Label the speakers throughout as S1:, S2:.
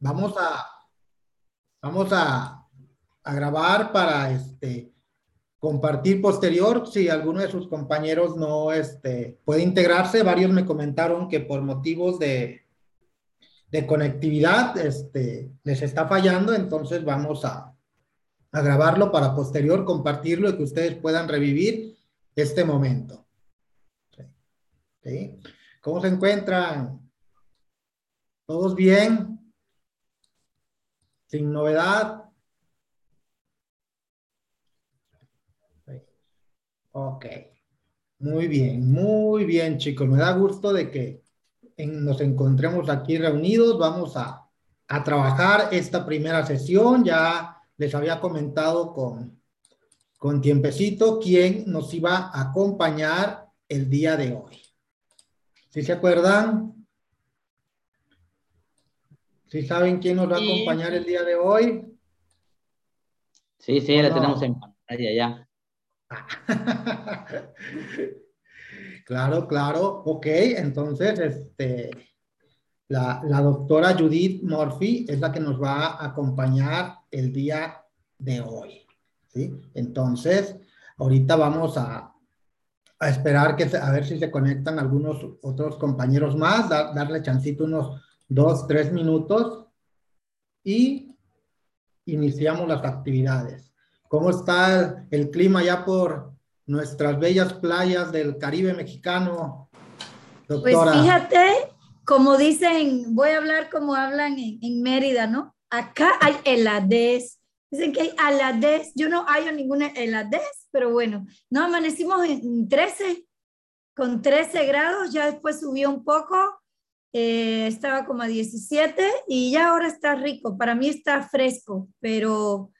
S1: vamos a, vamos a, grabar para este, compartir posterior. Si alguno de sus compañeros no este, puede integrarse, varios me comentaron que por motivos de, conectividad este, les está fallando, entonces vamos a, grabarlo para posterior compartirlo y que ustedes puedan revivir este momento. ¿Cómo se encuentran? ¿Todos bien? ¿Sin novedad? Ok. Muy bien, muy bien, chicos. Me da gusto de que nos encontremos aquí reunidos. Vamos a, a trabajar esta primera sesión. Ya les había comentado con, con tiempecito quién nos iba a acompañar el día de hoy. ¿Sí se acuerdan? ¿Sí saben quién nos va a acompañar el día de hoy?
S2: Sí, sí, la tenemos en pantalla ya.
S1: claro, claro. Ok, entonces, este, la, la, doctora Judith Murphy es la que nos va a acompañar el día de hoy. ¿sí? Entonces, ahorita vamos a, a esperar que a ver si se conectan algunos otros compañeros más, darle chancito unos dos, tres minutos y iniciamos las actividades. ¿Cómo está el clima ya por nuestras bellas playas del Caribe mexicano?
S3: Doctora? Pues fíjate, como dicen, voy a hablar como hablan en, en Mérida, ¿no? Acá hay heladez, Dicen que hay heladez. Yo no hay ninguna heladez, pero bueno, no amanecimos en 13, con 13 grados, ya después subió un poco, eh, estaba como a 17 y ya ahora está rico. Para mí está fresco, pero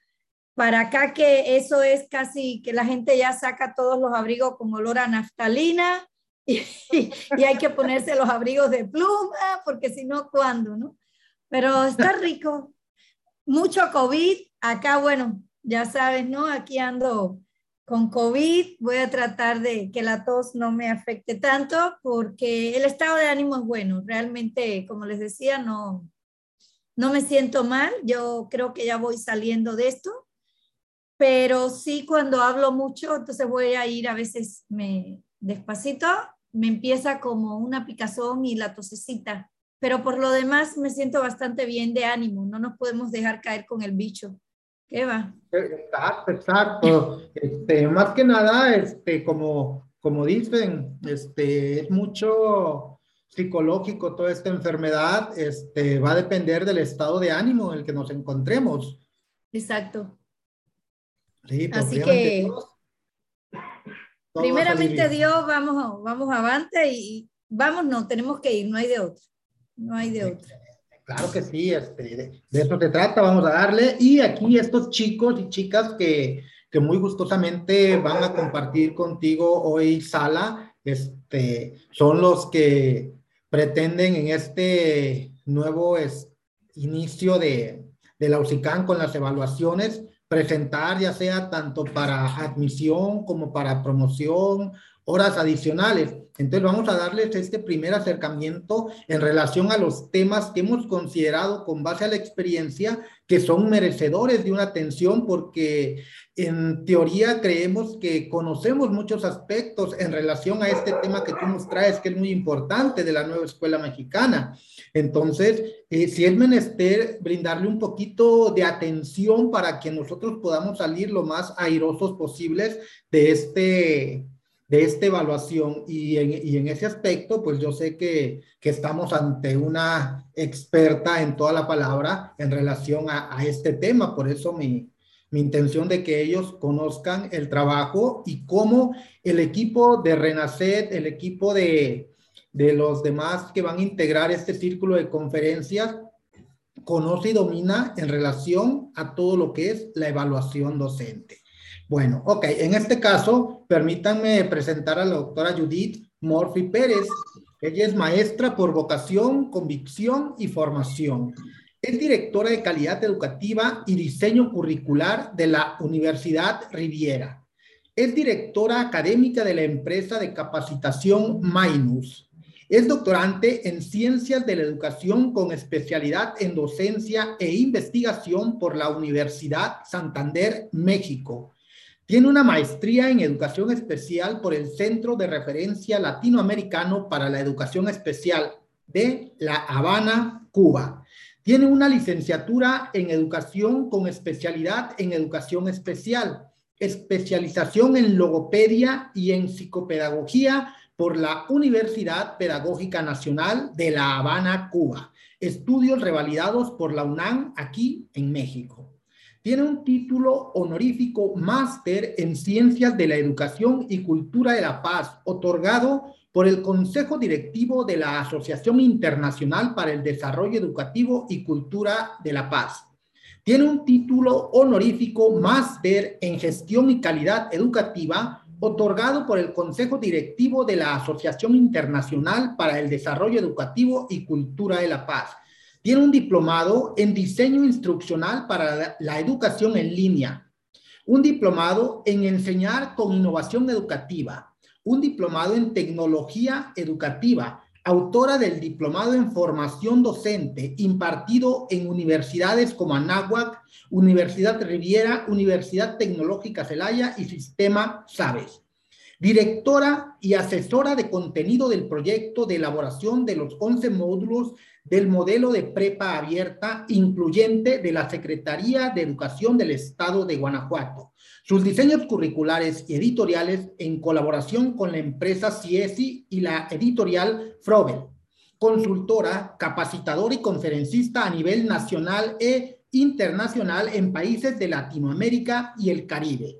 S3: para acá que eso es casi que la gente ya saca todos los abrigos con olor a naftalina y, hay que ponerse los abrigos de pluma porque si no, ¿cuándo? ¿no? Pero está rico. Mucho COVID, acá bueno, ya sabes, ¿no? Aquí ando con COVID, voy a tratar de que la tos no me afecte tanto porque el estado de ánimo es bueno. Realmente, como les decía, no, no me siento mal. Yo creo que ya voy saliendo de esto, pero sí cuando hablo mucho, entonces voy a ir a veces me despacito, me empieza como una picazón y la tosecita. Pero por lo demás me siento bastante bien de ánimo. No nos podemos dejar caer con el bicho. ¿Qué va?
S1: Exacto, exacto. Este, más que nada, este, como, como dicen, este, es mucho psicológico toda esta enfermedad, este, va a depender del estado de ánimo en el que nos encontremos.
S3: Exacto. Sí, pues Así que, primeramente Dios, vamos, vamos avante y vamos, no, tenemos que ir, no hay de otro, no hay de otro.
S1: Claro que sí, este, de, eso se trata, vamos a darle. Y aquí estos chicos y chicas que, que muy gustosamente van a compartir contigo hoy sala, este, son los que pretenden en este nuevo inicio de, de la UCICAN con las evaluaciones, presentar ya sea tanto para admisión como para promoción horas adicionales. Entonces vamos a darles este primer acercamiento en relación a los temas que hemos considerado con base a la experiencia que son merecedores de una atención porque en teoría creemos que conocemos muchos aspectos en relación a este tema que tú nos traes, que es muy importante de la nueva escuela mexicana. Entonces, eh, si es menester brindarle un poquito de atención para que nosotros podamos salir lo más airosos posibles de este de esta evaluación y en, ese aspecto, pues yo sé que, que, estamos ante una experta en toda la palabra en relación a, a este tema, por eso mi, mi, intención de que ellos conozcan el trabajo y cómo el equipo de Renacer, el equipo de, de los demás que van a integrar este círculo de conferencias, conoce y domina en relación a todo lo que es la evaluación docente. Bueno, ok, en este caso, permítanme presentar a la doctora Judith Morphy Pérez. Ella es maestra por vocación, convicción y formación. Es directora de calidad educativa y diseño curricular de la Universidad Riviera. Es directora académica de la empresa de capacitación Minus. Es doctorante en Ciencias de la Educación con especialidad en docencia e investigación por la Universidad Santander, México. Tiene una maestría en educación especial por el Centro de Referencia Latinoamericano para la Educación Especial de La Habana, Cuba. Tiene una licenciatura en educación con especialidad en educación especial, especialización en logopedia y en psicopedagogía por la Universidad Pedagógica Nacional de La Habana, Cuba. Estudios revalidados por la UNAM aquí en México. Tiene un título honorífico máster en Ciencias de la Educación y Cultura de la Paz, otorgado por el Consejo Directivo de la Asociación Internacional para el Desarrollo Educativo y Cultura de la Paz. Tiene un título honorífico máster en Gestión y Calidad Educativa, otorgado por el Consejo Directivo de la Asociación Internacional para el Desarrollo Educativo y Cultura de la Paz tiene un diplomado en diseño instruccional para la educación en línea, un diplomado en enseñar con innovación educativa, un diplomado en tecnología educativa, autora del diplomado en formación docente impartido en universidades como Anáhuac, Universidad Riviera, Universidad Tecnológica Celaya y Sistema Sabes. Directora y asesora de contenido del proyecto de elaboración de los 11 módulos del modelo de prepa abierta incluyente de la Secretaría de Educación del Estado de Guanajuato. Sus diseños curriculares y editoriales en colaboración con la empresa CIESI y la editorial Frobel. Consultora, capacitadora y conferencista a nivel nacional e internacional en países de Latinoamérica y el Caribe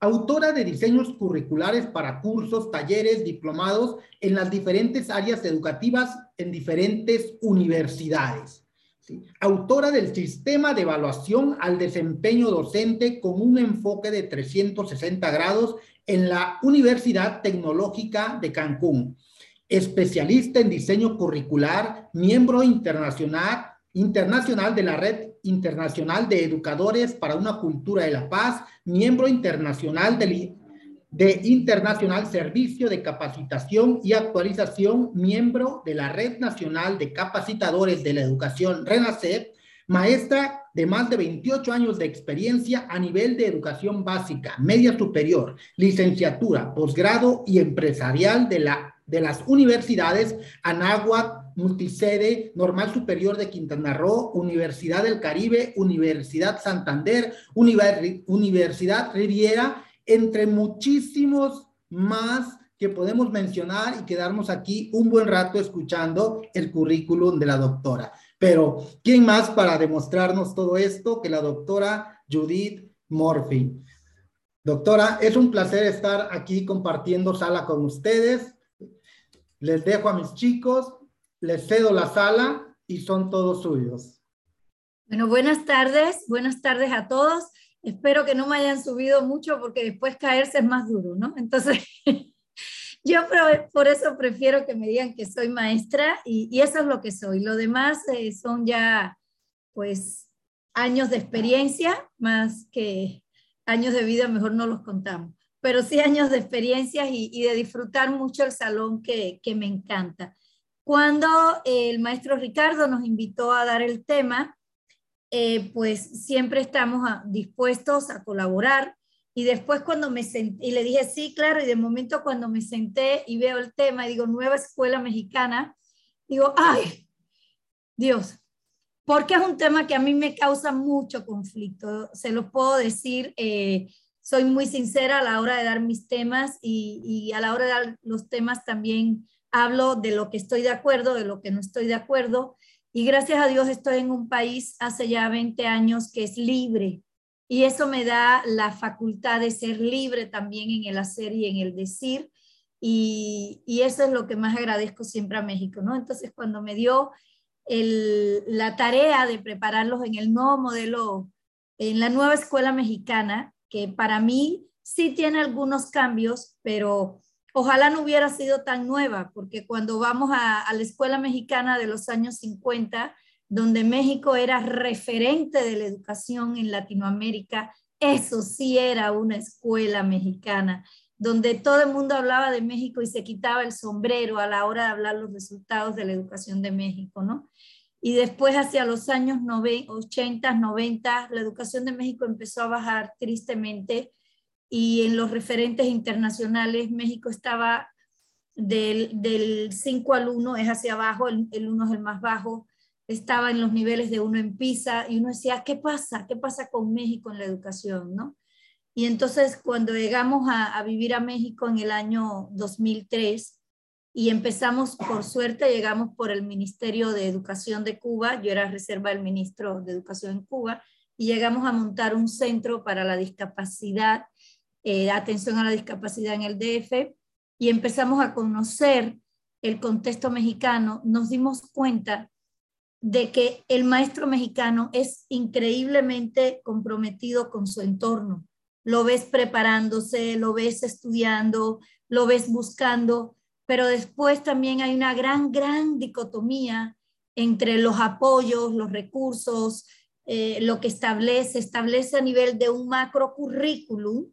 S1: autora de diseños curriculares para cursos, talleres, diplomados en las diferentes áreas educativas en diferentes universidades. Autora del sistema de evaluación al desempeño docente con un enfoque de 360 grados en la Universidad Tecnológica de Cancún. Especialista en diseño curricular, miembro internacional, internacional de la Red Internacional de Educadores para una Cultura de la Paz, miembro internacional del de Internacional Servicio de Capacitación y Actualización, miembro de la Red Nacional de Capacitadores de la Educación, RENACEP, maestra de más de 28 años de experiencia a nivel de educación básica, media superior, licenciatura, posgrado y empresarial de, la, de las universidades Anáhuac, multisede, Normal Superior de Quintana Roo, Universidad del Caribe, Universidad Santander, Universidad Riviera, entre muchísimos más que podemos mencionar y quedarnos aquí un buen rato escuchando el currículum de la doctora. Pero, ¿quién más para demostrarnos todo esto que la doctora Judith Murphy? Doctora, es un placer estar aquí compartiendo sala con ustedes. Les dejo a mis chicos les cedo la sala y son todos suyos.
S3: Bueno, buenas tardes, buenas tardes a todos. Espero que no me hayan subido mucho porque después caerse es más duro, ¿no? Entonces, yo por eso prefiero que me digan que soy maestra y, eso es lo que soy. Lo demás eh, son ya, pues, años de experiencia, más que años de vida, mejor no los contamos, pero sí años de experiencias y, de disfrutar mucho el salón que, que me encanta. Cuando el maestro Ricardo nos invitó a dar el tema, eh, pues siempre estamos dispuestos a colaborar. Y después cuando me senté, y le dije, sí, claro, y de momento cuando me senté y veo el tema y digo, nueva escuela mexicana, digo, ay, Dios, porque es un tema que a mí me causa mucho conflicto, se lo puedo decir, eh, soy muy sincera a la hora de dar mis temas y, a la hora de dar los temas también hablo de lo que estoy de acuerdo, de lo que no estoy de acuerdo. Y gracias a Dios estoy en un país hace ya 20 años que es libre. Y eso me da la facultad de ser libre también en el hacer y en el decir. Y, eso es lo que más agradezco siempre a México, ¿no? Entonces, cuando me dio la tarea de prepararlos en el nuevo modelo, en la nueva escuela mexicana, que para mí sí tiene algunos cambios, pero Ojalá no hubiera sido tan nueva, porque cuando vamos a, la escuela mexicana de los años 50, donde México era referente de la educación en Latinoamérica, eso sí era una escuela mexicana. donde todo el mundo hablaba de México y se quitaba el sombrero a la hora de hablar los resultados de la educación de México, ¿no? Y después, hacia los años 80, 90, la educación de México empezó a bajar tristemente y en los referentes internacionales México estaba del, del 5 al 1, es hacia abajo, el, el 1 es el más bajo, estaba en los niveles de uno en PISA y uno decía, ¿qué pasa? ¿Qué pasa con México en la educación? ¿no? Y entonces cuando llegamos a, vivir a México en el año 2003 y empezamos, por suerte, llegamos por el Ministerio de Educación de Cuba, yo era reserva del ministro de Educación en Cuba, y llegamos a montar un centro para la discapacidad, eh, atención a la discapacidad en el DF, y empezamos a conocer el contexto mexicano, nos dimos cuenta de que el maestro mexicano es increíblemente comprometido con su entorno. Lo ves preparándose, lo ves estudiando, lo ves buscando, pero después también hay una gran, gran dicotomía entre los apoyos, los recursos, eh, lo que establece, establece a nivel de un macro currículum,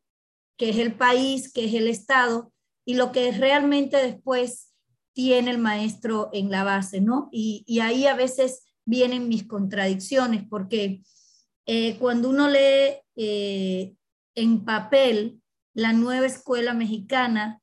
S3: que es el país, que es el Estado, y lo que realmente después tiene el maestro en la base, ¿no? Y, ahí a veces vienen mis contradicciones, porque eh, cuando uno lee eh, en papel la nueva escuela mexicana,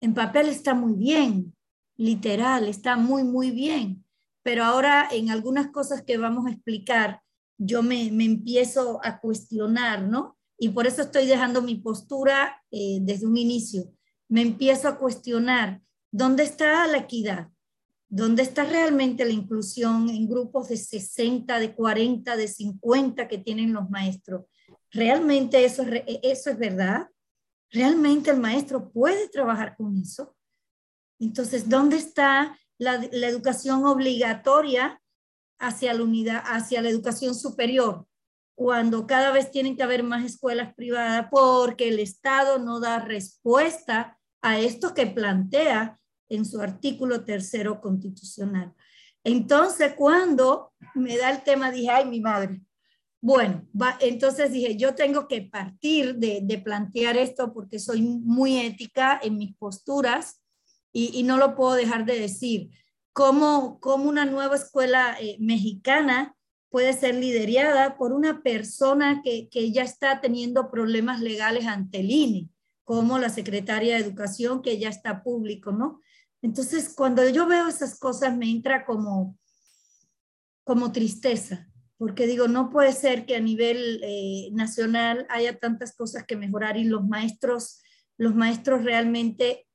S3: en papel está muy bien, literal, está muy, muy bien, pero ahora en algunas cosas que vamos a explicar, yo me, empiezo a cuestionar, ¿no? Y por eso estoy dejando mi postura eh, desde un inicio. Me empiezo a cuestionar, ¿dónde está la equidad? ¿Dónde está realmente la inclusión en grupos de 60, de 40, de 50 que tienen los maestros? ¿Realmente eso, e, eso es verdad? ¿Realmente el maestro puede trabajar con eso? Entonces, ¿dónde está la, educación obligatoria hacia la unidad, hacia la educación superior? Cuando cada vez tienen que haber más escuelas privadas porque el Estado no da respuesta a esto que plantea en su artículo tercero constitucional. Entonces, cuando me da el tema, dije, ay, mi madre, bueno, entonces dije, yo tengo que partir de, plantear esto porque soy muy ética en mis posturas y, no lo puedo dejar de decir. ¿Cómo, cómo una nueva escuela eh, mexicana puede ser liderada por una persona que, que ya está teniendo problemas legales ante el INE, como la secretaria de Educación, que ya está público, ¿no? Entonces, cuando yo veo esas cosas, me entra como, como tristeza, porque digo, no puede ser que a nivel eh, nacional haya tantas cosas que mejorar y los maestros, los maestros realmente,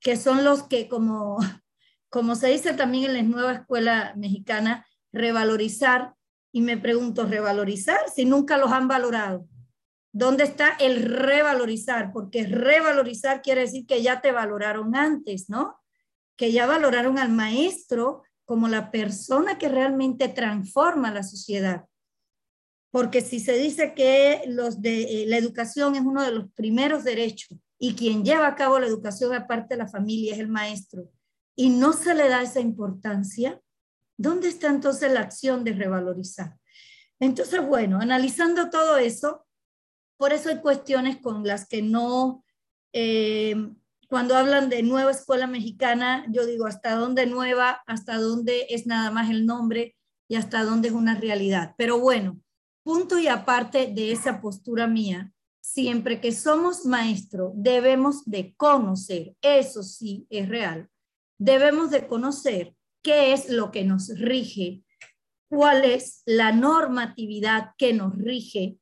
S3: que son los que, como, como se dice también en la nueva escuela mexicana, revalorizar, y me pregunto, ¿revalorizar si nunca los han valorado? ¿Dónde está el revalorizar? Porque revalorizar quiere decir que ya te valoraron antes, ¿no? Que ya valoraron al maestro como la persona que realmente transforma la sociedad. Porque si se dice que los de, eh, la educación es uno de los primeros derechos y quien lleva a cabo la educación aparte de la familia es el maestro y no se le da esa importancia, ¿dónde está entonces la acción de revalorizar? Entonces, bueno, analizando todo eso, por eso hay cuestiones con las que no eh, cuando hablan de nueva escuela mexicana, yo digo hasta dónde nueva, hasta dónde es nada más el nombre y hasta dónde es una realidad. Pero bueno, punto y aparte de esa postura mía, siempre que somos maestro, debemos de conocer, eso sí es real, debemos de conocer qué es lo que nos rige, cuál es la normatividad que nos rige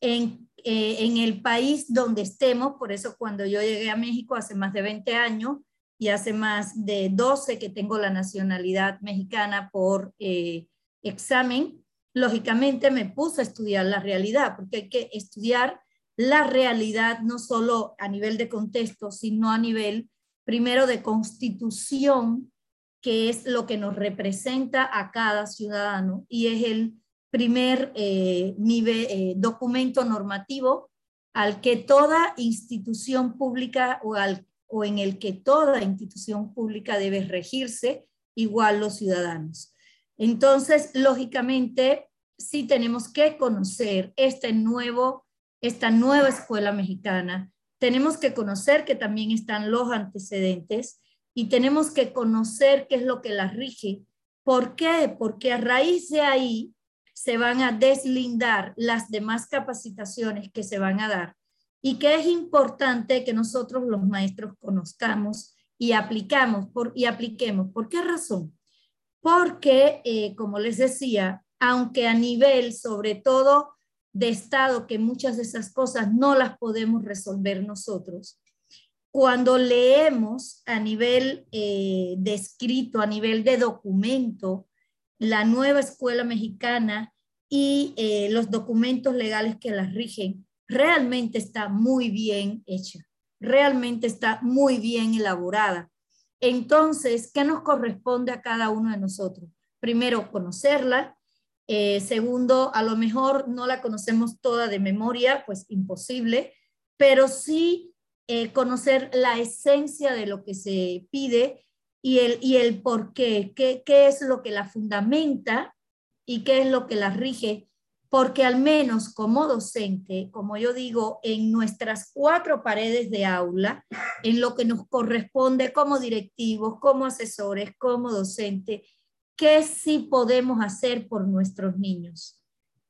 S3: en eh, en el país donde estemos, por eso cuando yo llegué a México hace más de 20 años y hace más de 12 que tengo la nacionalidad mexicana por eh, examen, lógicamente me puse a estudiar la realidad, porque hay que estudiar la realidad no solo a nivel de contexto, sino a nivel primero de constitución, que es lo que nos representa a cada ciudadano y es el primer eh, nivel, eh, documento normativo al que toda institución pública o, al, o en el que toda institución pública debe regirse, igual los ciudadanos. Entonces, lógicamente, sí tenemos que conocer este nuevo, esta nueva escuela mexicana tenemos que conocer que también están los antecedentes y tenemos que conocer qué es lo que las rige. ¿Por qué? Porque a raíz de ahí se van a deslindar las demás capacitaciones que se van a dar y que es importante que nosotros los maestros conozcamos y aplicamos por, y apliquemos. ¿Por qué razón? Porque, eh, como les decía, aunque a nivel, sobre todo de Estado, que muchas de esas cosas no las podemos resolver nosotros, cuando leemos a nivel eh, de escrito, a nivel de documento, la nueva escuela mexicana y eh, los documentos legales que las rigen, realmente está muy bien hecha, realmente está muy bien elaborada. Entonces, ¿qué nos corresponde a cada uno de nosotros? Primero, conocerla. Eh, segundo, a lo mejor no la conocemos toda de memoria, pues imposible, pero sí eh, conocer la esencia de lo que se pide y el, y el por qué, qué, qué es lo que la fundamenta y qué es lo que la rige porque al menos como docente, como yo digo, en nuestras cuatro paredes de aula, en lo que nos corresponde como directivos, como asesores, como docente, ¿qué sí podemos hacer por nuestros niños?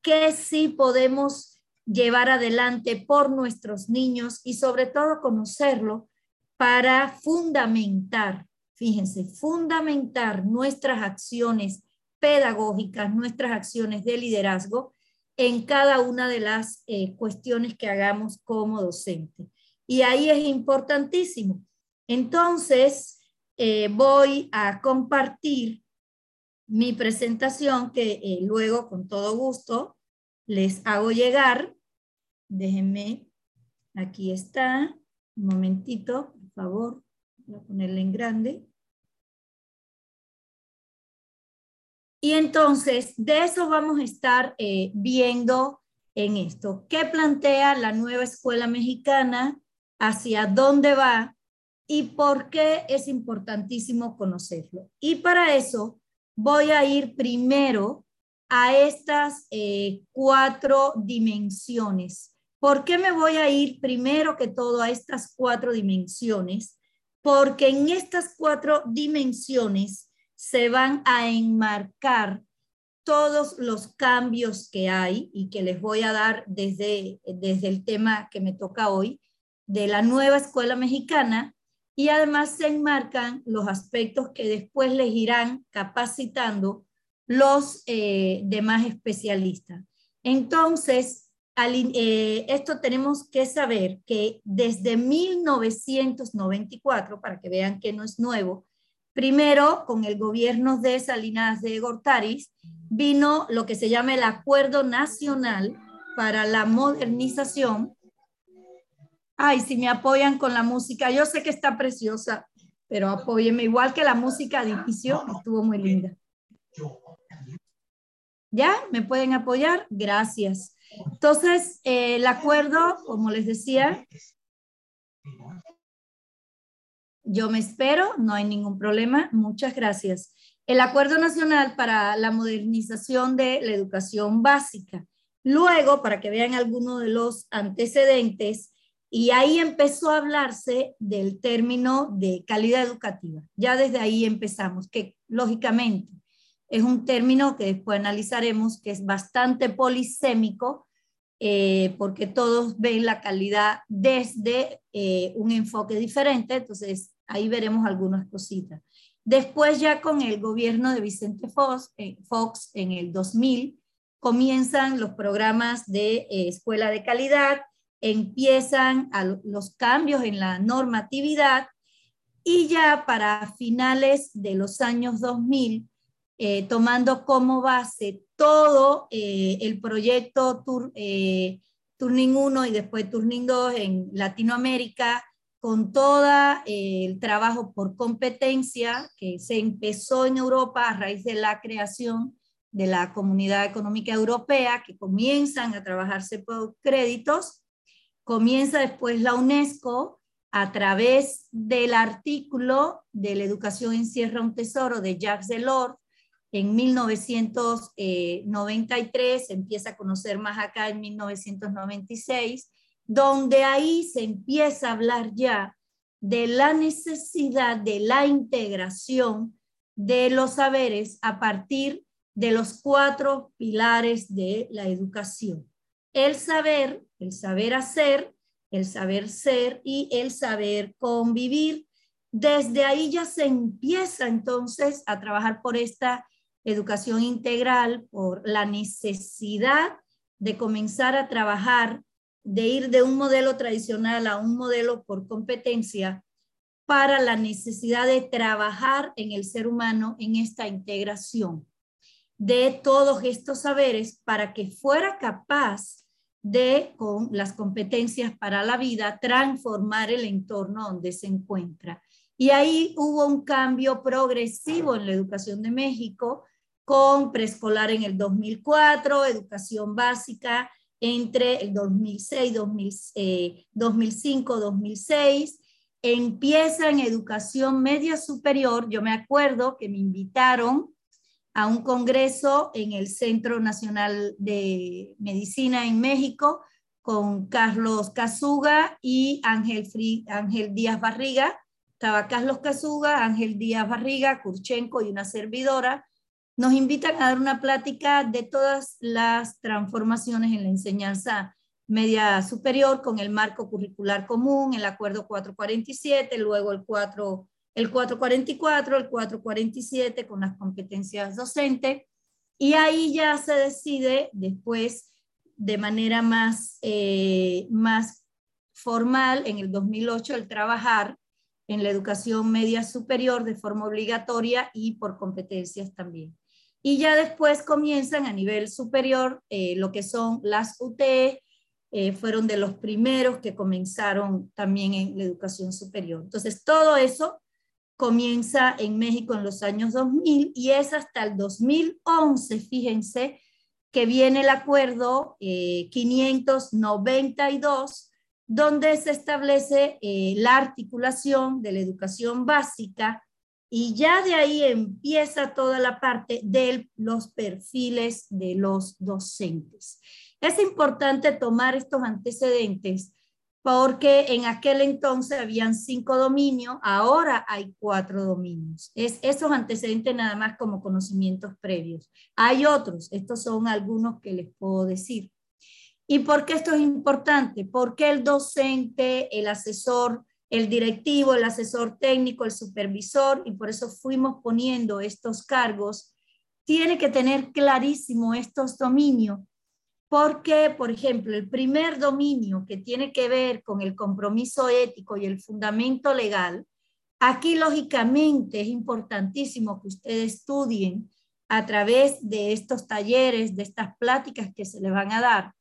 S3: ¿Qué sí podemos llevar adelante por nuestros niños y sobre todo conocerlo para fundamentar, fíjense, fundamentar nuestras acciones pedagógicas, nuestras acciones de liderazgo en cada una de las eh, cuestiones que hagamos como docente. Y ahí es importantísimo. Entonces, eh, voy a compartir mi presentación que eh, luego con todo gusto les hago llegar. Déjenme, aquí está, un momentito, por favor, voy a ponerle en grande. Y entonces, de eso vamos a estar eh, viendo en esto. ¿Qué plantea la nueva escuela mexicana? ¿Hacia dónde va? ¿Y por qué es importantísimo conocerlo? Y para eso voy a ir primero a estas eh, cuatro dimensiones. ¿Por qué me voy a ir primero que todo a estas cuatro dimensiones? Porque en estas cuatro dimensiones se van a enmarcar todos los cambios que hay y que les voy a dar desde, desde el tema que me toca hoy, de la nueva escuela mexicana, y además se enmarcan los aspectos que después les irán capacitando los eh, demás especialistas. Entonces, eh, esto tenemos que saber que desde 1994, para que vean que no es nuevo, Primero, con el gobierno de Salinas de Gortaris, vino lo que se llama el Acuerdo Nacional para la Modernización. Ay, si me apoyan con la música, yo sé que está preciosa, pero apóyeme igual que la música de inicio, estuvo muy linda. ¿Ya? ¿Me pueden apoyar? Gracias. Entonces, eh, el acuerdo, como les decía, yo me espero, no hay ningún problema. Muchas gracias. El Acuerdo Nacional para la Modernización de la Educación Básica. Luego, para que vean algunos de los antecedentes, y ahí empezó a hablarse del término de calidad educativa. Ya desde ahí empezamos, que lógicamente es un término que después analizaremos, que es bastante polisémico, eh, porque todos ven la calidad desde eh, un enfoque diferente, entonces Ahí veremos algunas cositas. Después ya con el gobierno de Vicente Fox, eh, Fox en el 2000, comienzan los programas de eh, escuela de calidad, empiezan los cambios en la normatividad y ya para finales de los años 2000, eh, tomando como base todo el proyecto Turning 1 y después Turning 2 en Latinoamérica, con todo eh, el trabajo por competencia que se empezó en Europa a raíz de la creación de la Comunidad Económica Europea, que comienzan a trabajarse por créditos. Comienza después la UNESCO a través del artículo de la educación encierra un tesoro de Jacques Delors en 1993, empieza a conocer más acá en 1996 donde ahí se empieza a hablar ya de la necesidad de la integración de los saberes a partir de los cuatro pilares de la educación. El saber, el saber hacer, el saber ser y el saber convivir. Desde ahí ya se empieza entonces a trabajar por esta educación integral, por la necesidad de comenzar a trabajar, de ir de un modelo tradicional a un modelo por competencia para la necesidad de trabajar en el ser humano en esta integración de todos estos saberes para que fuera capaz de, con las competencias para la vida, transformar el entorno donde se encuentra. Y ahí hubo un cambio progresivo en la educación de México, con preescolar en el 2004, educación básica entre el 2006, 2005, 2006. Empieza en educación media superior. Yo me acuerdo que me invitaron a un congreso en el Centro Nacional de Medicina en México con Carlos Casuga y Ángel, Ángel Díaz Barriga. Estaba Carlos Casuga, Ángel Díaz Barriga, Kurchenko y una servidora. Nos invitan a dar una plática de todas las transformaciones en la enseñanza media superior con el marco curricular común, el acuerdo 447, luego el 4 el 444, el 447 con las competencias docentes, y ahí ya se decide después de manera más, eh, más formal, en el 2008, el trabajar en la educación media superior de forma obligatoria y por competencias también. Y ya después comienzan a nivel superior eh, lo que son las UTE, eh, fueron de los primeros que comenzaron también en la educación superior. Entonces, todo eso comienza en México en los años 2000 y es hasta el 2011, fíjense, que viene el acuerdo 592, eh, donde se establece eh, la articulación de la educación básica y ya de ahí empieza toda la parte de los perfiles de los docentes. Es importante tomar estos antecedentes porque en aquel entonces habían cinco dominios, ahora hay cuatro dominios. Es esos antecedentes nada más como conocimientos previos. Hay otros, estos son algunos que les puedo decir. ¿Y por qué esto es importante? Porque el docente, el asesor, el directivo, el asesor técnico, el supervisor, y por eso fuimos poniendo estos cargos, tiene que tener clarísimo estos dominios porque, por ejemplo, el primer dominio que tiene que ver con el compromiso ético y el fundamento legal, aquí lógicamente es importantísimo que ustedes estudien a través de estos talleres, de estas pláticas que se les van a dar.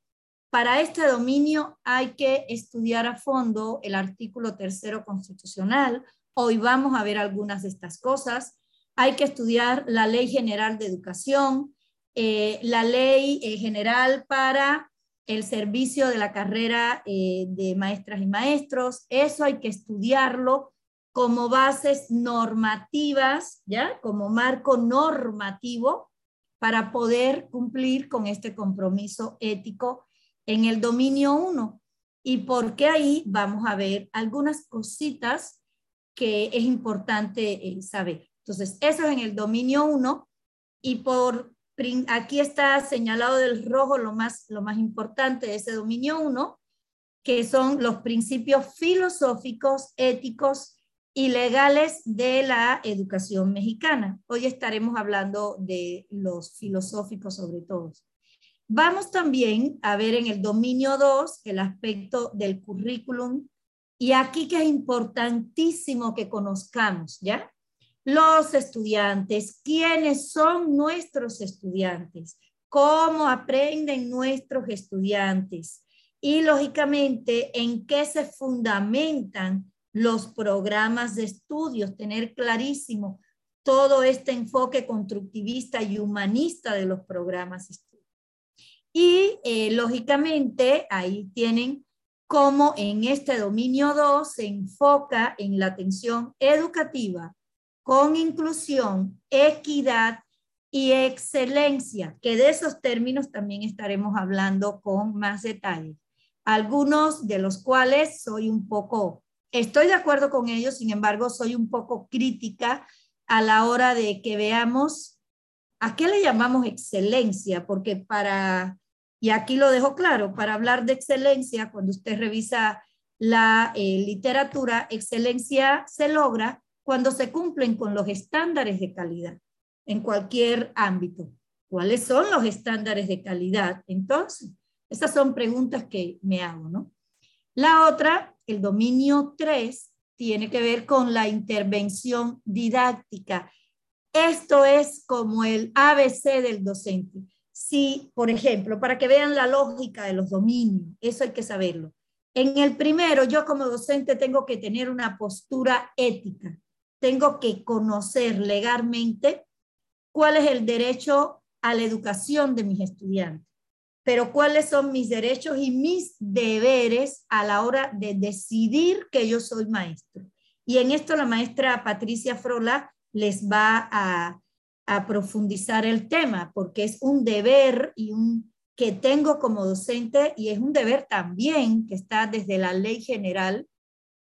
S3: Para este dominio hay que estudiar a fondo el artículo tercero constitucional. Hoy vamos a ver algunas de estas cosas. Hay que estudiar la Ley General de Educación, eh, la ley eh, general para el servicio de la carrera eh, de maestras y maestros. Eso hay que estudiarlo como bases normativas, ¿ya? Como marco normativo para poder cumplir con este compromiso ético en el dominio 1. Y porque ahí vamos a ver algunas cositas que es importante saber. Entonces, eso es en el dominio 1 y por aquí está señalado del rojo lo más, lo más importante de ese dominio 1, que son los principios filosóficos, éticos y legales de la educación mexicana. Hoy estaremos hablando de los filosóficos sobre todo. Vamos también a ver en el dominio 2 el aspecto del currículum y aquí que es importantísimo que conozcamos, ¿ya? los estudiantes, quiénes son nuestros estudiantes, cómo aprenden nuestros estudiantes y lógicamente en qué se fundamentan los programas de estudios, tener clarísimo todo este enfoque constructivista y humanista de los programas. Y eh, lógicamente ahí tienen cómo en este dominio 2 se enfoca en la atención educativa con inclusión, equidad y excelencia, que de esos términos también estaremos hablando con más detalle. algunos de los cuales soy un poco, estoy de acuerdo con ellos, sin embargo, soy un poco crítica a la hora de que veamos a qué le llamamos excelencia, porque para, y aquí lo dejo claro, para hablar de excelencia, cuando usted revisa la eh, literatura, excelencia se logra cuando se cumplen con los estándares de calidad en cualquier ámbito. ¿Cuáles son los estándares de calidad? Entonces, esas son preguntas que me hago, ¿no? La otra, el dominio 3, tiene que ver con la intervención didáctica. Esto es como el ABC del docente. Si, por ejemplo, para que vean la lógica de los dominios, eso hay que saberlo. En el primero, yo como docente tengo que tener una postura ética. Tengo que conocer legalmente cuál es el derecho a la educación de mis estudiantes pero cuáles son mis derechos y mis deberes a la hora de decidir que yo soy maestro. Y en esto la maestra Patricia Frola les va a, profundizar el tema, porque es un deber y un que tengo como docente y es un deber también que está desde la ley general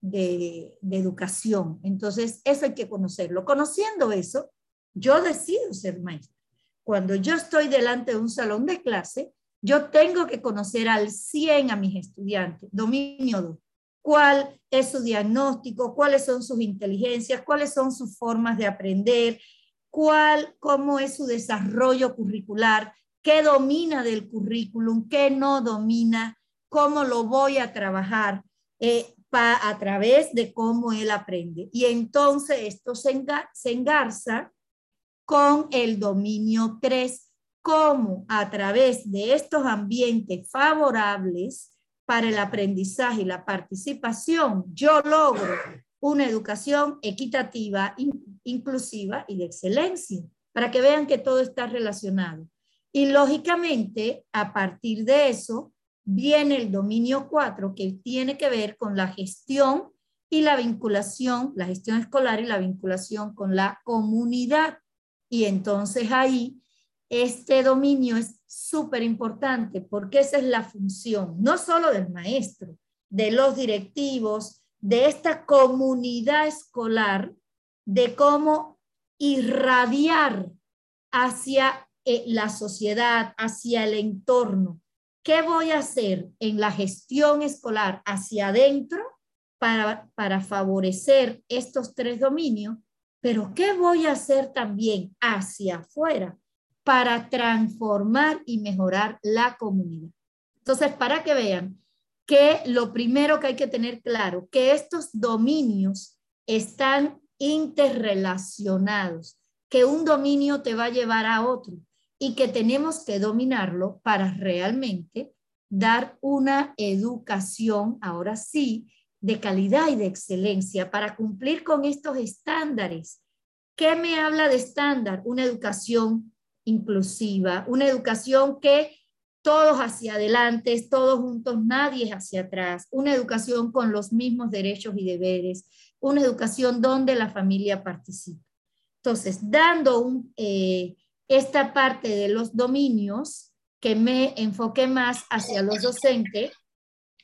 S3: de, educación. Entonces, eso hay que conocerlo. Conociendo eso, yo decido ser maestro. Cuando yo estoy delante de un salón de clase, yo tengo que conocer al 100 a mis estudiantes. Dominio 2. ¿Cuál es su diagnóstico? ¿Cuáles son sus inteligencias? ¿Cuáles son sus formas de aprender? ¿Cuál, cómo es su desarrollo curricular? ¿Qué domina del currículum? ¿Qué no domina? ¿Cómo lo voy a trabajar? Eh, a través de cómo él aprende. Y entonces esto se, se engarza con el dominio 3, cómo a través de estos ambientes favorables para el aprendizaje y la participación, yo logro una educación equitativa, inclusiva y de excelencia, para que vean que todo está relacionado. Y lógicamente, a partir de eso, viene el dominio 4, que tiene que ver con la gestión y la vinculación, la gestión escolar y la vinculación con la comunidad. Y entonces ahí este dominio es súper importante porque esa es la función, no solo del maestro, de los directivos, de esta comunidad escolar, de cómo irradiar hacia eh, la sociedad, hacia el entorno. ¿Qué voy a hacer en la gestión escolar hacia adentro para, para favorecer estos tres dominios? Pero ¿qué voy a hacer también hacia afuera? Para transformar y mejorar la comunidad. Entonces, para que vean que lo primero que hay que tener claro, que estos dominios están interrelacionados, que un dominio te va a llevar a otro y que tenemos que dominarlo para realmente dar una educación, ahora sí, de calidad y de excelencia para cumplir con estos estándares. ¿Qué me habla de estándar? Una educación inclusiva, una educación que todos hacia adelante, todos juntos, nadie hacia atrás, una educación con los mismos derechos y deberes, una educación donde la familia participa. Entonces, dando eh, esta parte de los dominios, que me enfoque más hacia los docentes,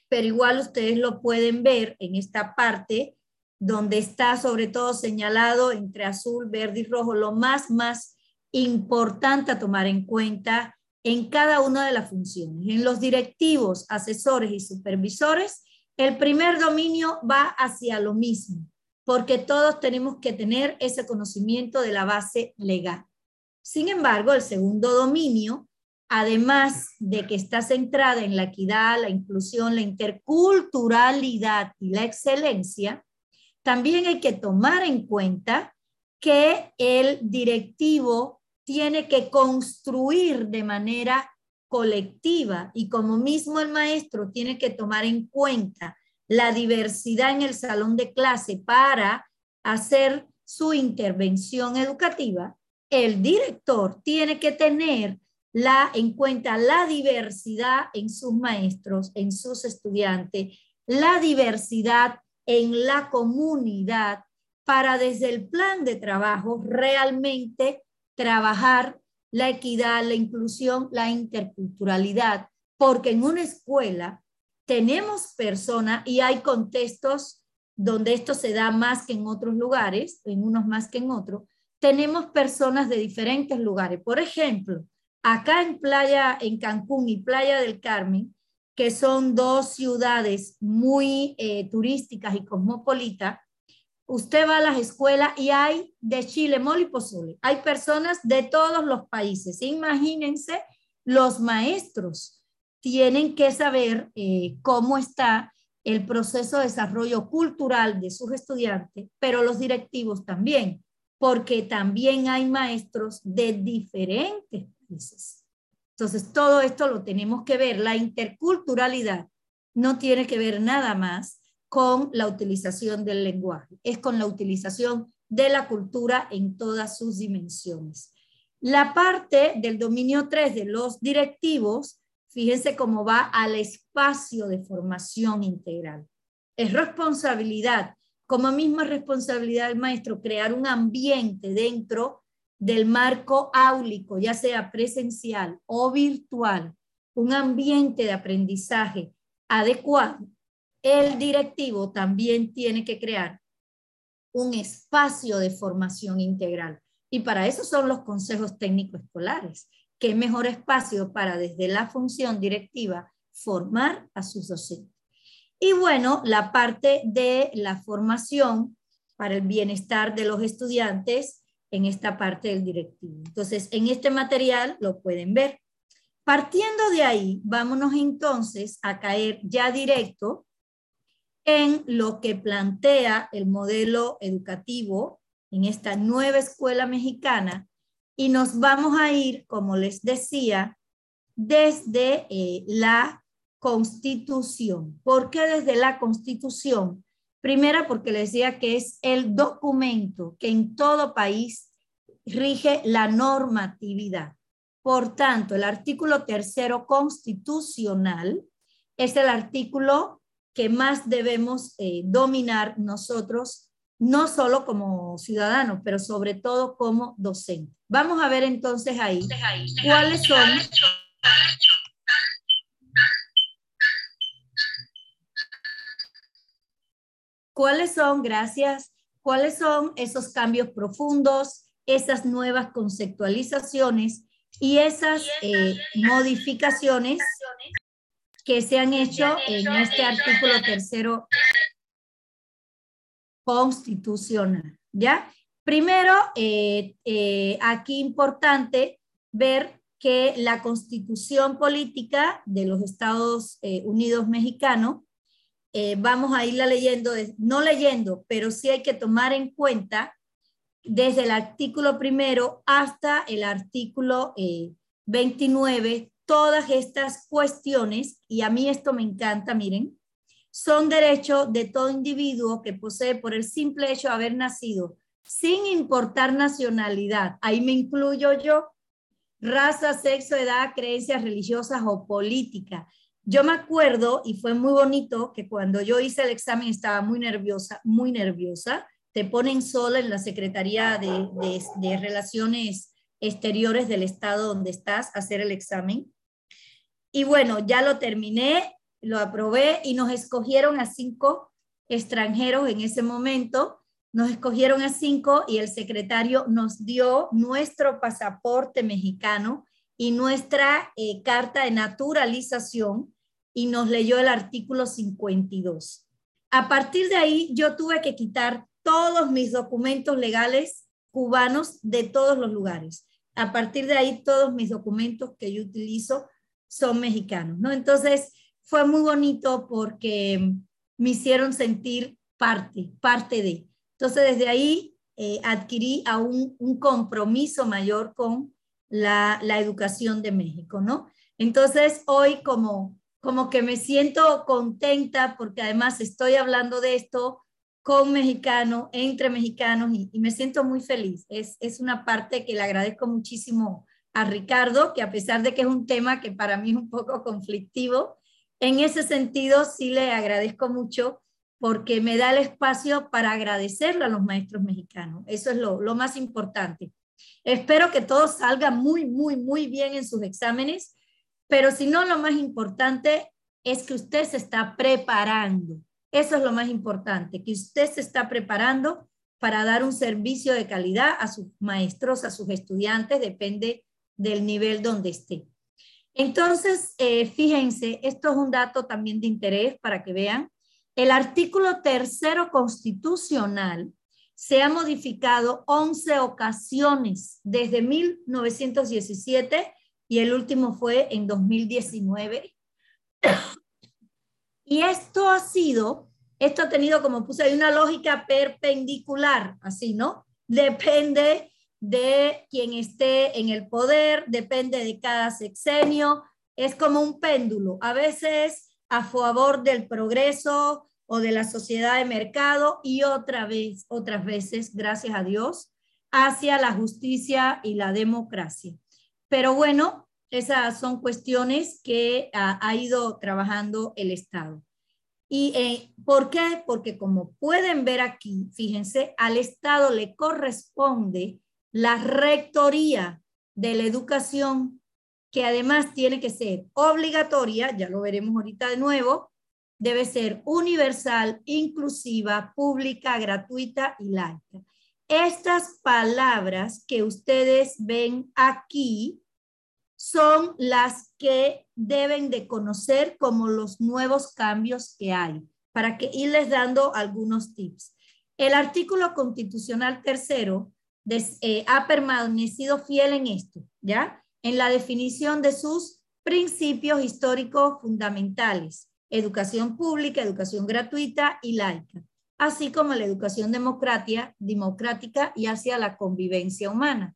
S3: pero igual ustedes lo pueden ver en esta parte donde está sobre todo señalado entre azul, verde y rojo, lo más, más importante a tomar en cuenta en cada una de las funciones. En los directivos, asesores y supervisores, el primer dominio va hacia lo mismo, porque todos tenemos que tener ese conocimiento de la base legal. Sin embargo, el segundo dominio, además de que está centrada en la equidad, la inclusión, la interculturalidad y la excelencia, también hay que tomar en cuenta que el directivo tiene que construir de manera colectiva. Y como mismo el maestro tiene que tomar en cuenta la diversidad en el salón de clase para hacer su intervención educativa, el director tiene que tener la, en cuenta la diversidad en sus maestros, en sus estudiantes, la diversidad en la comunidad para desde el plan de trabajo realmente trabajar la equidad, la inclusión, la interculturalidad, porque en una escuela tenemos personas y hay contextos donde esto se da más que en otros lugares, en unos más que en otros, tenemos personas de diferentes lugares. Por ejemplo, acá en Playa, en Cancún y Playa del Carmen, que son dos ciudades muy eh, turísticas y cosmopolitas, usted va a las escuelas y hay de Chile, mole pozole. Hay personas de todos los países. Imagínense, los maestros tienen que saber eh, cómo está el proceso de desarrollo cultural de sus estudiantes, pero los directivos también, porque también hay maestros de diferentes países. Entonces, todo esto lo tenemos que ver. La interculturalidad no tiene que ver nada más con la utilización del lenguaje, es con la utilización de la cultura en todas sus dimensiones. La parte del dominio 3 de los directivos, fíjense cómo va al espacio de formación integral. Es responsabilidad, como misma responsabilidad del maestro, crear un ambiente dentro del marco áulico, ya sea presencial o virtual, un ambiente de aprendizaje adecuado el directivo también tiene que crear un espacio de formación integral. Y para eso son los consejos técnicos escolares. ¿Qué mejor espacio para desde la función directiva formar a sus docentes? Y bueno, la parte de la formación para el bienestar de los estudiantes en esta parte del directivo. Entonces, en este material lo pueden ver. Partiendo de ahí, vámonos entonces a caer ya directo en lo que plantea el modelo educativo en esta nueva escuela mexicana y nos vamos a ir, como les decía, desde eh, la constitución. ¿Por qué desde la constitución? Primera, porque les decía que es el documento que en todo país rige la normatividad. Por tanto, el artículo tercero constitucional es el artículo que más debemos eh, dominar nosotros, no solo como ciudadanos, pero sobre todo como docentes. Vamos a ver entonces ahí cuáles son cuáles son, gracias, cuáles son esos cambios profundos, esas nuevas conceptualizaciones y esas eh, modificaciones que se han hecho en este artículo tercero constitucional, ¿ya? Primero, eh, eh, aquí importante ver que la constitución política de los Estados eh, Unidos mexicanos, vamos a irla leyendo, no leyendo, pero sí hay que tomar en cuenta desde el artículo primero hasta el artículo 29 todas estas cuestiones, y a mí esto me encanta, miren, son derechos de todo individuo que posee por el simple hecho de haber nacido, sin importar nacionalidad. Ahí me incluyo yo, raza, sexo, edad, creencias religiosas o política. Yo me acuerdo, y fue muy bonito, que cuando yo hice el examen estaba muy nerviosa, muy nerviosa. Te ponen sola en la Secretaría de, de, Relaciones exteriores del estado donde estás, hacer el examen. Y bueno, ya lo terminé, lo aprobé y nos escogieron a cinco extranjeros en ese momento. Nos escogieron a cinco y el secretario nos dio nuestro pasaporte mexicano y nuestra eh, carta de naturalización y nos leyó el artículo 52. A partir de ahí, yo tuve que quitar todos mis documentos legales cubanos de todos los lugares a partir de ahí todos mis documentos que yo utilizo son mexicanos, ¿no? Entonces fue muy bonito porque me hicieron sentir parte, parte de. Entonces desde ahí eh, adquirí aún un compromiso mayor con la, la, educación de México, ¿no? Entonces hoy como, como que me siento contenta porque además estoy hablando de esto con mexicanos, entre mexicanos, y, me siento muy feliz. Es, es una parte que le agradezco muchísimo a Ricardo, que a pesar de que es un tema que para mí es un poco conflictivo, en ese sentido sí le agradezco mucho porque me da el espacio para agradecerle a los maestros mexicanos. Eso es lo, lo más importante. Espero que todo salga muy, muy, muy bien en sus exámenes, pero si no, lo más importante, es que usted se está preparando. Eso es lo más importante, que usted se está preparando para dar un servicio de calidad a sus maestros, a sus estudiantes, depende del nivel donde esté. Entonces, eh, fíjense, esto es un dato también de interés para que vean. El artículo tercero constitucional se ha modificado 11 ocasiones desde 1917 y el último fue en 2019. Y esto ha sido, esto ha tenido, como puse una lógica perpendicular, así, ¿no? Depende de quien esté en el poder, depende de cada sexenio, es como un péndulo, a veces a favor del progreso o de la sociedad de mercado y otra vez, otras veces, gracias a Dios, hacia la justicia y la democracia. Pero bueno, esas son cuestiones que ha, ido trabajando el Estado. ¿Y eh, por qué? Porque como pueden ver aquí, fíjense, al Estado le corresponde la rectoría de la educación, que además tiene que ser obligatoria, ya lo veremos ahorita de nuevo, debe ser universal, inclusiva, pública, gratuita y laica. Estas palabras que ustedes ven aquí son las que deben de conocer como los nuevos cambios que hay, para que irles dando algunos tips. El artículo constitucional tercero eh, ha permanecido fiel en esto, ¿ya? En la definición de sus principios históricos fundamentales, educación pública, educación gratuita y laica, así como la educación democrática y hacia la convivencia humana.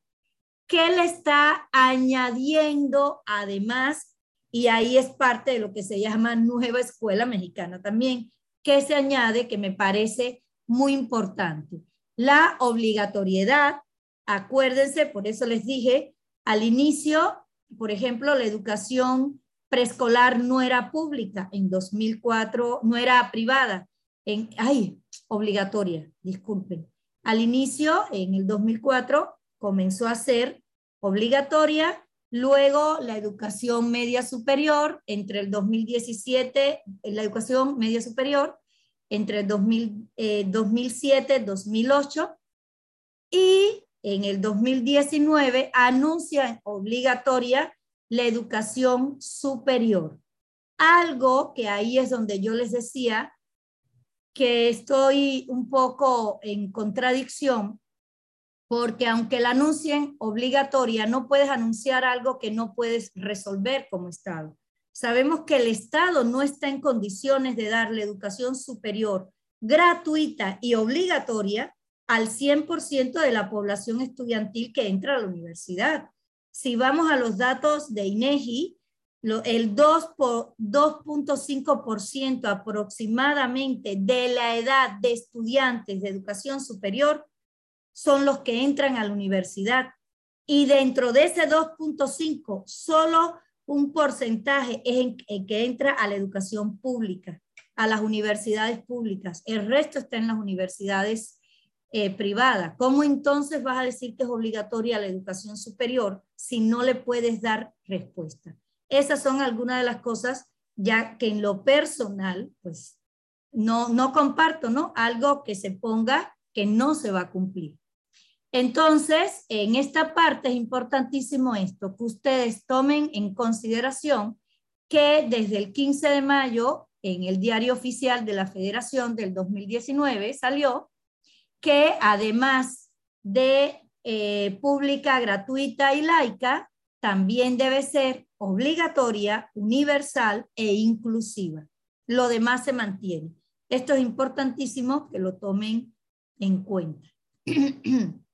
S3: ¿Qué le está añadiendo además? Y ahí es parte de lo que se llama nueva escuela mexicana también, que se añade que me parece muy importante la obligatoriedad, acuérdense, por eso les dije, al inicio, por ejemplo, la educación preescolar no era pública, en 2004 no era privada, en, ay, obligatoria, disculpen. Al inicio, en el 2004, comenzó a ser obligatoria, luego la educación media superior, entre el 2017, la educación media superior, entre el 2007 2008 y en el 2019 anuncia obligatoria la educación superior. Algo que ahí es donde yo les decía que estoy un poco en contradicción, porque aunque la anuncien obligatoria, no puedes anunciar algo que no puedes resolver como Estado. Sabemos que el Estado no está en condiciones de darle educación superior gratuita y obligatoria al 100% de la población estudiantil que entra a la universidad. Si vamos a los datos de INEGI, el 2.5% aproximadamente de la edad de estudiantes de educación superior son los que entran a la universidad. Y dentro de ese 2.5, solo un porcentaje es en, que entra a la educación pública, a las universidades públicas. El resto está en las universidades eh, privadas. ¿Cómo entonces vas a decir que es obligatoria la educación superior si no le puedes dar respuesta? Esas son algunas de las cosas ya que en lo personal, pues no, no comparto, ¿no? Algo que se ponga que no se va a cumplir. Entonces, en esta parte es importantísimo esto, que ustedes tomen en consideración que desde el 15 de mayo, en el diario oficial de la Federación del 2019, salió que además de eh, pública, gratuita y laica, también debe ser obligatoria, universal e inclusiva. Lo demás se mantiene. Esto es importantísimo que lo tomen en cuenta.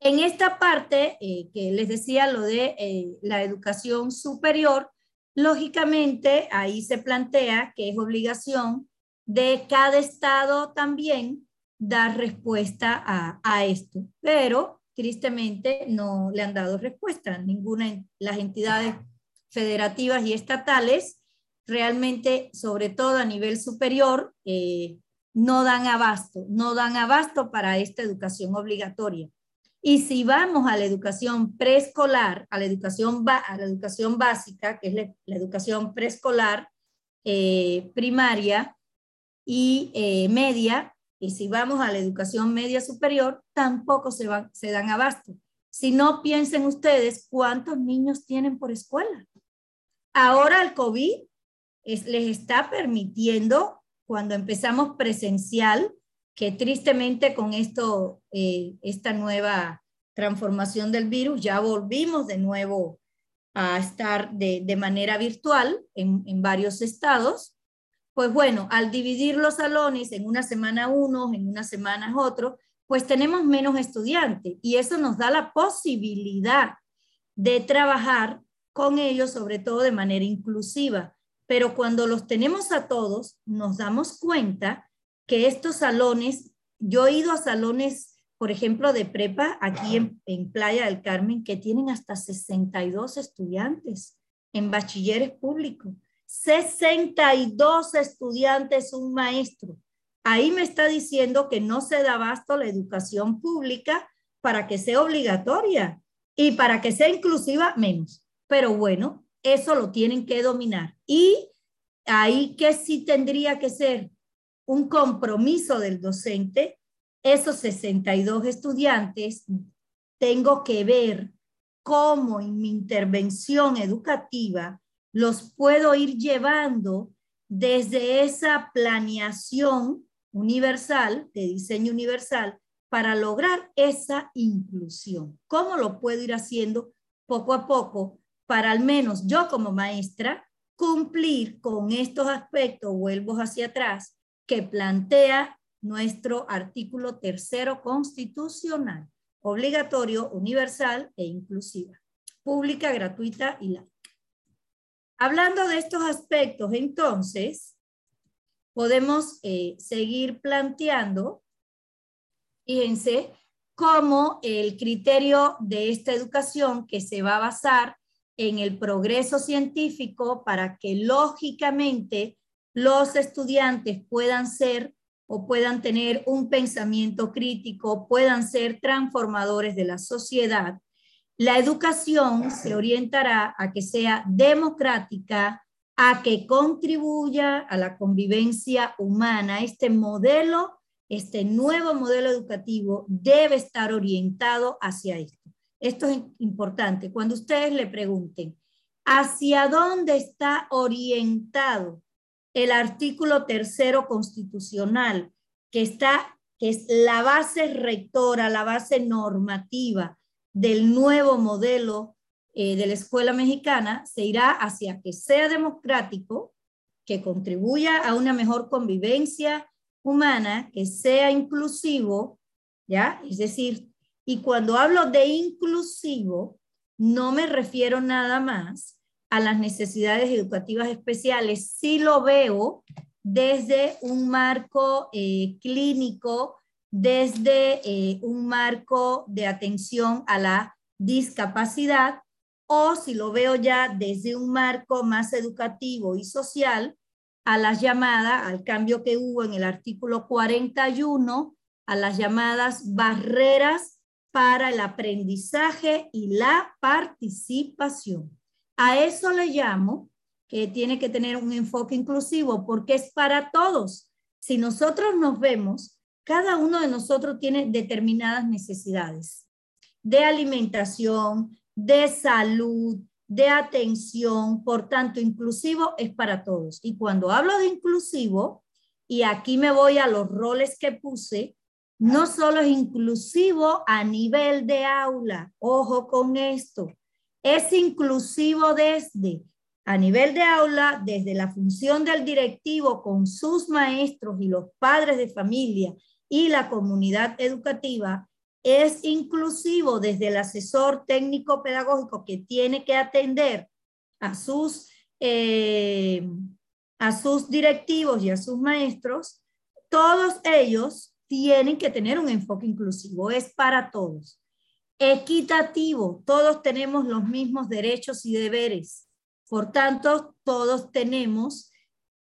S3: En esta parte eh, que les decía lo de eh, la educación superior, lógicamente ahí se plantea que es obligación de cada estado también dar respuesta a, esto, pero tristemente no le han dado respuesta. Ninguna de las entidades federativas y estatales realmente, sobre todo a nivel superior, eh, no dan abasto, no dan abasto para esta educación obligatoria. Y si vamos a la educación preescolar, a la educación, a la educación básica, que es la, educación preescolar, eh, primaria y eh, media, y si vamos a la educación media superior, tampoco se, se dan abasto. Si no, piensen ustedes cuántos niños tienen por escuela. Ahora el COVID les está permitiendo, cuando empezamos presencial, que tristemente con esto, eh, esta nueva transformación del virus, ya volvimos de nuevo a estar de, manera virtual en, en, varios estados. Pues bueno, al dividir los salones en una semana unos, en una semana otros, pues tenemos menos estudiantes y eso nos da la posibilidad de trabajar con ellos, sobre todo de manera inclusiva. Pero cuando los tenemos a todos, nos damos cuenta que estos salones, yo he ido a salones, por ejemplo, de prepa aquí en, Playa del Carmen, que tienen hasta 62 estudiantes en bachilleres públicos. 62 estudiantes, un maestro. Ahí me está diciendo que no se da abasto la educación pública para que sea obligatoria y para que sea inclusiva menos. Pero bueno, eso lo tienen que dominar. Y ahí que sí tendría que ser un compromiso del docente, esos 62 estudiantes, tengo que ver cómo en mi intervención educativa los puedo ir llevando desde esa planeación universal, de diseño universal, para lograr esa inclusión. ¿Cómo lo puedo ir haciendo poco a poco para al menos yo como maestra cumplir con estos aspectos, vuelvo hacia atrás, que plantea nuestro artículo tercero constitucional, obligatorio, universal e inclusiva, pública, gratuita y laica. Hablando de estos aspectos, entonces, podemos eh, seguir planteando, fíjense, cómo el criterio de esta educación que se va a basar en el progreso científico para que lógicamente los estudiantes puedan ser o puedan tener un pensamiento crítico, puedan ser transformadores de la sociedad, la educación se orientará a que sea democrática, a que contribuya a la convivencia humana. Este modelo, este nuevo modelo educativo debe estar orientado hacia esto. Esto es importante. Cuando ustedes le pregunten, ¿hacia dónde está orientado el artículo tercero constitucional, que está, que es la base rectora, la base normativa del nuevo modelo eh, de la escuela mexicana se irá hacia que sea democrático, que contribuya a una mejor convivencia humana, que sea inclusivo, ¿ya? Es decir, y cuando hablo de inclusivo, no me refiero nada más a las necesidades educativas especiales, sí lo veo desde un marco eh, clínico, desde eh, un marco de atención a la discapacidad o si lo veo ya desde un marco más educativo y social, a las llamadas, al cambio que hubo en el artículo 41, a las llamadas barreras para el aprendizaje y la participación. A eso le llamo que tiene que tener un enfoque inclusivo porque es para todos. Si nosotros nos vemos, cada uno de nosotros tiene determinadas necesidades de alimentación, de salud, de atención, por tanto, inclusivo es para todos. Y cuando hablo de inclusivo, y aquí me voy a los roles que puse, no solo es inclusivo a nivel de aula, ojo con esto, es inclusivo desde a nivel de aula, desde la función del directivo con sus maestros y los padres de familia y la comunidad educativa, es inclusivo desde el asesor técnico pedagógico que tiene que atender a sus, eh, a sus directivos y a sus maestros, todos ellos tienen que tener un enfoque inclusivo, es para todos. Equitativo, todos tenemos los mismos derechos y deberes. Por tanto, todos tenemos,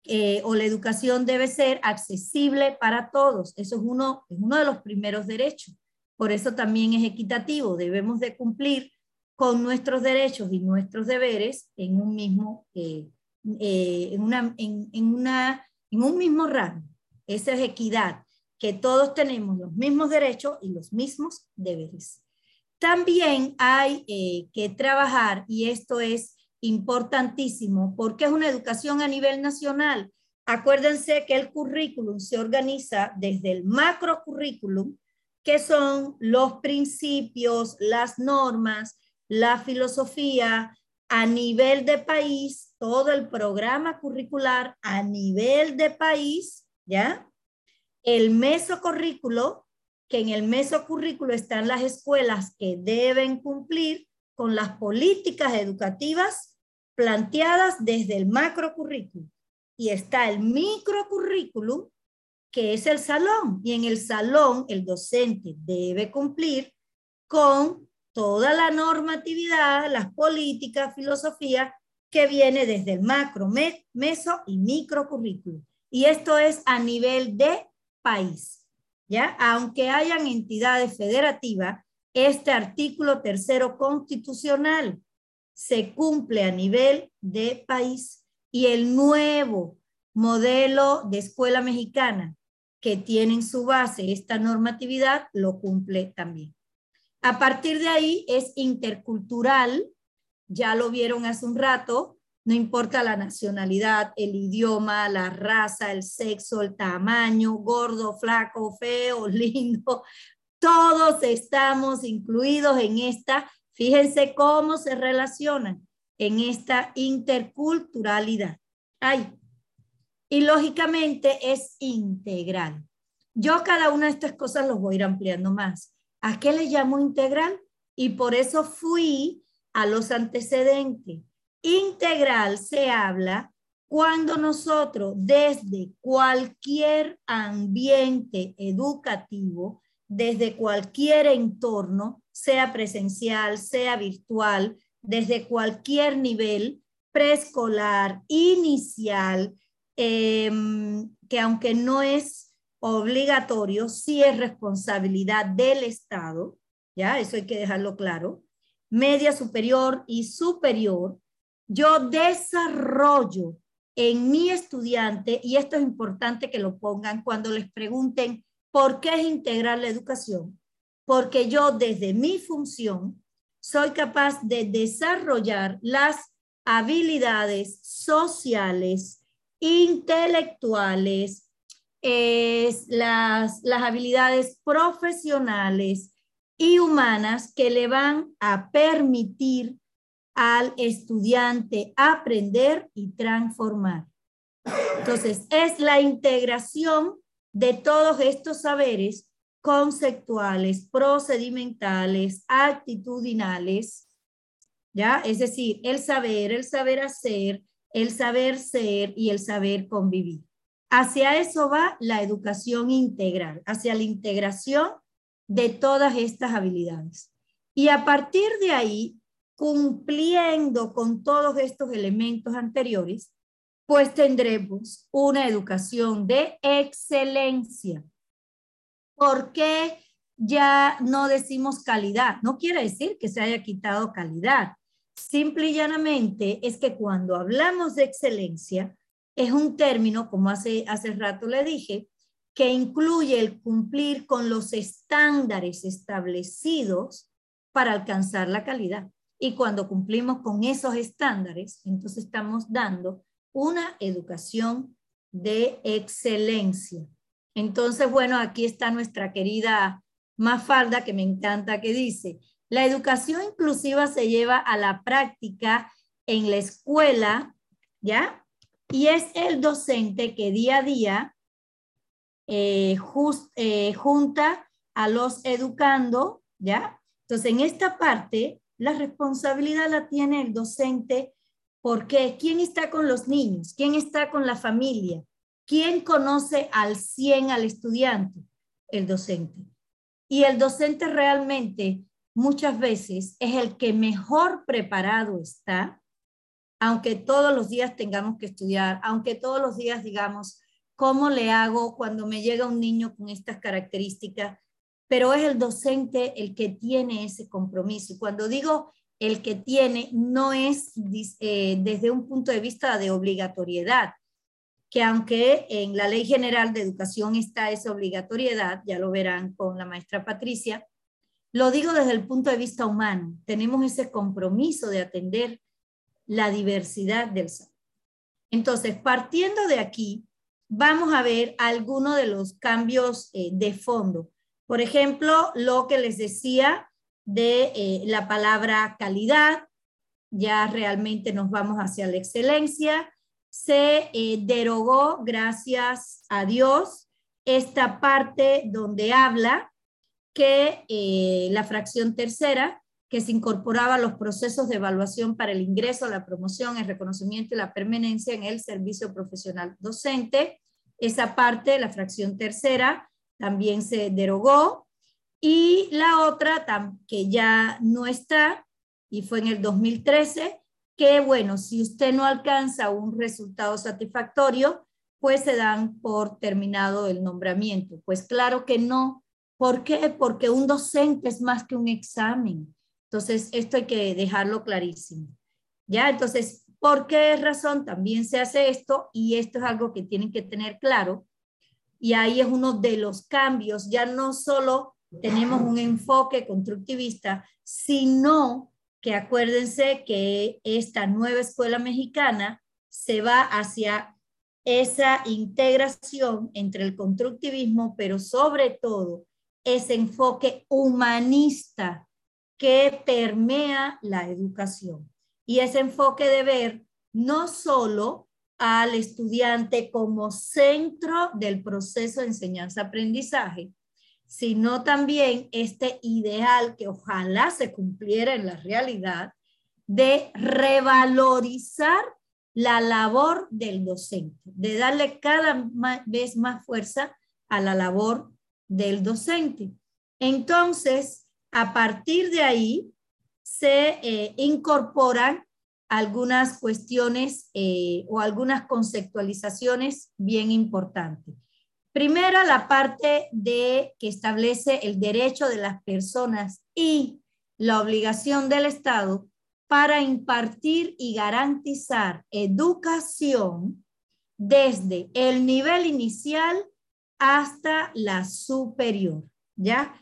S3: eh, o la educación debe ser accesible para todos. Eso es uno, es uno de los primeros derechos. Por eso también es equitativo. Debemos de cumplir con nuestros derechos y nuestros deberes en un mismo eh, eh, en, una, en, una, en un mismo rango. Esa es equidad, que todos tenemos los mismos derechos y los mismos deberes. También hay eh, que trabajar, y esto es importantísimo, porque es una educación a nivel nacional. Acuérdense que el currículum se organiza desde el macro currículum, que son los principios, las normas, la filosofía a nivel de país, todo el programa curricular a nivel de país, ¿ya? El mesocurrículo, que en el mesocurrículo están las escuelas que deben cumplir con las políticas educativas planteadas desde el macrocurrículo. Y está el microcurrículum, que es el salón. Y en el salón el docente debe cumplir con toda la normatividad, las políticas, filosofía que viene desde el macro, meso y microcurrículo. Y esto es a nivel de país. ¿Ya? Aunque hayan entidades federativas, este artículo tercero constitucional se cumple a nivel de país y el nuevo modelo de escuela mexicana que tiene en su base esta normatividad lo cumple también. A partir de ahí es intercultural, ya lo vieron hace un rato, no importa la nacionalidad, el idioma, la raza, el sexo, el tamaño, gordo, flaco, feo, lindo, todos estamos incluidos en esta Fíjense cómo se relacionan en esta interculturalidad. Ay, y lógicamente es integral. Yo cada una de estas cosas los voy a ir ampliando más. ¿A qué le llamo integral? Y por eso fui a los antecedentes. Integral se habla cuando nosotros desde cualquier ambiente educativo, desde cualquier entorno, sea presencial, sea virtual, desde cualquier nivel, preescolar, inicial, em, que aunque no es obligatorio, sí es responsabilidad del Estado, ¿ya? Eso hay que dejarlo claro. Media superior y superior, yo desarrollo en mi estudiante, y esto es importante que lo pongan cuando les pregunten por qué es integrar la educación, porque yo desde mi función soy capaz de desarrollar las habilidades sociales, intelectuales, las, las habilidades profesionales y humanas que le van a permitir al estudiante aprender y transformar. Entonces, es la integración de todos estos saberes conceptuales, procedimentales, actitudinales, ¿ya? Es decir, el saber, el saber hacer, el saber ser y el saber convivir. Hacia eso va la educación integral, hacia la integración de todas estas habilidades. Y a partir de ahí, cumpliendo con todos estos elementos anteriores, pues tendremos una educación de excelencia, ¿Por qué ya no decimos calidad? No quiere decir que se haya quitado calidad. Simple y llanamente es que cuando hablamos de excelencia, es un término, como hace, hace rato le dije, que incluye el cumplir con los estándares establecidos para alcanzar la calidad. Y cuando cumplimos con esos estándares, entonces estamos dando una educación de excelencia. Entonces, bueno, aquí está nuestra querida Mafalda, que me encanta, que dice, la educación inclusiva se lleva a la práctica en la escuela, ¿ya? Y es el docente que día a día eh, eh, junta a los educando, ¿ya? Entonces, en esta parte, la responsabilidad la tiene el docente porque ¿quién está con los niños? ¿Quién está con la familia? ¿Quién conoce al 100 al estudiante? El docente. Y el docente realmente muchas veces es el que mejor preparado está, aunque todos los días tengamos que estudiar, aunque todos los días digamos, ¿cómo le hago cuando me llega un niño con estas características? Pero es el docente el que tiene ese compromiso. Y cuando digo el que tiene no es eh, desde un punto de vista de obligatoriedad, que aunque en la Ley General de Educación está esa obligatoriedad, ya lo verán con la maestra Patricia, lo digo desde el punto de vista humano. Tenemos ese compromiso de atender la diversidad del ser. Entonces, partiendo de aquí, vamos a ver algunos de los cambios eh, de fondo. Por ejemplo, lo que les decía de eh, la palabra calidad, ya realmente nos vamos hacia la excelencia, se eh, derogó, gracias a Dios, esta parte donde habla que eh, la fracción tercera, que se incorporaba a los procesos de evaluación para el ingreso, la promoción, el reconocimiento y la permanencia en el servicio profesional docente. Esa parte, la fracción tercera, también se derogó. Y la otra, que ya no está, y fue en el 2013, que bueno, si usted no alcanza un resultado satisfactorio, pues se dan por terminado el nombramiento. Pues claro que no. ¿Por qué? Porque un docente es más que un examen. Entonces, esto hay que dejarlo clarísimo. ¿Ya? Entonces, ¿por qué razón también se hace esto? Y esto es algo que tienen que tener claro. Y ahí es uno de los cambios. Ya no solo tenemos un enfoque constructivista, sino que acuérdense que esta nueva escuela mexicana se va hacia esa integración entre el constructivismo, pero sobre todo ese enfoque humanista que permea la educación. Y ese enfoque de ver no solo al estudiante como centro del proceso de enseñanza-aprendizaje, sino también este ideal que ojalá se cumpliera en la realidad de revalorizar la labor del docente, de darle cada vez más fuerza a la labor del docente. Entonces, a partir de ahí, se eh, incorporan algunas cuestiones eh, o algunas conceptualizaciones bien importantes. Primera, la parte de que establece el derecho de las personas y la obligación del Estado para impartir y garantizar educación desde el nivel inicial hasta la superior, ¿ya?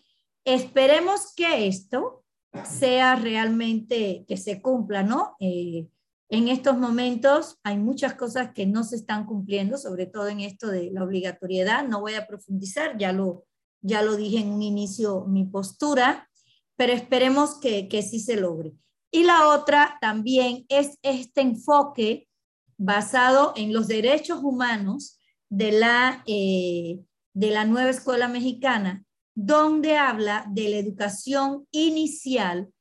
S3: Esperemos que esto sea realmente, que se cumpla, ¿no? Eh, en estos momentos hay muchas cosas que no se están cumpliendo, sobre todo en esto de la obligatoriedad. No voy a profundizar, ya lo, ya lo dije en un inicio mi postura, pero esperemos que, que sí se logre. Y la otra también es este enfoque basado en los derechos humanos de la, eh, de la nueva escuela mexicana, donde habla de la educación inicial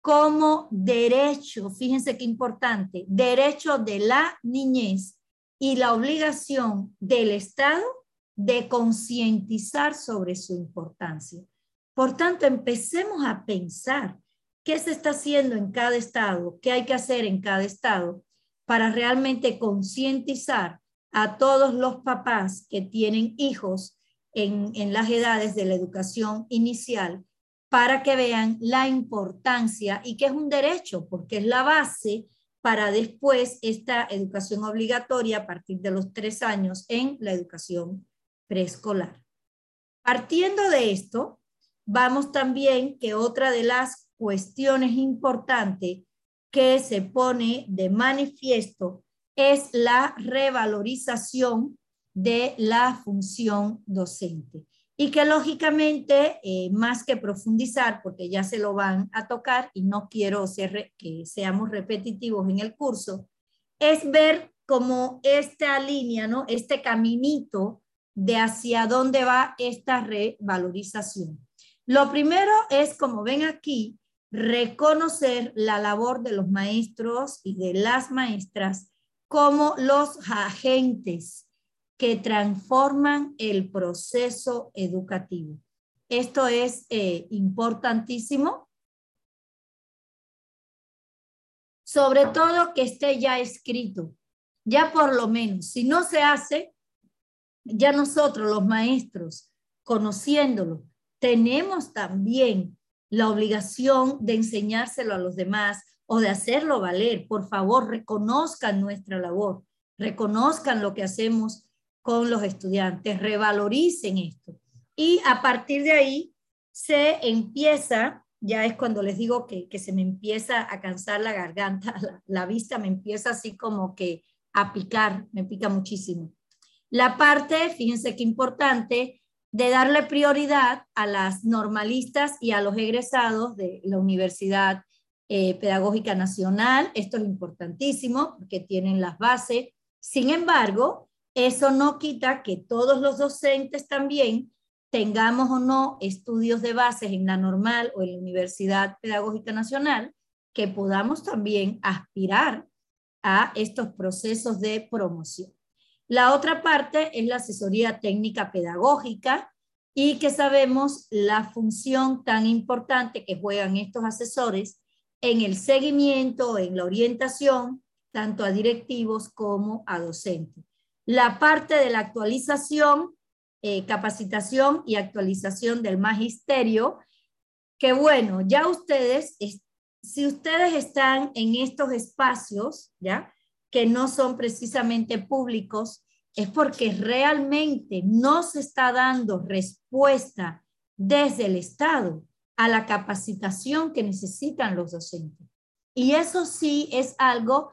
S3: como derecho, fíjense qué importante, derecho de la niñez y la obligación del Estado de concientizar sobre su importancia. Por tanto, empecemos a pensar qué se está haciendo en cada estado, qué hay que hacer en cada estado para realmente concientizar a todos los papás que tienen hijos en, las edades de la educación inicial para que vean la importancia y que es un derecho, porque es la base para después esta educación obligatoria a partir de los tres años en la educación preescolar. Partiendo de esto, vamos también que otra de las cuestiones importantes que se pone de manifiesto es la revalorización de la función docente y que lógicamente, eh, más que profundizar, porque ya se lo van a tocar y no quiero ser, que seamos repetitivos en el curso, es ver como esta línea, ¿no? este caminito de hacia dónde va esta revalorización. Lo primero es, como ven aquí, reconocer la labor de los maestros y de las maestras como los agentes que transforman el proceso educativo. Esto es eh, importantísimo, sobre todo que esté ya escrito, ya por lo menos, si no se hace, ya nosotros los maestros, conociéndolo, tenemos también la obligación de enseñárselo a los demás o de hacerlo valer. Por favor, reconozcan nuestra labor, reconozcan lo que hacemos con los estudiantes, revaloricen esto. Y a partir de ahí se empieza, ya es cuando les digo que, se me empieza a cansar la garganta, la vista me empieza así como que a picar, me pica muchísimo. La parte, fíjense qué importante, de darle prioridad a las normalistas y a los egresados de la Universidad eh, Pedagógica Nacional. Esto es importantísimo porque tienen las bases. Sin embargo, eso no quita que todos los docentes también tengamos o no estudios de bases en la normal o en la Universidad Pedagógica Nacional, que podamos también aspirar a estos procesos de promoción. La otra parte es la asesoría técnica pedagógica y que sabemos la función tan importante que juegan estos asesores en el seguimiento, en la orientación, tanto a directivos como a docentes. La parte de la actualización, eh, capacitación y actualización del magisterio, que bueno, ya ustedes, si ustedes están en estos espacios, ¿ya? que no son precisamente públicos, es porque realmente no se está dando respuesta desde el Estado a la capacitación que necesitan los docentes. Y eso sí es algo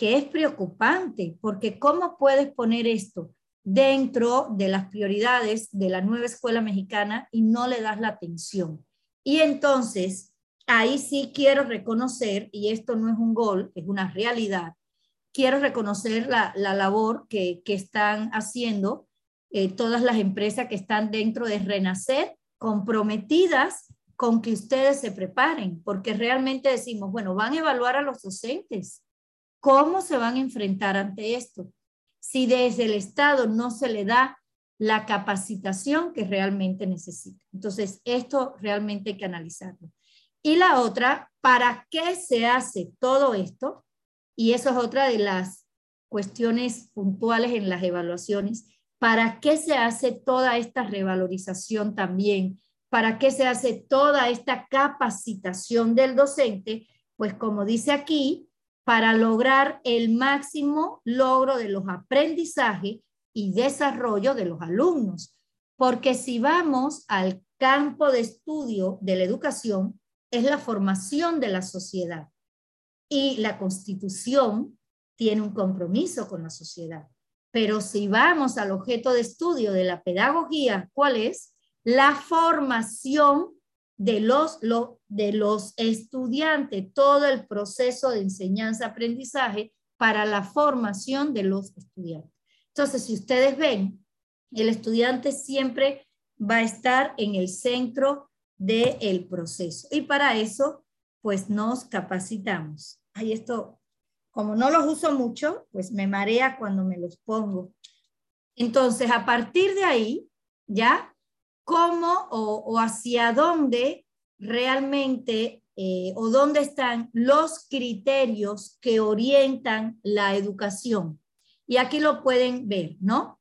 S3: que es preocupante, porque ¿cómo puedes poner esto dentro de las prioridades de la nueva escuela mexicana y no le das la atención? Y entonces, ahí sí quiero reconocer, y esto no es un gol, es una realidad, quiero reconocer la, labor que, están haciendo eh, todas las empresas que están dentro de Renacer, comprometidas con que ustedes se preparen, porque realmente decimos, bueno, van a evaluar a los docentes. ¿Cómo se van a enfrentar ante esto? Si desde el Estado no se le da la capacitación que realmente necesita. Entonces, esto realmente hay que analizarlo. Y la otra, ¿para qué se hace todo esto? Y eso es otra de las cuestiones puntuales en las evaluaciones. ¿Para qué se hace toda esta revalorización también? ¿Para qué se hace toda esta capacitación del docente? Pues como dice aquí, para lograr el máximo logro de los aprendizajes y desarrollo de los alumnos. Porque si vamos al campo de estudio de la educación, es la formación de la sociedad y la constitución tiene un compromiso con la sociedad. Pero si vamos al objeto de estudio de la pedagogía, ¿cuál es? La formación de los, de los estudiantes, todo el proceso de enseñanza-aprendizaje para la formación de los estudiantes. Entonces, si ustedes ven, el estudiante siempre va a estar en el centro del proceso. Y para eso, pues nos capacitamos ay, esto, como no los uso mucho, pues me marea cuando me los pongo. Entonces, a partir de ahí, ¿ya? ¿Cómo o, hacia dónde realmente eh, o dónde están los criterios que orientan la educación? Y aquí lo pueden ver, ¿no?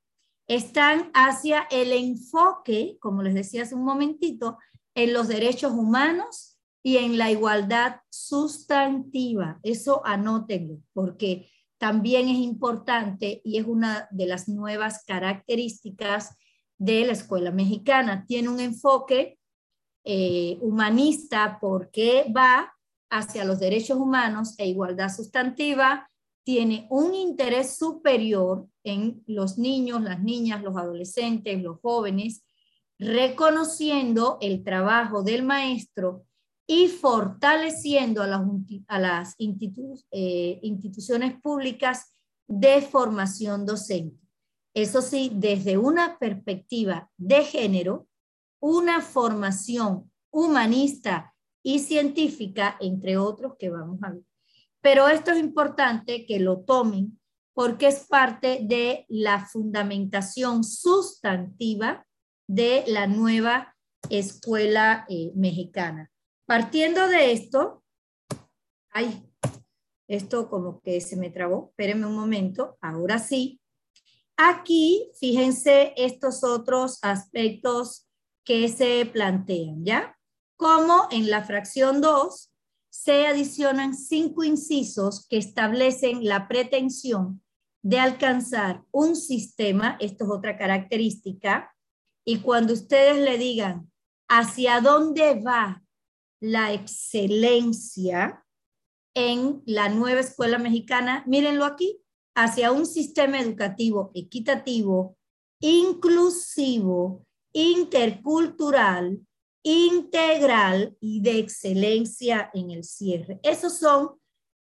S3: Están hacia el enfoque, como les decía hace un momentito, en los derechos humanos y en la igualdad sustantiva. Eso anótenlo, porque también es importante y es una de las nuevas características de la escuela mexicana. Tiene un enfoque eh, humanista porque va hacia los derechos humanos e igualdad sustantiva, tiene un interés superior en los niños, las niñas, los adolescentes, los jóvenes, reconociendo el trabajo del maestro y fortaleciendo a las, a las eh, instituciones públicas de formación docente. Eso sí, desde una perspectiva de género, una formación humanista y científica, entre otros que vamos a ver. Pero esto es importante que lo tomen porque es parte de la fundamentación sustantiva de la nueva escuela eh, mexicana. Partiendo de esto, ay, esto como que se me trabó, espérenme un momento, ahora sí. Aquí, fíjense estos otros aspectos que se plantean, ¿ya? como en la fracción 2 se adicionan cinco incisos que establecen la pretensión de alcanzar un sistema, esto es otra característica, y cuando ustedes le digan hacia dónde va la excelencia en la nueva escuela mexicana, mírenlo aquí, hacia un sistema educativo equitativo, inclusivo, intercultural, integral y de excelencia en el cierre. Esos son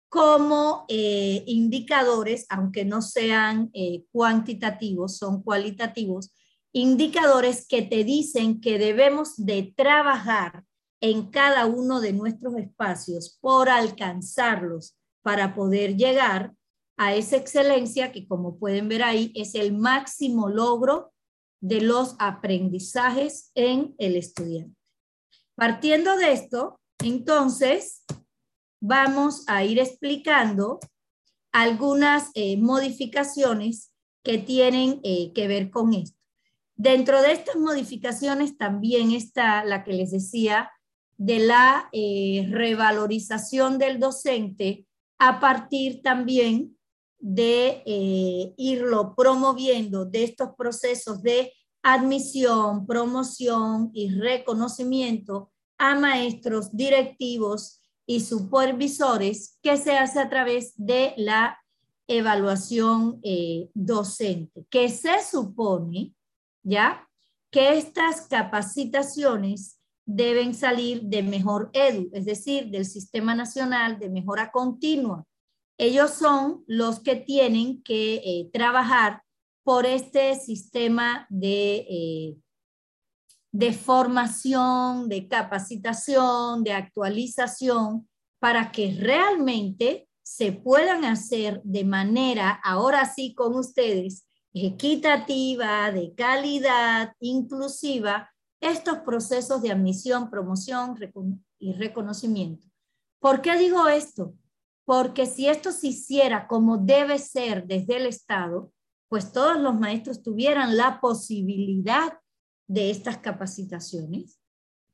S3: como eh, indicadores, aunque no sean eh, cuantitativos, son cualitativos, indicadores que te dicen que debemos de trabajar en cada uno de nuestros espacios por alcanzarlos para poder llegar a esa excelencia que como pueden ver ahí es el máximo logro de los aprendizajes en el estudiante. Partiendo de esto, entonces, vamos a ir explicando algunas eh, modificaciones que tienen eh, que ver con esto. Dentro de estas modificaciones también está la que les decía de la eh, revalorización del docente a partir también de irlo promoviendo de estos procesos de admisión, promoción y reconocimiento a maestros directivos y supervisores que se hace a través de la evaluación eh, docente, que se supone, ¿ya? Que estas capacitaciones deben salir de Mejor Edu, es decir, del Sistema Nacional de Mejora Continua. Ellos son los que tienen que eh, trabajar por este sistema de, eh, de formación, de capacitación, de actualización, para que realmente se puedan hacer de manera, ahora sí con ustedes, equitativa, de calidad, inclusiva, estos procesos de admisión, promoción y reconocimiento. ¿Por qué digo esto? Porque si esto se hiciera como debe ser desde el Estado, pues todos los maestros tuvieran la posibilidad de estas capacitaciones,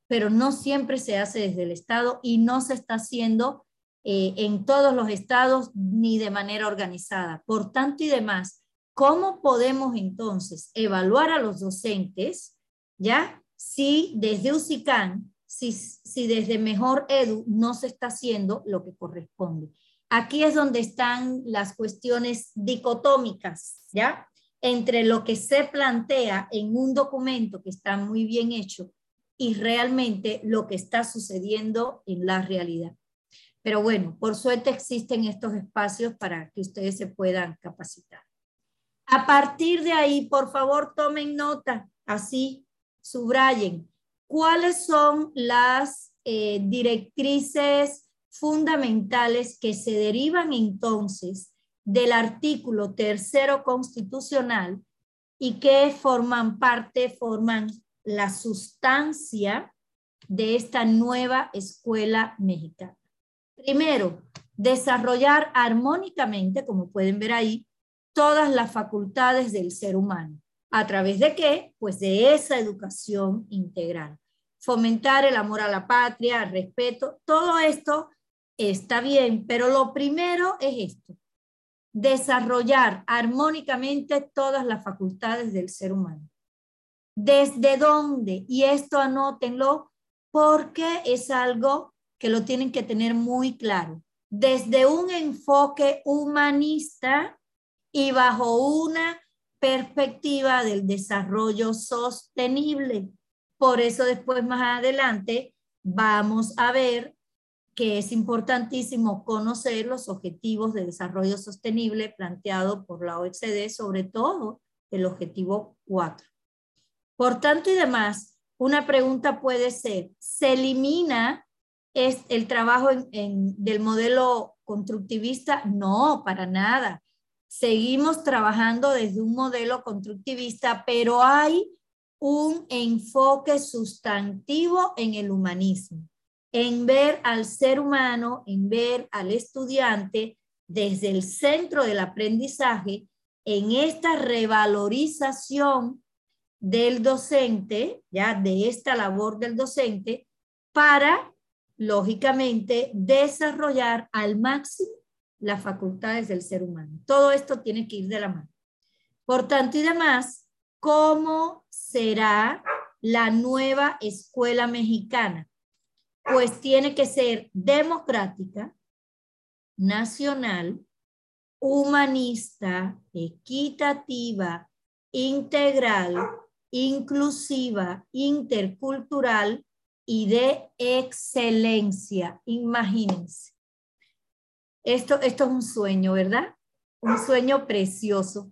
S3: pero no siempre se hace desde el Estado y no se está haciendo eh, en todos los estados ni de manera organizada. Por tanto y demás, ¿cómo podemos entonces evaluar a los docentes, ya? Si desde UCICAN, si, si desde Mejor Edu no se está haciendo lo que corresponde. Aquí es donde están las cuestiones dicotómicas, ¿ya? Entre lo que se plantea en un documento que está muy bien hecho y realmente lo que está sucediendo en la realidad. Pero bueno, por suerte existen estos espacios para que ustedes se puedan capacitar. A partir de ahí, por favor, tomen nota, así, subrayen, cuáles son las eh, directrices fundamentales que se derivan entonces del artículo tercero constitucional y que forman parte, forman la sustancia de esta nueva escuela mexicana. Primero, desarrollar armónicamente, como pueden ver ahí, todas las facultades del ser humano. ¿A través de qué? Pues de esa educación integral. Fomentar el amor a la patria, el respeto, todo esto está bien, pero lo primero es esto, desarrollar armónicamente todas las facultades del ser humano. ¿Desde dónde? Y esto anótenlo porque es algo que lo tienen que tener muy claro. Desde un enfoque humanista y bajo una perspectiva del desarrollo sostenible. Por eso después más adelante vamos a ver que es importantísimo conocer los objetivos de desarrollo sostenible planteado por la OECD, sobre todo el objetivo 4. Por tanto y demás, una pregunta puede ser, ¿se elimina el trabajo del modelo constructivista? No, para nada. Seguimos trabajando desde un modelo constructivista, pero hay un enfoque sustantivo en el humanismo en ver al ser humano, en ver al estudiante desde el centro del aprendizaje, en esta revalorización del docente, ya de esta labor del docente, para, lógicamente, desarrollar al máximo las facultades del ser humano. Todo esto tiene que ir de la mano. Por tanto y demás, ¿cómo será la nueva escuela mexicana? Pues tiene que ser democrática, nacional, humanista, equitativa, integral, inclusiva, intercultural y de excelencia. Imagínense. Esto, esto es un sueño, ¿verdad? Un sueño precioso.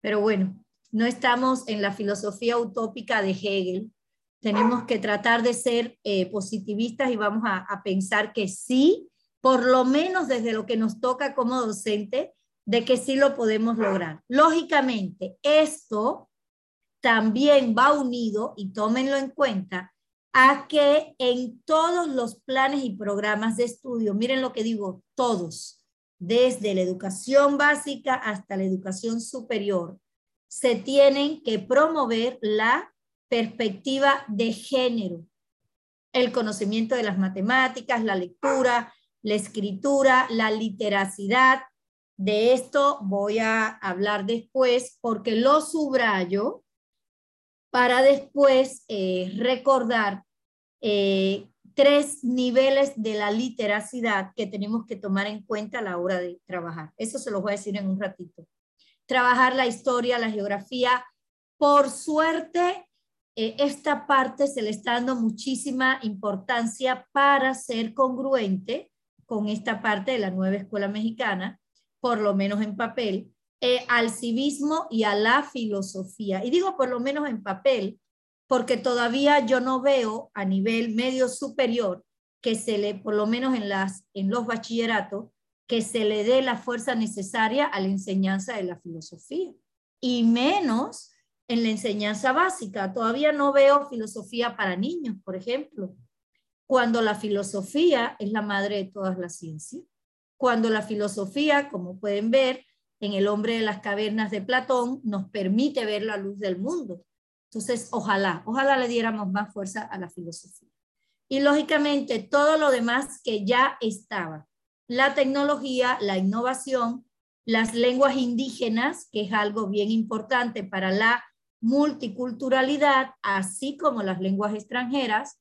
S3: Pero bueno, no estamos en la filosofía utópica de Hegel. Tenemos que tratar de ser eh, positivistas y vamos a, pensar que sí, por lo menos desde lo que nos toca como docente, de que sí lo podemos lograr. Lógicamente, esto también va unido, y tómenlo en cuenta, a que en todos los planes y programas de estudio, miren lo que digo, todos, desde la educación básica hasta la educación superior, se tienen que promover la perspectiva de género, el conocimiento de las matemáticas, la lectura, la escritura, la literacidad, de esto voy a hablar después porque lo subrayo para después eh, recordar eh, tres niveles de la literacidad que tenemos que tomar en cuenta a la hora de trabajar. Eso se los voy a decir en un ratito. Trabajar la historia, la geografía. Por suerte, eh, esta parte se le está dando muchísima importancia para ser congruente con esta parte de la nueva escuela mexicana por lo menos en papel, eh, al civismo y a la filosofía. Y digo por lo menos en papel, porque todavía yo no veo a nivel medio superior que se le, por lo menos en, las, en los bachilleratos, que se le dé la fuerza necesaria a la enseñanza de la filosofía. Y menos en la enseñanza básica. Todavía no veo filosofía para niños, por ejemplo, cuando la filosofía es la madre de todas las ciencias cuando la filosofía, como pueden ver en El hombre de las cavernas de Platón, nos permite ver la luz del mundo. Entonces, ojalá, ojalá le diéramos más fuerza a la filosofía. Y lógicamente, todo lo demás que ya estaba, la tecnología, la innovación, las lenguas indígenas, que es algo bien importante para la multiculturalidad, así como las lenguas extranjeras,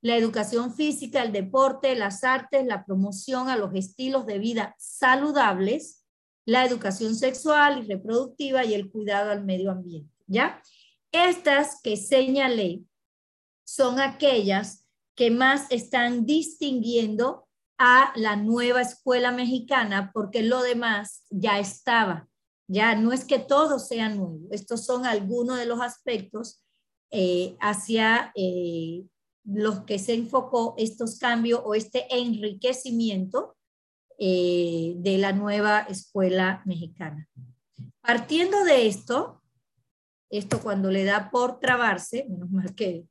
S3: la educación física, el deporte, las artes, la promoción a los estilos de vida saludables, la educación sexual y reproductiva y el cuidado al medio ambiente. ¿Ya? Estas que señalé son aquellas que más están distinguiendo a la nueva escuela mexicana porque lo demás ya estaba. Ya no es que todo sea nuevo, estos son algunos de los aspectos eh, hacia eh, los que se enfocó estos cambios o este enriquecimiento eh, de la nueva escuela mexicana. Partiendo de esto, esto cuando le da por trabarse, menos mal que,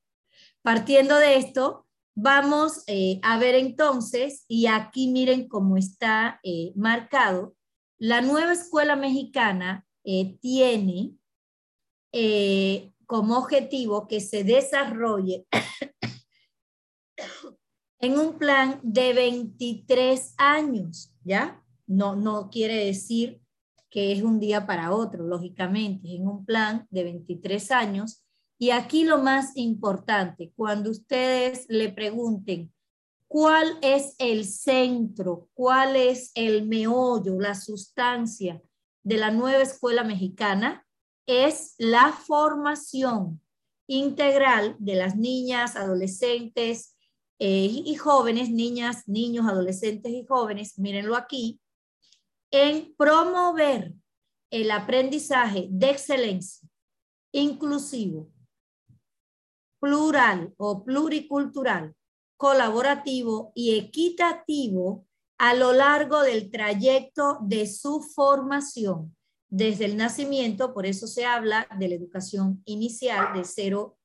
S3: partiendo de esto, vamos a ver entonces, y aquí miren cómo está marcado, la nueva escuela mexicana tiene como objetivo que se desarrolle en un plan de 23 años, ¿ya? No, no quiere decir que es un día para otro, lógicamente, en un plan de 23 años. Y aquí lo más importante, cuando ustedes le pregunten cuál es el centro, cuál es el meollo, la sustancia de la nueva escuela mexicana, es la formación integral de las niñas, adolescentes, eh, y jóvenes, niñas, niños, adolescentes y jóvenes, mírenlo aquí, en promover el aprendizaje de excelencia, inclusivo, plural o pluricultural, colaborativo y equitativo a lo largo del trayecto de su formación, desde el nacimiento, por eso se habla de la educación inicial de 0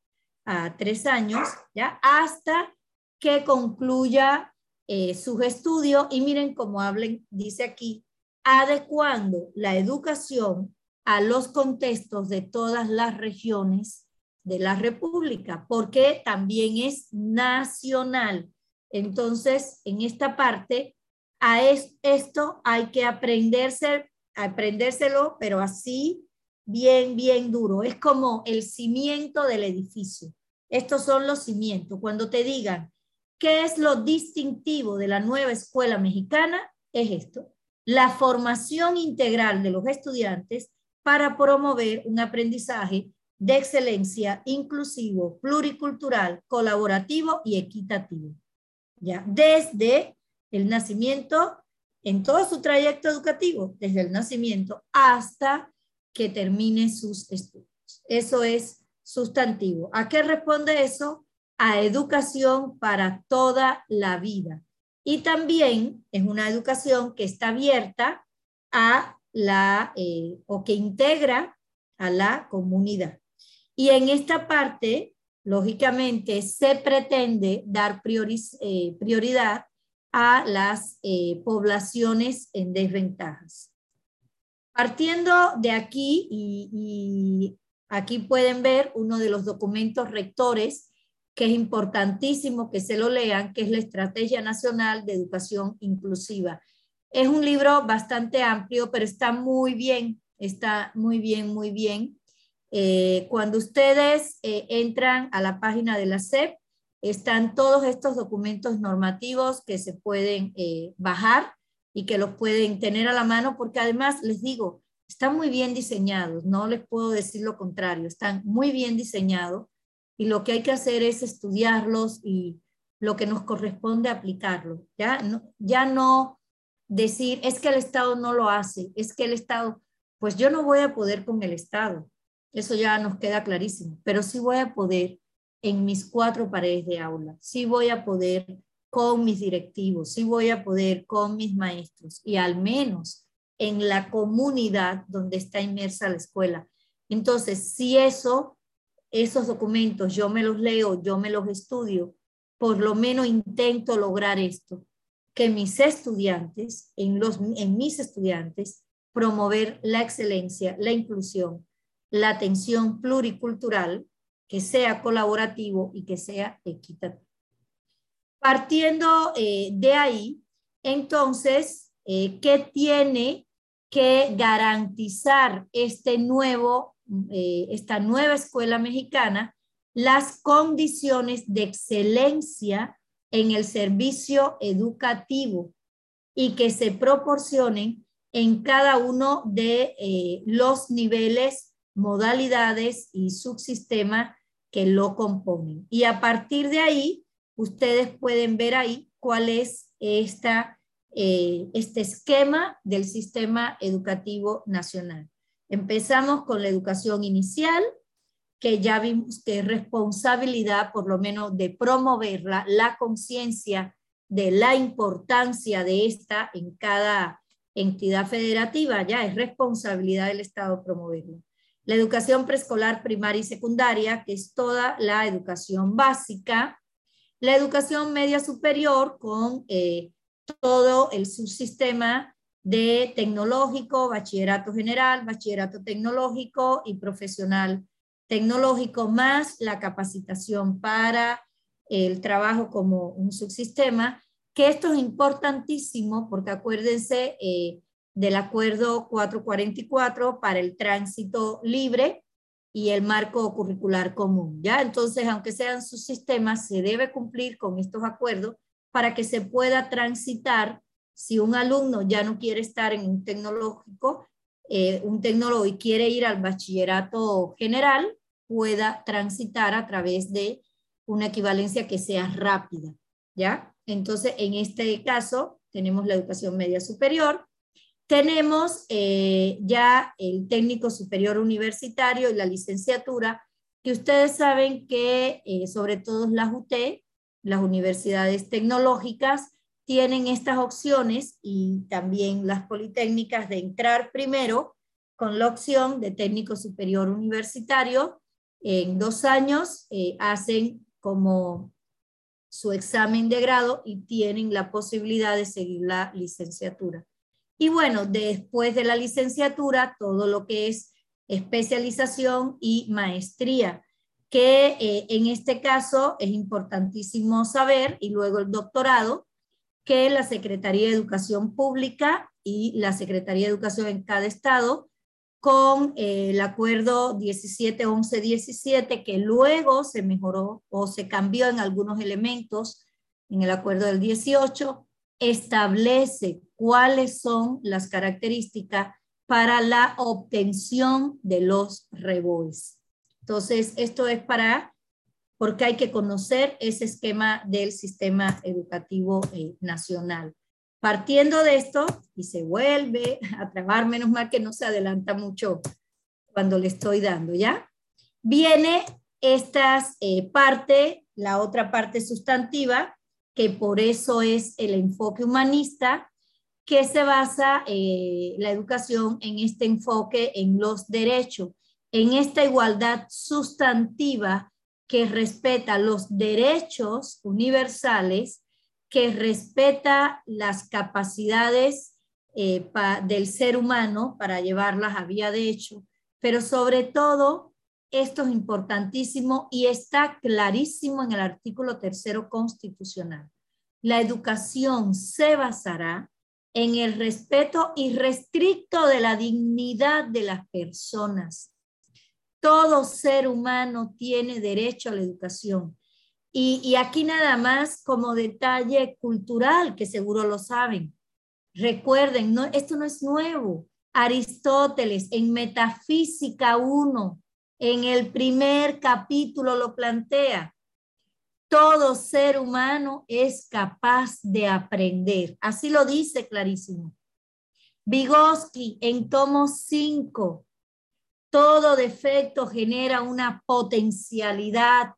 S3: a 3 años, ¿ya? hasta que concluya eh, sus estudios y miren cómo hablen, dice aquí, adecuando la educación a los contextos de todas las regiones de la República, porque también es nacional. Entonces, en esta parte, a esto hay que aprenderse, aprendérselo, pero así bien, bien duro. Es como el cimiento del edificio. Estos son los cimientos. Cuando te digan qué es lo distintivo de la nueva escuela mexicana, es esto. La formación integral de los estudiantes para promover un aprendizaje de excelencia inclusivo, pluricultural, colaborativo y equitativo. Ya, desde el nacimiento, en todo su trayecto educativo, desde el nacimiento hasta que termine sus estudios. Eso es sustantivo. ¿A qué responde eso? A educación para toda la vida. Y también es una educación que está abierta a la, eh, o que integra a la comunidad. Y en esta parte, lógicamente, se pretende dar eh, prioridad a las eh, poblaciones en desventajas. Partiendo de aquí, y, aquí pueden ver uno de los documentos rectores que es importantísimo que se lo lean, que es la Estrategia Nacional de Educación Inclusiva. Es un libro bastante amplio, pero está muy bien, está muy bien, muy bien. Eh, cuando ustedes eh, entran a la página de la SEP, están todos estos documentos normativos que se pueden eh, bajar y que los pueden tener a la mano, porque además les digo, están muy bien diseñados, no les puedo decir lo contrario, están muy bien diseñados y lo que hay que hacer es estudiarlos y lo que nos corresponde aplicarlo. Ya no, ya no decir, es que el Estado no lo hace, es que el Estado, pues yo no voy a poder con el Estado, eso ya nos queda clarísimo, pero sí voy a poder en mis cuatro paredes de aula, sí voy a poder con mis directivos, sí voy a poder con mis maestros y al menos en la comunidad donde está inmersa la escuela. Entonces, si eso, esos documentos yo me los leo, yo me los estudio, por lo menos intento lograr esto, que mis estudiantes, en, los, en mis estudiantes, promover la excelencia, la inclusión, la atención pluricultural, que sea colaborativo y que sea equitativo. Partiendo eh, de ahí, entonces, eh, ¿qué tiene que garantizar este nuevo, eh, esta nueva escuela mexicana? Las condiciones de excelencia en el servicio educativo y que se proporcionen en cada uno de los niveles modalidades y subsistemas que lo componen. Y a partir de ahí, ustedes pueden ver ahí cuál es esta, eh, este esquema del sistema educativo nacional. Empezamos con la educación inicial, que ya vimos que es responsabilidad por lo menos de promoverla, la conciencia de la importancia de esta en cada entidad federativa, ya es responsabilidad del Estado promoverla la educación preescolar primaria y secundaria, que es toda la educación básica, la educación media superior con eh, todo el subsistema de tecnológico, bachillerato general, bachillerato tecnológico y profesional tecnológico, más la capacitación para el trabajo como un subsistema, que esto es importantísimo porque acuérdense, eh, del Acuerdo 444 para el tránsito libre y el marco curricular común. ¿ya? Entonces, aunque sean sus sistemas, se debe cumplir con estos acuerdos para que se pueda transitar si un alumno ya no quiere estar en un tecnológico, eh, un tecnólogo y quiere ir al bachillerato general, pueda transitar a través de una equivalencia que sea rápida, ¿ya? Entonces, en este caso, tenemos la educación media superior, tenemos eh, ya el técnico superior universitario y la licenciatura, que ustedes saben que eh, sobre todo las UT, las universidades tecnológicas, tienen estas opciones y también las politécnicas de entrar primero con la opción de técnico superior universitario. En dos años eh, hacen como su examen de grado y tienen la posibilidad de seguir la licenciatura. Y bueno, después de la licenciatura, todo lo que es especialización y maestría. que eh, en este caso es importantísimo saber, y luego el doctorado, que la Secretaría de Educación Pública y la Secretaría de Educación en cada estado, con eh, el acuerdo 17-11-17, que luego se mejoró o se cambió en algunos elementos en el acuerdo del 18, establece cuáles son las características para la obtención de los reboes. Entonces, esto es para, porque hay que conocer ese esquema del sistema educativo eh, nacional. Partiendo de esto, y se vuelve a trabar, menos mal que no se adelanta mucho cuando le estoy dando, ¿ya? Viene esta eh, parte, la otra parte sustantiva, que por eso es el enfoque humanista, que se basa eh, la educación en este enfoque en los derechos, en esta igualdad sustantiva que respeta los derechos universales, que respeta las capacidades eh, del ser humano para llevarlas a vía de hecho, pero sobre todo, esto es importantísimo y está clarísimo en el artículo tercero constitucional. La educación se basará en el respeto irrestricto de la dignidad de las personas. Todo ser humano tiene derecho a la educación. Y, y, aquí nada más como detalle cultural, que seguro lo saben. Recuerden, esto no es nuevo. Aristóteles en Metafísica 1, en el primer capítulo lo plantea todo ser humano es capaz de aprender. Así lo dice clarísimo. Vygotsky en tomo 5, todo defecto genera una potencialidad.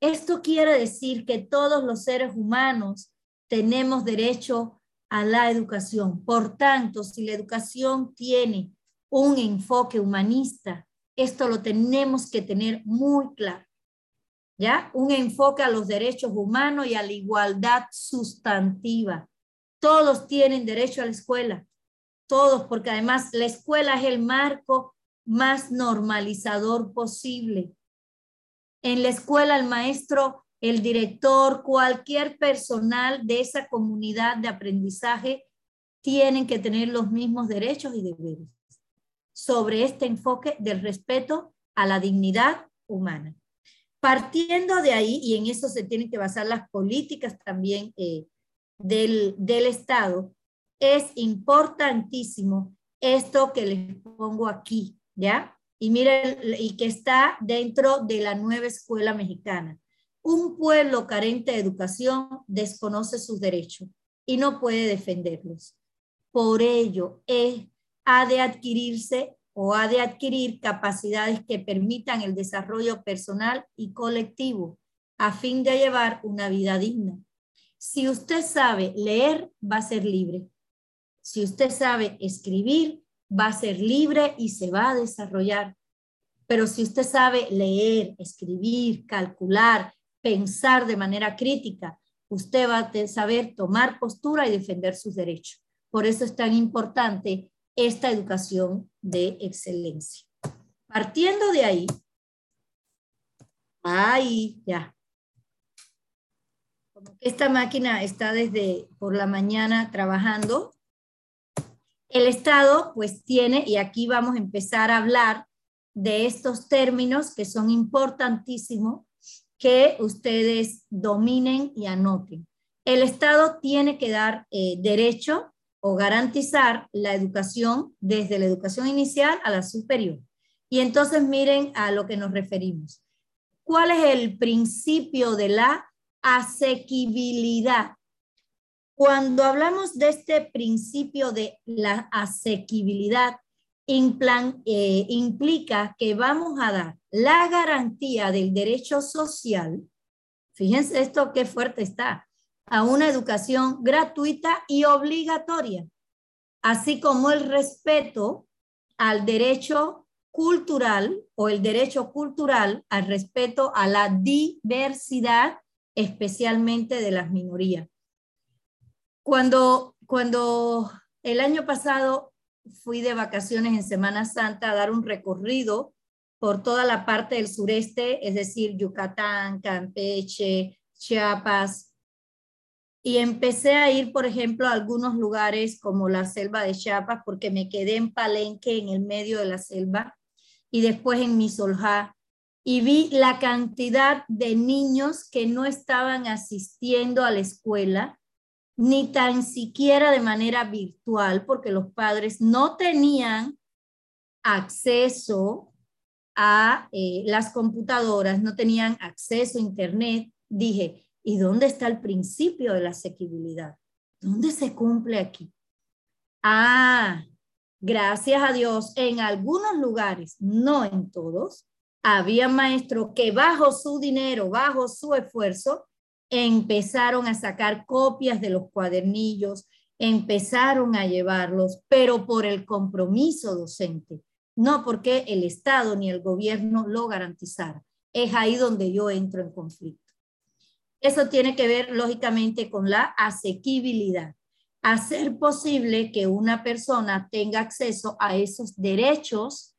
S3: Esto quiere decir que todos los seres humanos tenemos derecho a la educación. Por tanto, si la educación tiene un enfoque humanista, esto lo tenemos que tener muy claro. ¿ya? Un enfoque a los derechos humanos y a la igualdad sustantiva. Todos tienen derecho a la escuela, todos, porque además la escuela es el marco más normalizador posible. En la escuela el maestro, el director, cualquier personal de esa comunidad de aprendizaje tienen que tener los mismos derechos y deberes sobre este enfoque del respeto a la dignidad humana. Partiendo de ahí, y en eso se tienen que basar las políticas también eh, del, del Estado, es importantísimo esto que les pongo aquí, ¿ya? Y miren, y que está dentro de la nueva escuela mexicana. Un pueblo carente de educación desconoce sus derechos y no puede defenderlos. Por ello, es, ha de adquirirse o ha de adquirir capacidades que permitan el desarrollo personal y colectivo a fin de llevar una vida digna. Si usted sabe leer, va a ser libre. Si usted sabe escribir, va a ser libre y se va a desarrollar. Pero si usted sabe leer, escribir, calcular, pensar de manera crítica, usted va a saber tomar postura y defender sus derechos. Por eso es tan importante esta educación de excelencia. Partiendo de ahí, ahí ya. Como esta máquina está desde por la mañana trabajando, el Estado pues tiene, y aquí vamos a empezar a hablar de estos términos que son importantísimos que ustedes dominen y anoten. El Estado tiene que dar eh, derecho o garantizar la educación desde la educación inicial a la superior. Y entonces miren a lo que nos referimos. ¿Cuál es el principio de la asequibilidad? Cuando hablamos de este principio de la asequibilidad, eh, implica que vamos a dar la garantía del derecho social. Fíjense esto qué fuerte está a una educación gratuita y obligatoria, así como el respeto al derecho cultural o el derecho cultural al respeto a la diversidad, especialmente de las minorías. Cuando, cuando el año pasado fui de vacaciones en Semana Santa a dar un recorrido por toda la parte del sureste, es decir, Yucatán, Campeche, Chiapas. Y empecé a ir, por ejemplo, a algunos lugares como la selva de Chiapas, porque me quedé en Palenque, en el medio de la selva, y después en Misoljá, y vi la cantidad de niños que no estaban asistiendo a la escuela, ni tan siquiera de manera virtual, porque los padres no tenían acceso a eh, las computadoras, no tenían acceso a Internet. Dije, ¿y dónde está el principio de la asequibilidad? ¿Dónde se cumple aquí? Ah, gracias a Dios, en algunos lugares, no en todos, había maestros que bajo su dinero, bajo su esfuerzo, empezaron a sacar copias de los cuadernillos, empezaron a llevarlos, pero por el compromiso docente, no porque el Estado ni el gobierno lo garantizaran. Es ahí donde yo entro en conflicto. Eso tiene que ver, lógicamente, con la asequibilidad. Hacer posible que una persona tenga acceso a esos derechos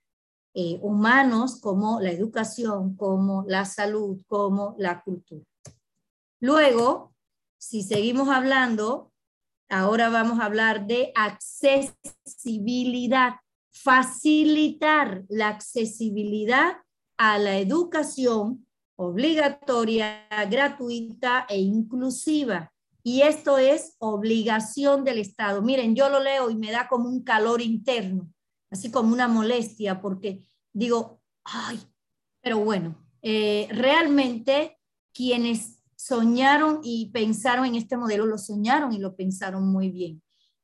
S3: eh, humanos como la educación, como la salud, como la cultura. Luego, si seguimos hablando, ahora vamos a hablar de accesibilidad, facilitar la accesibilidad a la educación obligatoria, gratuita e inclusiva. Y esto es obligación del Estado. Miren, yo lo leo y me da como un calor interno así como una molestia, porque digo, ay, pero bueno, eh, realmente quienes soñaron y pensaron en este modelo, lo soñaron y lo pensaron muy bien.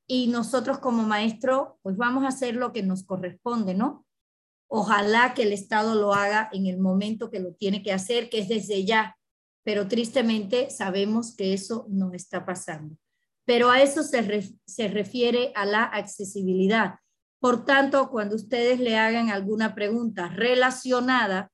S3: Y nosotros como maestro, pues vamos a hacer lo que nos corresponde, ¿no? Ojalá que el Estado lo haga en el momento que lo tiene que hacer, que es desde ya, pero tristemente sabemos que eso no está pasando. Pero a eso se, se refiere a la accesibilidad. Por tanto, cuando ustedes le hagan alguna pregunta relacionada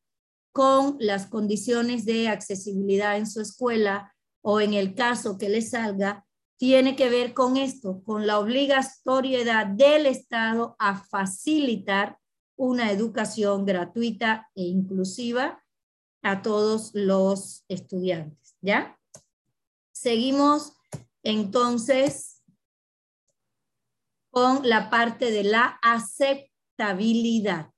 S3: con las condiciones de accesibilidad en su escuela o en el caso que les salga, tiene que ver con esto, con la obligatoriedad del Estado a facilitar una educación gratuita e inclusiva a todos los estudiantes, ¿ya? Seguimos entonces con la parte de la aceptabilidad.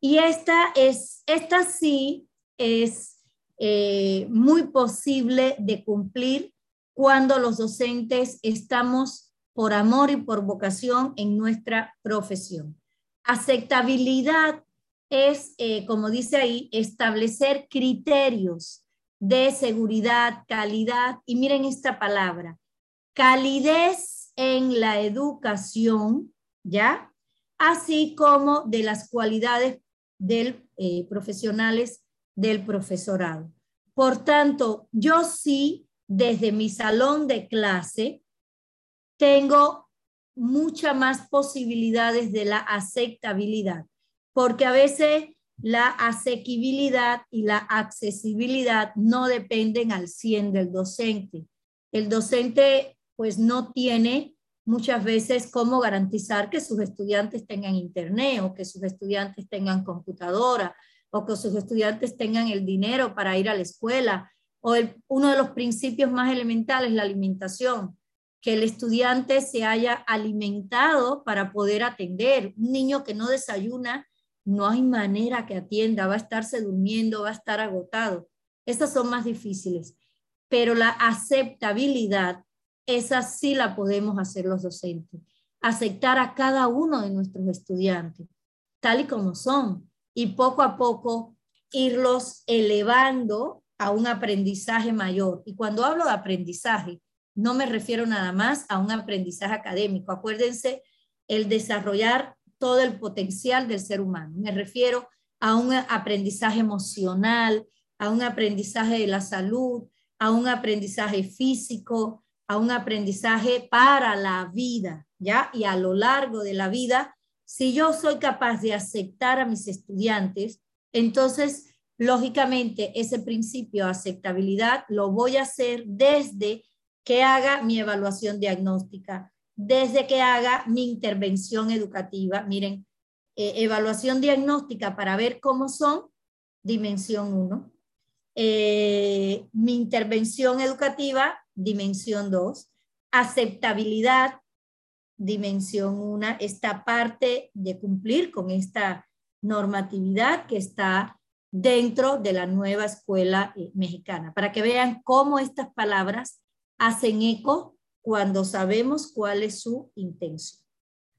S3: Y esta, es, esta sí es eh, muy posible de cumplir cuando los docentes estamos por amor y por vocación en nuestra profesión. Aceptabilidad es, eh, como dice ahí, establecer criterios de seguridad, calidad, y miren esta palabra, calidez en la educación, ¿ya? Así como de las cualidades del eh, profesionales del profesorado. Por tanto, yo sí, desde mi salón de clase, tengo muchas más posibilidades de la aceptabilidad, porque a veces la asequibilidad y la accesibilidad no dependen al 100 del docente. El docente pues no tiene muchas veces cómo garantizar que sus estudiantes tengan internet o que sus estudiantes tengan computadora o que sus estudiantes tengan el dinero para ir a la escuela. O uno de los principios más elementales, la alimentación, que el estudiante se haya alimentado para poder atender. Un niño que no desayuna, no hay manera que atienda, va a estarse durmiendo, va a estar agotado. Esas son más difíciles. Pero la aceptabilidad esa sí la podemos hacer los docentes. Aceptar a cada uno de nuestros estudiantes, tal y como son, y poco a poco irlos elevando a un aprendizaje mayor. Y cuando hablo de aprendizaje, no me refiero nada más a un aprendizaje académico. Acuérdense, el desarrollar todo el potencial del ser humano. Me refiero a un aprendizaje emocional, a un aprendizaje de la salud, a un aprendizaje físico, a un aprendizaje para la vida, ¿ya? Y a lo largo de la vida, si yo soy capaz de aceptar a mis estudiantes, entonces, lógicamente, ese principio de aceptabilidad lo voy a hacer desde que haga mi evaluación diagnóstica, desde que haga mi intervención educativa. Miren, eh, evaluación diagnóstica para ver cómo son, dimensión 1. Eh, mi intervención educativa, dimensión 2. Aceptabilidad, dimensión 1. Esta parte de cumplir con esta normatividad que está dentro de la nueva escuela eh, mexicana, para que vean cómo estas palabras hacen eco cuando sabemos cuál es su intención.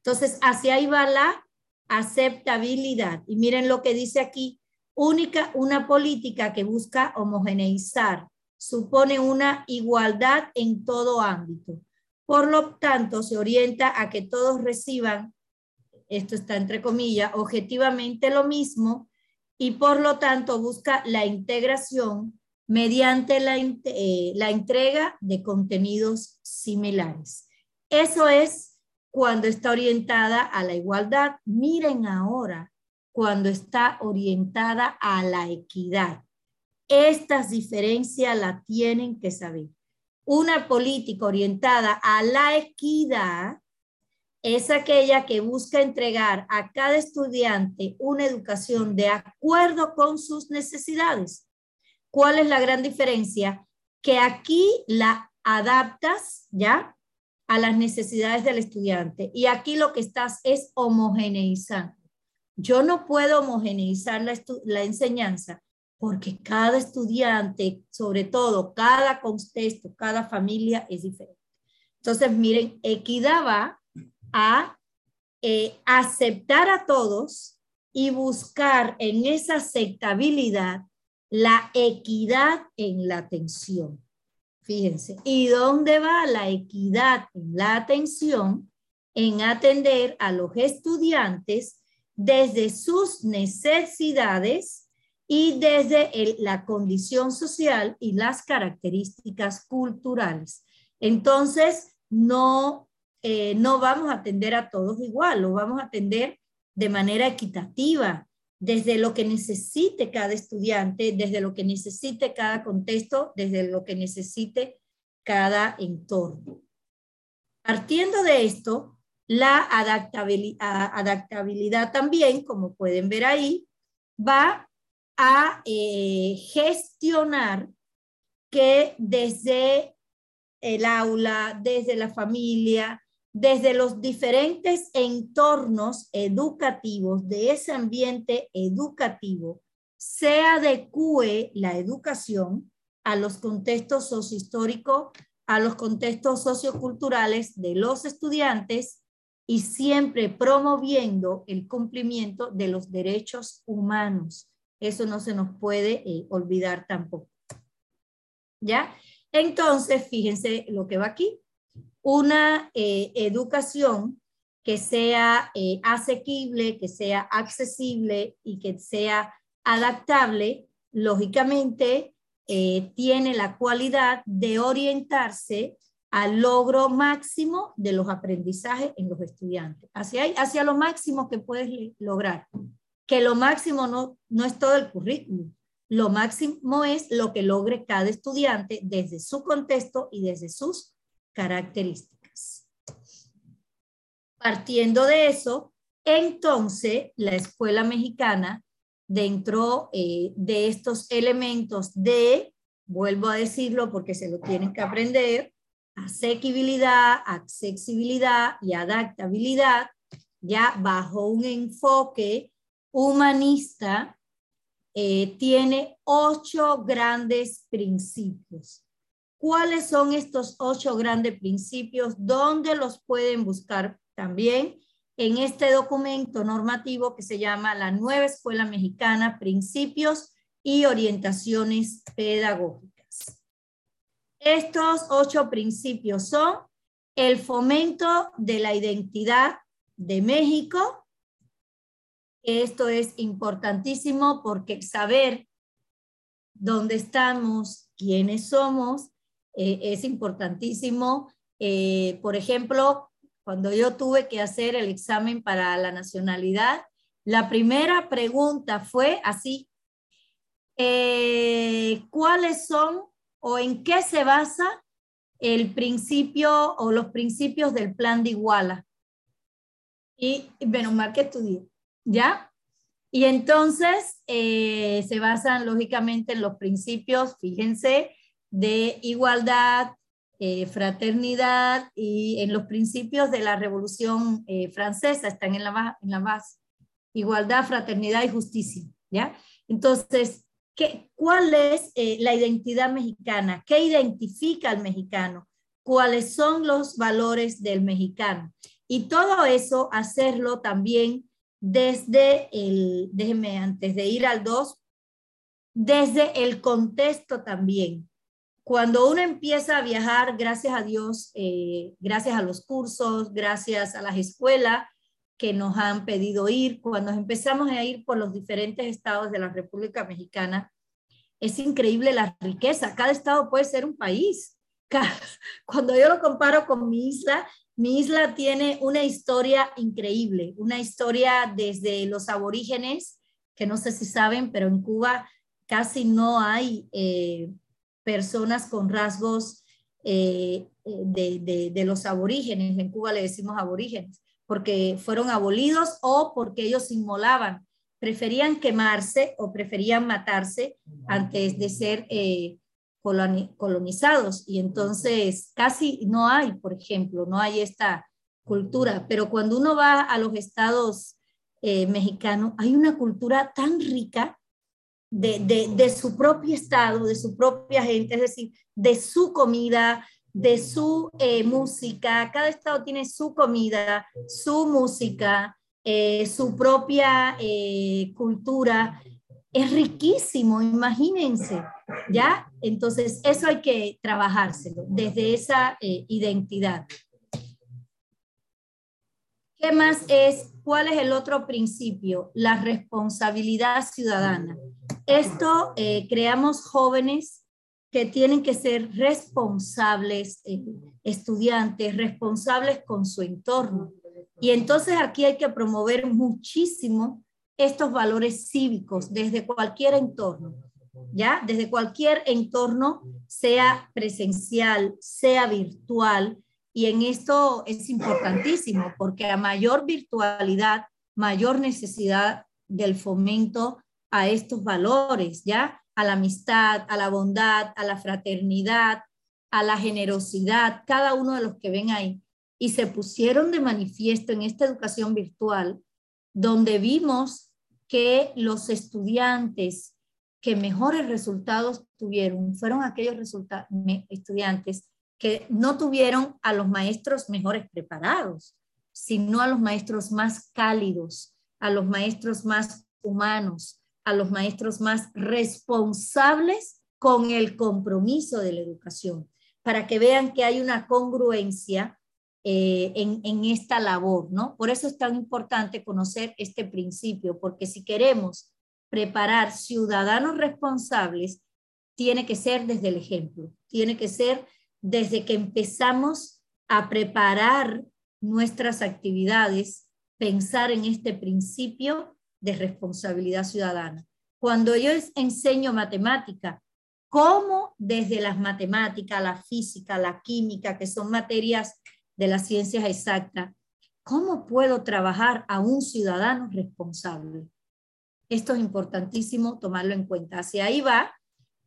S3: Entonces, hacia ahí va la aceptabilidad. Y miren lo que dice aquí, única, una política que busca homogeneizar, supone una igualdad en todo ámbito. Por lo tanto, se orienta a que todos reciban, esto está entre comillas, objetivamente lo mismo y por lo tanto busca la integración mediante la, eh, la entrega de contenidos similares. Eso es cuando está orientada a la igualdad. Miren ahora cuando está orientada a la equidad. Estas diferencias la tienen que saber. Una política orientada a la equidad es aquella que busca entregar a cada estudiante una educación de acuerdo con sus necesidades. ¿Cuál es la gran diferencia? Que aquí la adaptas, ¿ya? A las necesidades del estudiante. Y aquí lo que estás es homogeneizando. Yo no puedo homogeneizar la, enseñanza porque cada estudiante, sobre todo cada contexto, cada familia es diferente. Entonces, miren, equidad va a eh, aceptar a todos y buscar en esa aceptabilidad la equidad en la atención. Fíjense, ¿y dónde va la equidad en la atención? En atender a los estudiantes desde sus necesidades y desde la condición social y las características culturales. Entonces, no eh, no vamos a atender a todos igual, lo vamos a atender de manera equitativa, desde lo que necesite cada estudiante, desde lo que necesite cada contexto, desde lo que necesite cada entorno. Partiendo de esto, la adaptabilidad, también, como pueden ver ahí, va a eh, gestionar que desde el aula, desde la familia, desde los diferentes entornos educativos de ese ambiente educativo, se adecue la educación a los contextos sociohistóricos, a los contextos socioculturales de los estudiantes y siempre promoviendo el cumplimiento de los derechos humanos. Eso no se nos puede eh, olvidar tampoco. ¿Ya? Entonces, fíjense lo que va aquí una eh, educación que sea eh, asequible, que sea accesible y que sea adaptable, lógicamente eh, tiene la cualidad de orientarse al logro máximo de los aprendizajes en los estudiantes, hacia, hacia lo máximo que puedes lograr. Que lo máximo no, no es todo el currículum, lo máximo es lo que logre cada estudiante desde su contexto y desde sus características. Partiendo de eso, entonces la escuela mexicana, dentro eh, de estos elementos de, vuelvo a decirlo porque se lo tienen que aprender, asequibilidad, accesibilidad y adaptabilidad, ya bajo un enfoque humanista, eh, tiene ocho grandes principios. ¿Cuáles son estos ocho grandes principios? ¿Dónde los pueden buscar también? En este documento normativo que se llama la Nueva Escuela Mexicana, Principios y Orientaciones Pedagógicas. Estos ocho principios son el fomento de la identidad de México. Esto es importantísimo porque saber dónde estamos, quiénes somos, eh, es importantísimo. Eh, por ejemplo, cuando yo tuve que hacer el examen para la nacionalidad, la primera pregunta fue así, eh, ¿cuáles son o en qué se basa el principio o los principios del plan de Iguala? Y menos mal que estudié. ¿ya? Y entonces eh, se basan lógicamente en los principios, fíjense, de igualdad, eh, fraternidad y en los principios de la Revolución eh, Francesa, están en la, en la base. Igualdad, fraternidad y justicia, ¿ya? Entonces, ¿qué, ¿cuál es la identidad mexicana? ¿Qué identifica al mexicano? ¿Cuáles son los valores del mexicano? Y todo eso, hacerlo también desde el, déjeme antes de ir al 2, desde el contexto también. Cuando uno empieza a viajar, gracias a Dios, eh, gracias a los cursos, gracias a las escuelas que nos han pedido ir, cuando empezamos a ir por los diferentes estados de la República Mexicana, es increíble la riqueza. Cada estado puede ser un país. Cuando yo lo comparo con mi isla, mi isla tiene una historia increíble, una historia desde los aborígenes, que no sé si saben, pero en Cuba casi no hay eh, personas con rasgos eh, de, de, los aborígenes. En Cuba le decimos aborígenes, porque fueron abolidos o porque ellos inmolaban. Preferían quemarse o preferían matarse antes de ser eh, colonizados y entonces casi no hay, por ejemplo, no hay esta cultura, pero cuando uno va a los estados eh, mexicanos, hay una cultura tan rica de, su propio estado, de su propia gente, es decir, de su comida, de su eh, música. Cada estado tiene su comida, su música, eh, su propia cultura es riquísimo, imagínense, ¿ya? Entonces, eso hay que trabajárselo desde esa eh, identidad. ¿Qué más es? ¿Cuál es el otro principio? La responsabilidad ciudadana. Esto eh, creamos jóvenes que tienen que ser responsables, eh, estudiantes, responsables con su entorno. Y entonces aquí hay que promover muchísimo estos valores cívicos desde cualquier entorno, ¿ya? Desde cualquier entorno, sea presencial, sea virtual, y en esto es importantísimo porque a mayor virtualidad, mayor necesidad del fomento a estos valores, ¿ya? A la amistad, a la bondad, a la fraternidad, a la generosidad, cada uno de los que ven ahí. Y se pusieron de manifiesto en esta educación virtual, donde vimos que los estudiantes que mejores resultados tuvieron fueron aquellos estudiantes que no tuvieron a los maestros mejores preparados, sino a los maestros más cálidos, a los maestros más humanos, a los maestros más responsables con el compromiso de la educación, para que vean que hay una congruencia eh, en, esta labor, ¿no? Por eso es tan importante conocer este principio, porque si queremos preparar ciudadanos responsables, tiene que ser desde el ejemplo, tiene que ser desde que empezamos a preparar nuestras actividades, pensar en este principio de responsabilidad ciudadana. Cuando yo enseño matemática, ¿cómo desde las matemáticas, la física, la química, que son materias de las ciencias exactas, ¿cómo puedo trabajar a un ciudadano responsable? Esto es importantísimo tomarlo en cuenta. Hacia ahí va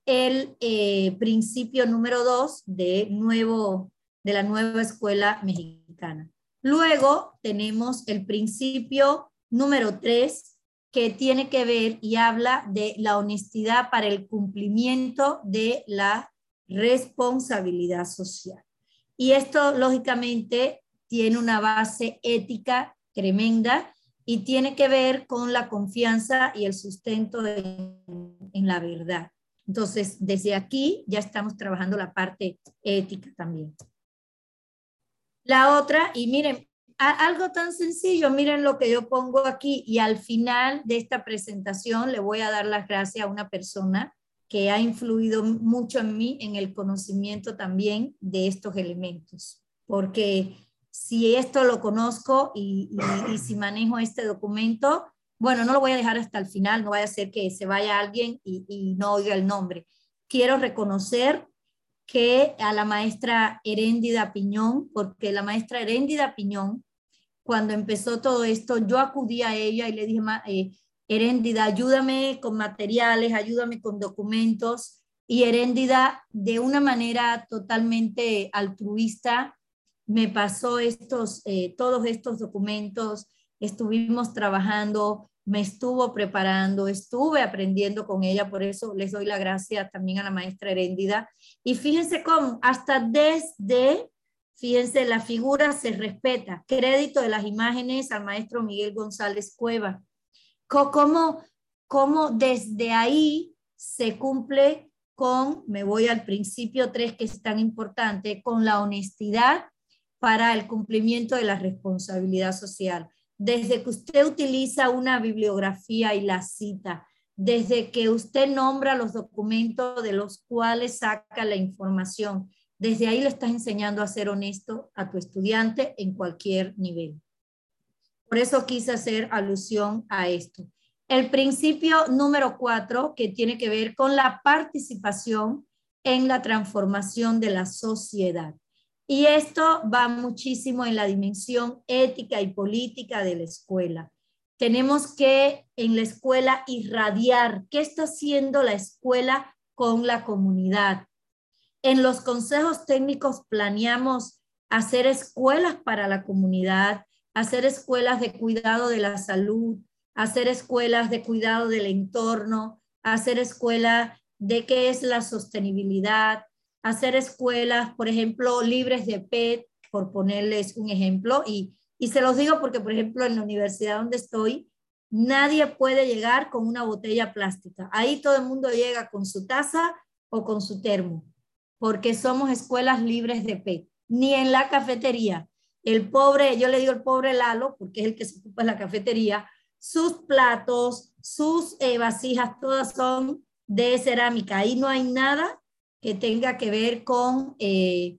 S3: el eh, principio número dos de, nuevo, de la nueva escuela mexicana. Luego tenemos el principio número tres, que tiene que ver y habla de la honestidad para el cumplimiento de la responsabilidad social. Y esto, lógicamente, tiene una base ética tremenda y tiene que ver con la confianza y el sustento en, la verdad. Entonces, desde aquí ya estamos trabajando la parte ética también. La otra, y miren, algo tan sencillo, miren lo que yo pongo aquí y al final de esta presentación le voy a dar las gracias a una persona que ha influido mucho en mí en el conocimiento también de estos elementos, porque si esto lo conozco y, si manejo este documento, bueno, no lo voy a dejar hasta el final, no vaya a ser que se vaya alguien y, y no oiga el nombre. Quiero reconocer que a la maestra Heréndida Piñón, porque la maestra Heréndida Piñón cuando empezó todo esto, yo acudí a ella y le dije, eh, ayúdame con materiales, ayúdame con documentos. Y Heréndida, de una manera totalmente altruista, me pasó estos, eh, todos estos documentos, estuvimos trabajando, me estuvo preparando, estuve aprendiendo con ella, por eso les doy la gracia también a la maestra Heréndida. Y fíjense cómo, hasta desde, fíjense, la figura se respeta. Crédito de las imágenes al maestro Miguel González Cueva. Cómo, cómo desde ahí se cumple con, me voy al principio 3 que es tan importante, con la honestidad para el cumplimiento de la responsabilidad social desde que usted utiliza una bibliografía y la cita, desde que usted nombra los documentos de los cuales saca la información, desde ahí le estás enseñando a ser honesto a tu estudiante en cualquier nivel. Por eso quise hacer alusión a esto. El principio número cuatro, que tiene que ver con la participación en la transformación de la sociedad. Y esto va muchísimo en la dimensión ética y política de la escuela. Tenemos que en la escuela irradiar qué está haciendo la escuela con la comunidad. En los consejos técnicos planeamos hacer escuelas para la comunidad, hacer escuelas de cuidado de la salud, hacer escuelas de cuidado del entorno, hacer escuelas de qué es la sostenibilidad, hacer escuelas, por ejemplo, libres de PET, por ponerles un ejemplo, y, y se los digo porque, por ejemplo, en la universidad donde estoy, nadie puede llegar con una botella plástica. Ahí todo el mundo llega con su taza o con su termo, porque somos escuelas libres de PET, ni en la cafetería. El pobre, yo le digo el pobre Lalo, porque es el que se ocupa de la cafetería, sus platos, sus eh, vasijas, todas son de cerámica. Ahí no hay nada que tenga que ver con eh,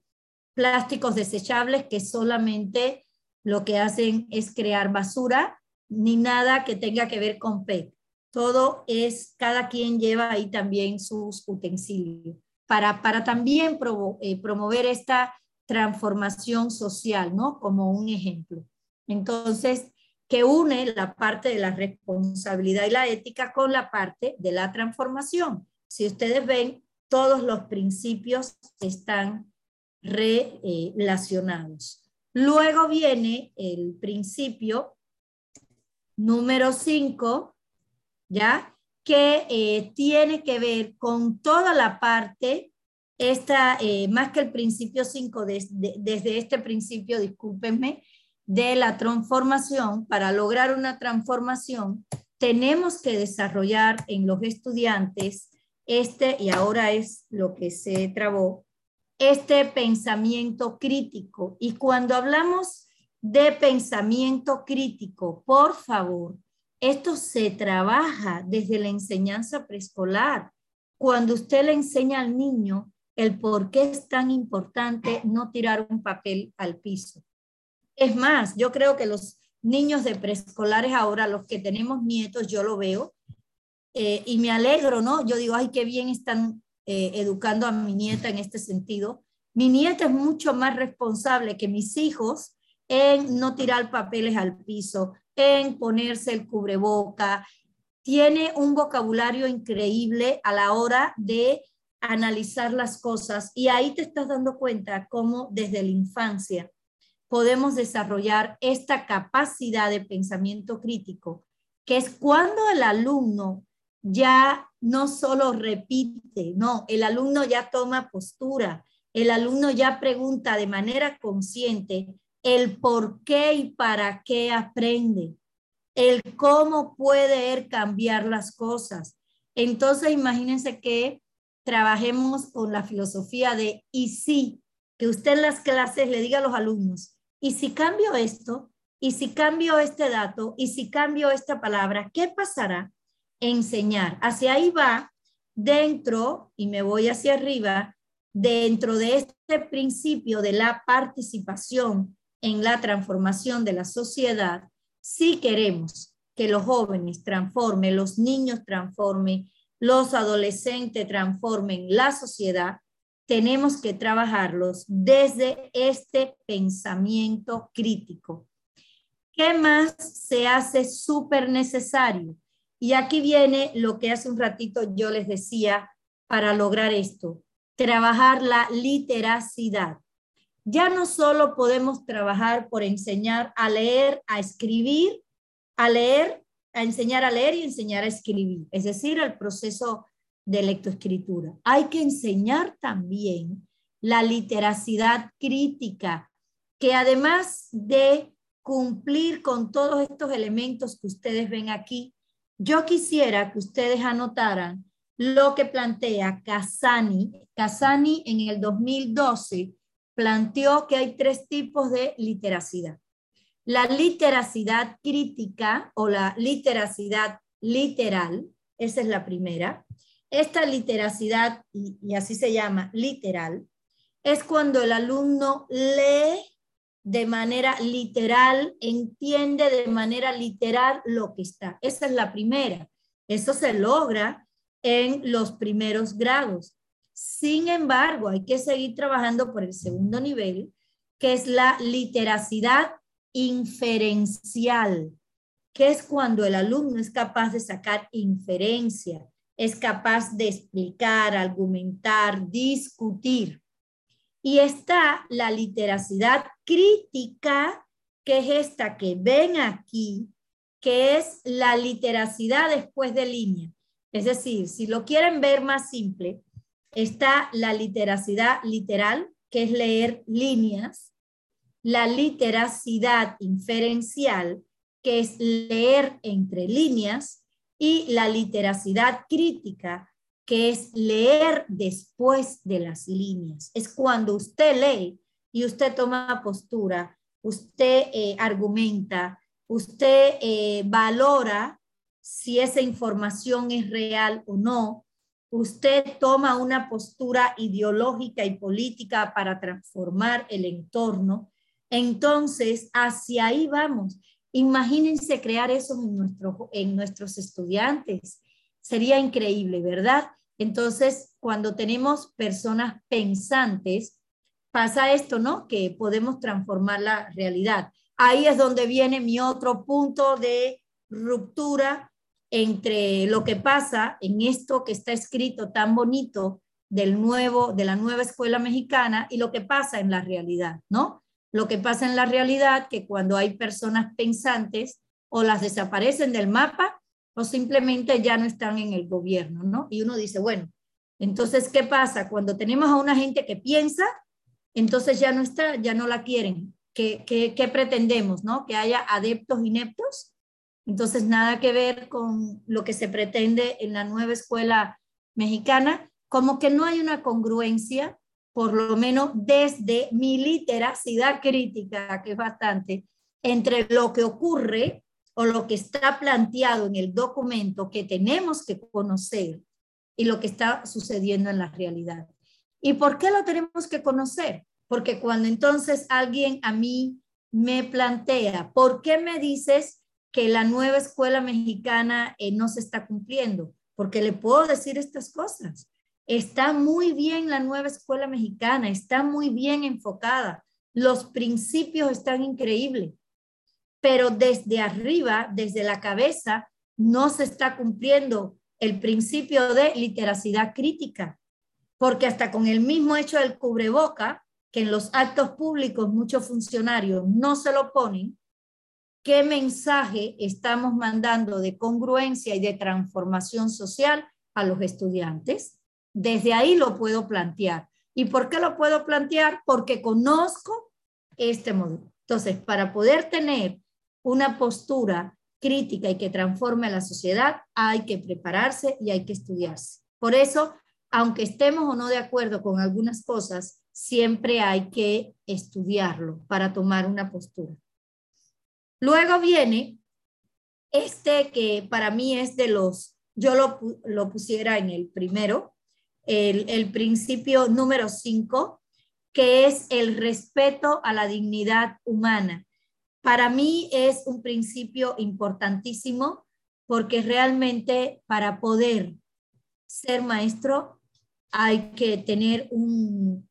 S3: plásticos desechables que solamente lo que hacen es crear basura, ni nada que tenga que ver con PET. Todo es, cada quien lleva ahí también sus utensilios para, para también eh, promover esta transformación social, ¿no? Como un ejemplo. Entonces, que une la parte de la responsabilidad y la ética con la parte de la transformación. Si ustedes ven, todos los principios están relacionados. Luego viene el principio número 5, ¿ya? Que eh, tiene que ver con toda la parte, esta, eh, más que el principio 5, desde este principio, discúlpenme, de la transformación, para lograr una transformación, tenemos que desarrollar en los estudiantes este, y ahora es lo que se trabó, este pensamiento crítico. Y cuando hablamos de pensamiento crítico, por favor, esto se trabaja desde la enseñanza preescolar. Cuando usted le enseña al niño el por qué es tan importante no tirar un papel al piso. Es más, yo creo que los niños de preescolares ahora, los que tenemos nietos, yo lo veo, eh, y me alegro, ¿no? Yo digo, ay, qué bien están eh, educando a mi nieta en este sentido. Mi nieta es mucho más responsable que mis hijos en no tirar papeles al piso, en ponerse el cubreboca. Tiene un vocabulario increíble a la hora de analizar las cosas y ahí te estás dando cuenta cómo desde la infancia podemos desarrollar esta capacidad de pensamiento crítico, que es cuando el alumno ya no solo repite, no, el alumno ya toma postura, el alumno ya pregunta de manera consciente el por qué y para qué aprende, el cómo puede cambiar las cosas. Entonces, imagínense que trabajemos con la filosofía de y sí, que usted en las clases le diga a los alumnos, y si cambio esto, y si cambio este dato, y si cambio esta palabra, ¿qué pasará? Enseñar. Hacia ahí va dentro, y me voy hacia arriba, dentro de este principio de la participación en la transformación de la sociedad, si queremos que los jóvenes transformen, los niños transformen, los adolescentes transformen la sociedad, tenemos que trabajarlos desde este pensamiento crítico. ¿Qué más se hace súper necesario? Y aquí viene lo que hace un ratito yo les decía para lograr esto, trabajar la literacidad. Ya no solo podemos trabajar por enseñar a leer, a escribir, a leer, a enseñar a leer y enseñar a escribir, es decir, el proceso de lectoescritura. Hay que enseñar también la literacidad crítica, que además de cumplir con todos estos elementos que ustedes ven aquí, yo quisiera que ustedes anotaran lo que plantea Casani. Casani en el 2012 planteó que hay tres tipos de literacidad. La literacidad crítica o la literacidad literal, esa es la primera. Esta literacidad, y, y así se llama, literal, es cuando el alumno lee de manera literal, entiende de manera literal lo que está. Esa es la primera. Eso se logra en los primeros grados. Sin embargo, hay que seguir trabajando por el segundo nivel, que es la literacidad inferencial, que es cuando el alumno es capaz de sacar inferencia, es capaz de explicar, argumentar, discutir. Y está la literacidad crítica, que es esta que ven aquí, que es la literacidad después de línea. Es decir, si lo quieren ver más simple, está la literacidad literal, que es leer líneas, la literacidad inferencial, que es leer entre líneas, y la literacidad crítica, que es leer después de las líneas. Es cuando usted lee y usted toma postura, usted eh, argumenta, usted eh, valora si esa información es real o no, usted toma una postura ideológica y política para transformar el entorno, entonces hacia ahí vamos. Imagínense crear eso en, en nuestros estudiantes. Sería increíble, ¿verdad? Entonces, cuando tenemos personas pensantes, pasa esto, ¿no? Que podemos transformar la realidad. Ahí es donde viene mi otro punto de ruptura entre lo que pasa en esto que está escrito tan bonito del nuevo, de la nueva escuela mexicana y lo que pasa en la realidad, ¿no? Lo que pasa en la realidad que cuando hay personas pensantes o las desaparecen del mapa o simplemente ya no están en el gobierno, ¿no? Y uno dice, bueno, entonces, ¿qué pasa? Cuando tenemos a una gente que piensa, entonces ya no está, ya no la quieren. ¿Qué, qué, pretendemos, no? Que haya adeptos ineptos. Entonces, nada que ver con lo que se pretende en la nueva escuela mexicana, como que no hay una congruencia, por lo menos desde mi literacidad crítica, que es bastante, entre lo que ocurre o lo que está planteado en el documento que tenemos que conocer y lo que está sucediendo en la realidad. ¿Y por qué lo tenemos que conocer? Porque cuando entonces alguien a mí me plantea, ¿por qué me dices que la nueva escuela mexicana eh, no se está cumpliendo? Porque le puedo decir estas cosas. Está muy bien la nueva escuela mexicana, está muy bien enfocada. Los principios están increíbles pero desde arriba, desde la cabeza, no se está cumpliendo el principio de literacidad crítica, porque hasta con el mismo hecho del cubreboca, que en los actos públicos muchos funcionarios no se lo ponen, ¿qué mensaje estamos mandando de congruencia y de transformación social a los estudiantes? Desde ahí lo puedo plantear. ¿Y por qué lo puedo plantear? Porque conozco este modelo. Entonces, para poder tener una postura crítica y que transforme a la sociedad, hay que prepararse y hay que estudiarse. Por eso, aunque estemos o no de acuerdo con algunas cosas, siempre hay que estudiarlo para tomar una postura. Luego viene este que para mí es de los, yo lo, pusiera en el primero, el principio número cinco, que es el respeto a la dignidad humana. Para mí es un principio importantísimo porque realmente para poder ser maestro hay que tener un,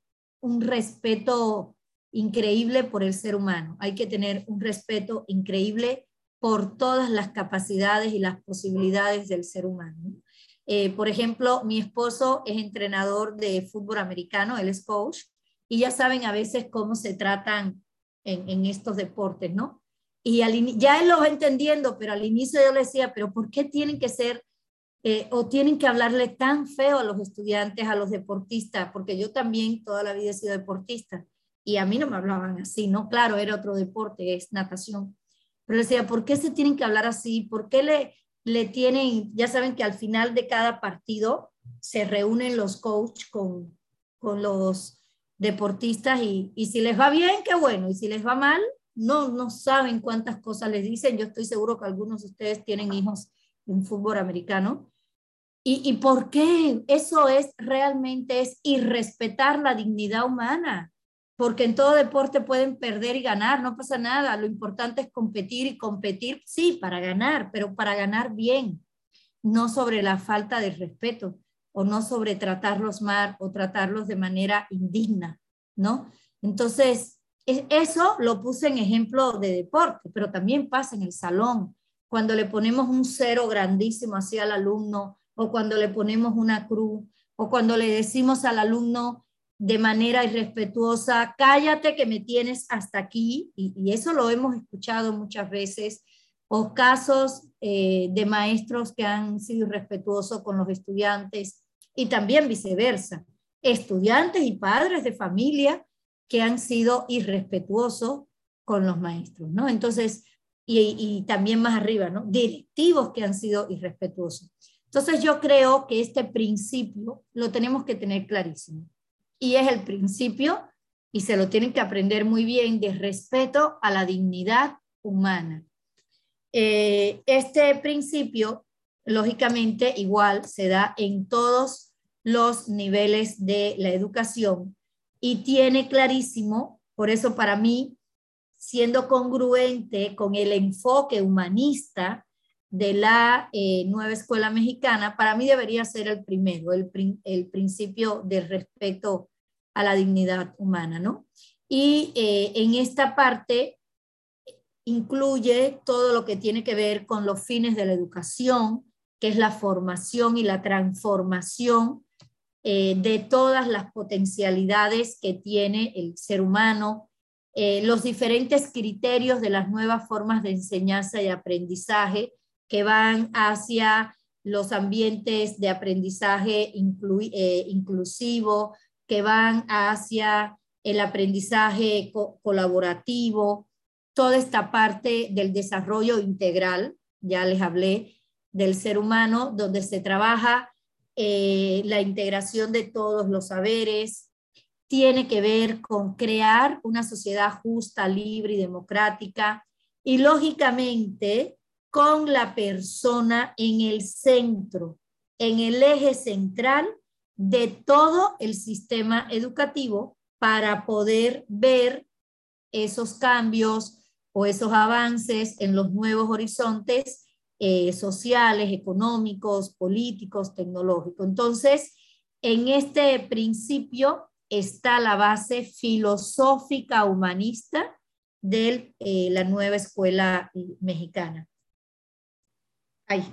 S3: respeto increíble por el ser humano. Hay que tener un respeto increíble por todas las capacidades y las posibilidades del ser humano. Eh, por ejemplo, mi esposo es entrenador de fútbol americano, él es coach, y ya saben a veces cómo se tratan en, estos deportes, ¿no? Y ya él lo va entendiendo, pero al inicio yo le decía, pero ¿por qué tienen que ser eh, o tienen que hablarle tan feo a los estudiantes, a los deportistas? Porque yo también toda la vida he sido deportista y a mí no me hablaban así, ¿no? Claro, era otro deporte, es natación. Pero decía, ¿por qué se tienen que hablar así? ¿Por qué le, le tienen, ya saben que al final de cada partido se reúnen los coaches con, con los deportistas y, y, si les va bien, qué bueno, y si les va mal, no, no saben cuántas cosas les dicen. Yo estoy seguro que algunos de ustedes tienen hijos en fútbol americano. ¿Y, ¿Y por qué? Eso es realmente es irrespetar la dignidad humana, porque en todo deporte pueden perder y ganar, no pasa nada. Lo importante es competir y competir, sí, para ganar, pero para ganar bien, no sobre la falta de respeto o no sobre tratarlos mal o tratarlos de manera indigna, ¿no? Entonces, eso lo puse en ejemplo de deporte, pero también pasa en el salón, cuando le ponemos un cero grandísimo hacia el alumno, o cuando le ponemos una cruz, o cuando le decimos al alumno de manera irrespetuosa, cállate que me tienes hasta aquí, y, eso lo hemos escuchado muchas veces, o casos eh, de maestros que han sido irrespetuosos con los estudiantes, y también viceversa, estudiantes y padres de familia que han sido irrespetuosos con los maestros, ¿no? Entonces, y, también más arriba, ¿no? Directivos que han sido irrespetuosos. Entonces yo creo que este principio lo tenemos que tener clarísimo. Y es el principio, y se lo tienen que aprender muy bien, de respeto a la dignidad humana. Eh, este principio lógicamente igual se da en todos los niveles de la educación y tiene clarísimo, por eso para mí, siendo congruente con el enfoque humanista de la eh, nueva escuela mexicana, para mí debería ser el primero, el, el principio de respeto a la dignidad humana, ¿no? Y eh, en esta parte incluye todo lo que tiene que ver con los fines de la educación, que es la formación y la transformación eh, de todas las potencialidades que tiene el ser humano, eh, los diferentes criterios de las nuevas formas de enseñanza y aprendizaje que van hacia los ambientes de aprendizaje eh, inclusivo, que van hacia el aprendizaje colaborativo, toda esta parte del desarrollo integral, ya les hablé, del ser humano, donde se trabaja eh, la integración de todos los saberes, tiene que ver con crear una sociedad justa, libre y democrática, y lógicamente con la persona en el centro, en el eje central de todo el sistema educativo para poder ver esos cambios o esos avances en los nuevos horizontes eh, sociales, económicos, políticos, tecnológicos. Entonces, en este principio está la base filosófica humanista de eh, la nueva escuela eh, mexicana. Ahí.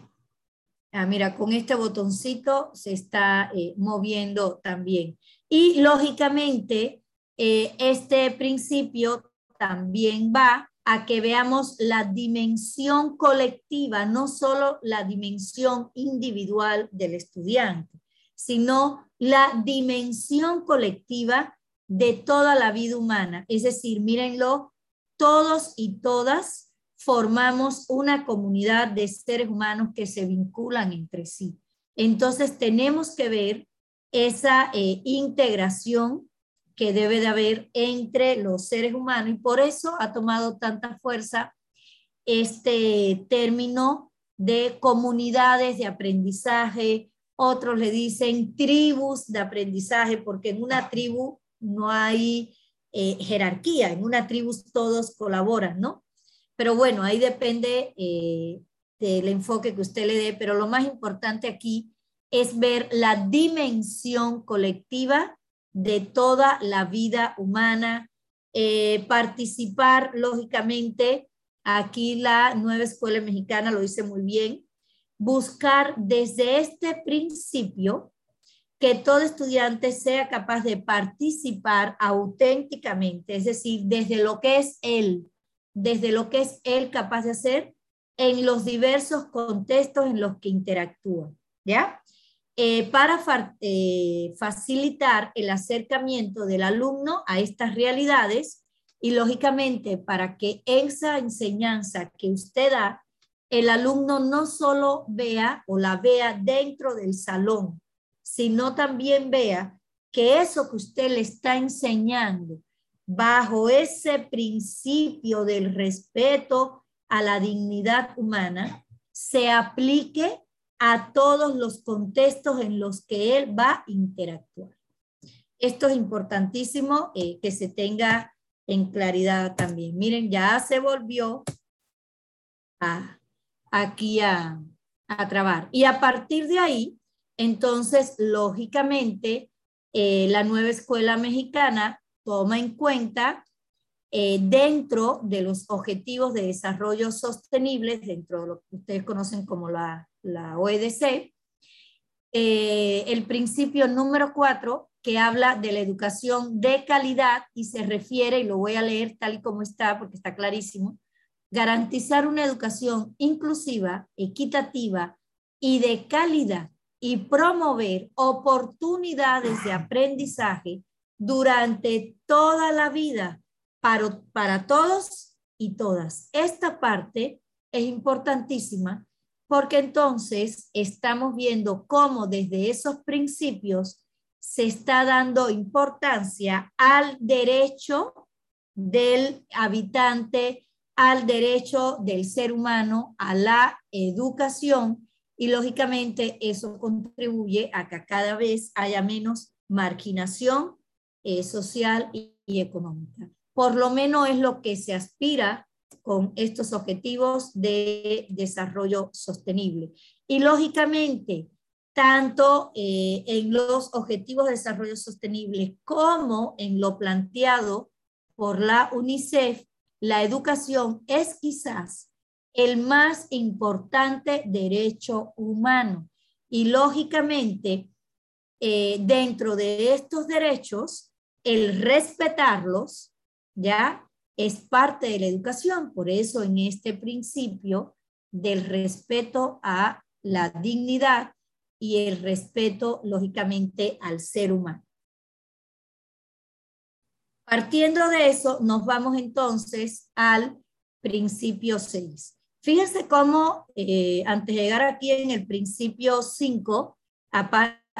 S3: Ah, mira, con este botoncito se está moviendo también. Y lógicamente, este principio también va a que veamos la dimensión colectiva, no solo la dimensión individual del estudiante, sino la dimensión colectiva de toda la vida humana. Es decir, mírenlo, todos y todas formamos una comunidad de seres humanos que se vinculan entre sí. Entonces tenemos que ver esa eh, integración que debe de haber entre los seres humanos y por eso ha tomado tanta fuerza este término de comunidades de aprendizaje, otros le dicen tribus de aprendizaje, porque en una tribu no hay eh, jerarquía, en una tribu todos colaboran, ¿no? Pero bueno, ahí depende eh, del enfoque que usted le dé, pero lo más importante aquí es ver la dimensión colectiva de toda la vida humana eh, participar, lógicamente, aquí la nueva escuela mexicana lo dice muy bien, buscar desde este principio que todo estudiante sea capaz de participar auténticamente, es decir, desde lo que es él, desde lo que es él capaz de hacer en los diversos contextos en los que interactúa, ¿ya? Eh, para eh, facilitar el acercamiento del alumno a estas realidades y lógicamente para que esa enseñanza que usted da, el alumno no solo vea o la vea dentro del salón, sino también vea que eso que usted le está enseñando bajo ese principio del respeto a la dignidad humana se aplique a todos los contextos en los que él va a interactuar. Esto es importantísimo eh, que se tenga en claridad también. Miren, ya se volvió a, aquí a, a trabar. Y a partir de ahí, entonces, lógicamente, eh, la nueva escuela mexicana toma en cuenta eh, dentro de los objetivos de desarrollo sostenible, dentro de lo que ustedes conocen como la, la OEDC, eh, el principio número cuatro que habla de la educación de calidad y se refiere, y lo voy a leer tal y como está porque está clarísimo, garantizar una educación inclusiva, equitativa y de calidad y promover oportunidades de aprendizaje durante toda la vida para, para todos y todas. Esta parte es importantísima porque entonces estamos viendo cómo desde esos principios se está dando importancia al derecho del habitante, al derecho del ser humano, a la educación y lógicamente eso contribuye a que cada vez haya menos marginación eh, social y económica. Por lo menos es lo que se aspira con estos objetivos de desarrollo sostenible. Y lógicamente, tanto eh, en los objetivos de desarrollo sostenible como en lo planteado por la UNICEF, la educación es quizás el más importante derecho humano. Y lógicamente, eh, dentro de estos derechos, el respetarlos ¿ya? Es parte de la educación, por eso en este principio del respeto a la dignidad y el respeto, lógicamente, al ser humano. Partiendo de eso, nos vamos entonces al principio 6. Fíjense cómo, eh, antes de llegar aquí en el principio 5,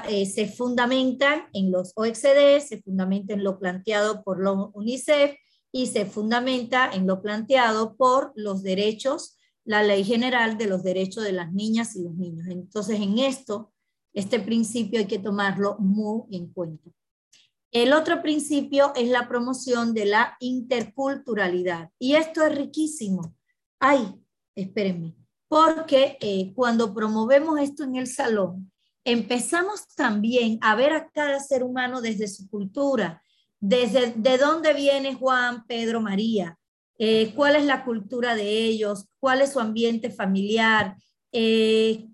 S3: eh, se fundamentan en los OECD, se fundamenta en lo planteado por la UNICEF y se fundamenta en lo planteado por los derechos, la ley general de los derechos de las niñas y los niños. Entonces, en esto, este principio hay que tomarlo muy en cuenta. El otro principio es la promoción de la interculturalidad. Y esto es riquísimo. Ay, espérenme, porque eh, cuando promovemos esto en el salón, empezamos también a ver a cada ser humano desde su cultura, desde de dónde viene Juan, Pedro, María, eh, cuál es la cultura de ellos, cuál es su ambiente familiar, eh,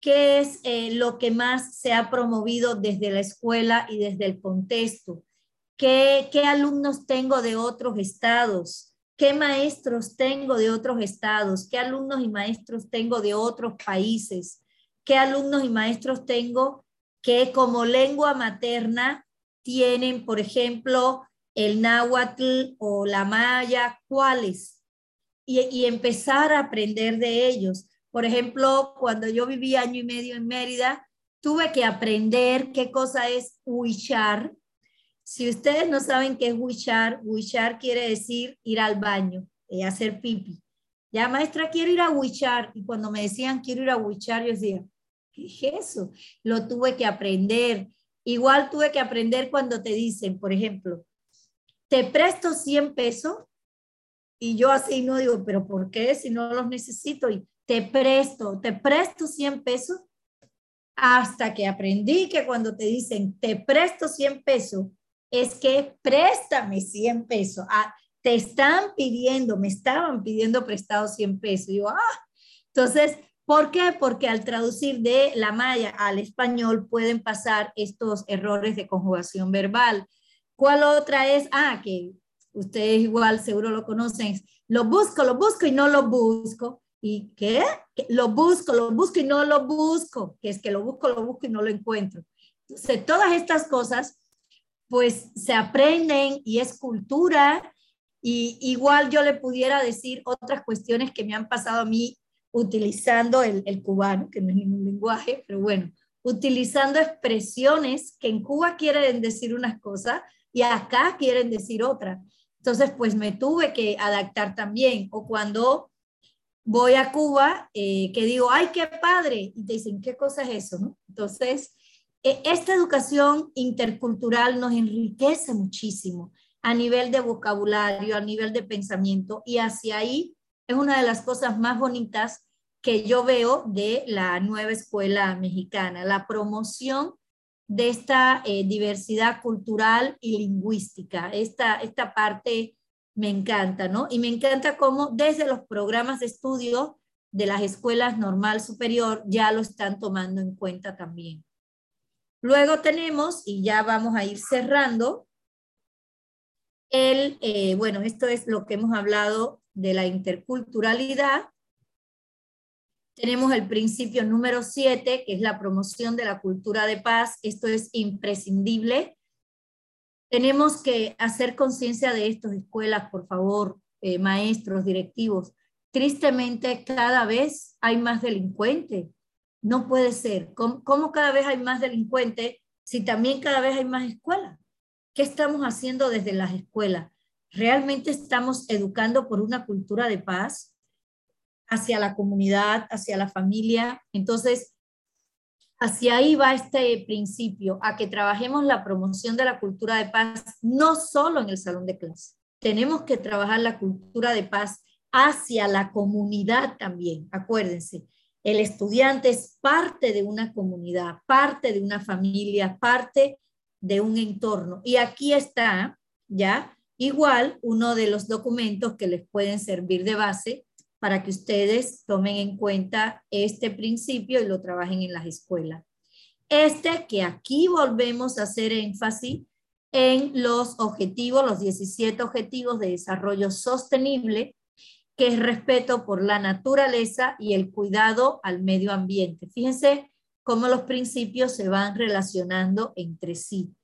S3: qué es eh, lo que más se ha promovido desde la escuela y desde el contexto, qué, qué alumnos tengo de otros estados, qué maestros tengo de otros estados, qué alumnos y maestros tengo de otros países qué alumnos y maestros tengo que como lengua materna tienen, por ejemplo, el náhuatl o la maya, cuáles, y, y, empezar a aprender de ellos. Por ejemplo, cuando yo viví año y medio en Mérida, tuve que aprender qué cosa es huichar. Si ustedes no saben qué es huichar, huichar quiere decir ir al baño, y hacer pipi. Ya, maestra, quiero ir a huichar. Y cuando me decían quiero ir a huichar, yo decía, eso? Lo tuve que aprender. Igual tuve que aprender cuando te dicen, por ejemplo, te presto 100 pesos y yo así no digo, pero ¿por qué? Si no los necesito y te presto, te presto 100 pesos hasta que aprendí que cuando te dicen te presto 100 pesos es que préstame 100 pesos. Ah, te están pidiendo, me estaban pidiendo prestado 100 pesos. Y yo, ah, entonces, ¿por qué? Porque al traducir de la maya al español pueden pasar estos errores de conjugación verbal. ¿Cuál otra es? Ah, que ustedes igual seguro lo conocen. Lo busco, lo busco y no lo busco. ¿Y qué? Lo busco, lo busco y no lo busco. Que es que lo busco, lo busco y no lo encuentro. Entonces, todas estas cosas, pues se aprenden y es cultura. Y igual yo le pudiera decir otras cuestiones que me han pasado a mí utilizando el, el cubano, que no es ningún lenguaje, pero bueno, utilizando expresiones que en Cuba quieren decir unas cosas y acá quieren decir otra. Entonces, pues me tuve que adaptar también. O cuando voy a Cuba, eh, que digo, ay, qué padre, y te dicen, ¿qué cosa es eso? ¿no? Entonces, e, esta educación intercultural nos enriquece muchísimo a nivel de vocabulario, a nivel de pensamiento, y hacia ahí es una de las cosas más bonitas que yo veo de la nueva escuela mexicana, la promoción de esta eh, diversidad cultural y lingüística. Esta, esta parte me encanta, ¿no? Y me encanta cómo desde los programas de estudio de las escuelas normal superior ya lo están tomando en cuenta también. Luego tenemos, y ya vamos a ir cerrando, el, eh, bueno, esto es lo que hemos hablado de la interculturalidad, tenemos el principio número 7, que es la promoción de la cultura de paz. Esto es imprescindible. Tenemos que hacer conciencia de esto, escuelas, por favor, eh, maestros, directivos. Tristemente, cada vez hay más delincuentes. No puede ser. ¿Cómo, ¿Cómo, cada vez hay más delincuentes si también cada vez hay más escuelas? ¿Qué estamos haciendo desde las escuelas? ¿Realmente estamos educando por una cultura de paz? Hacia la comunidad, hacia la familia. Entonces, hacia ahí va este principio, a que trabajemos la promoción de la cultura de paz, no solo en el salón de clase. Tenemos que trabajar la cultura de paz hacia la comunidad también. Acuérdense, el estudiante es parte de una comunidad, parte de una familia, parte de un entorno. Y aquí está, ya, igual uno de los documentos que les pueden servir de base para que ustedes tomen en cuenta este principio y lo trabajen en las escuelas. Este que aquí volvemos a hacer énfasis en los objetivos, los 17 objetivos de desarrollo sostenible, que es respeto por la naturaleza y el cuidado al medio ambiente. Fíjense cómo los principios se van relacionando entre sí.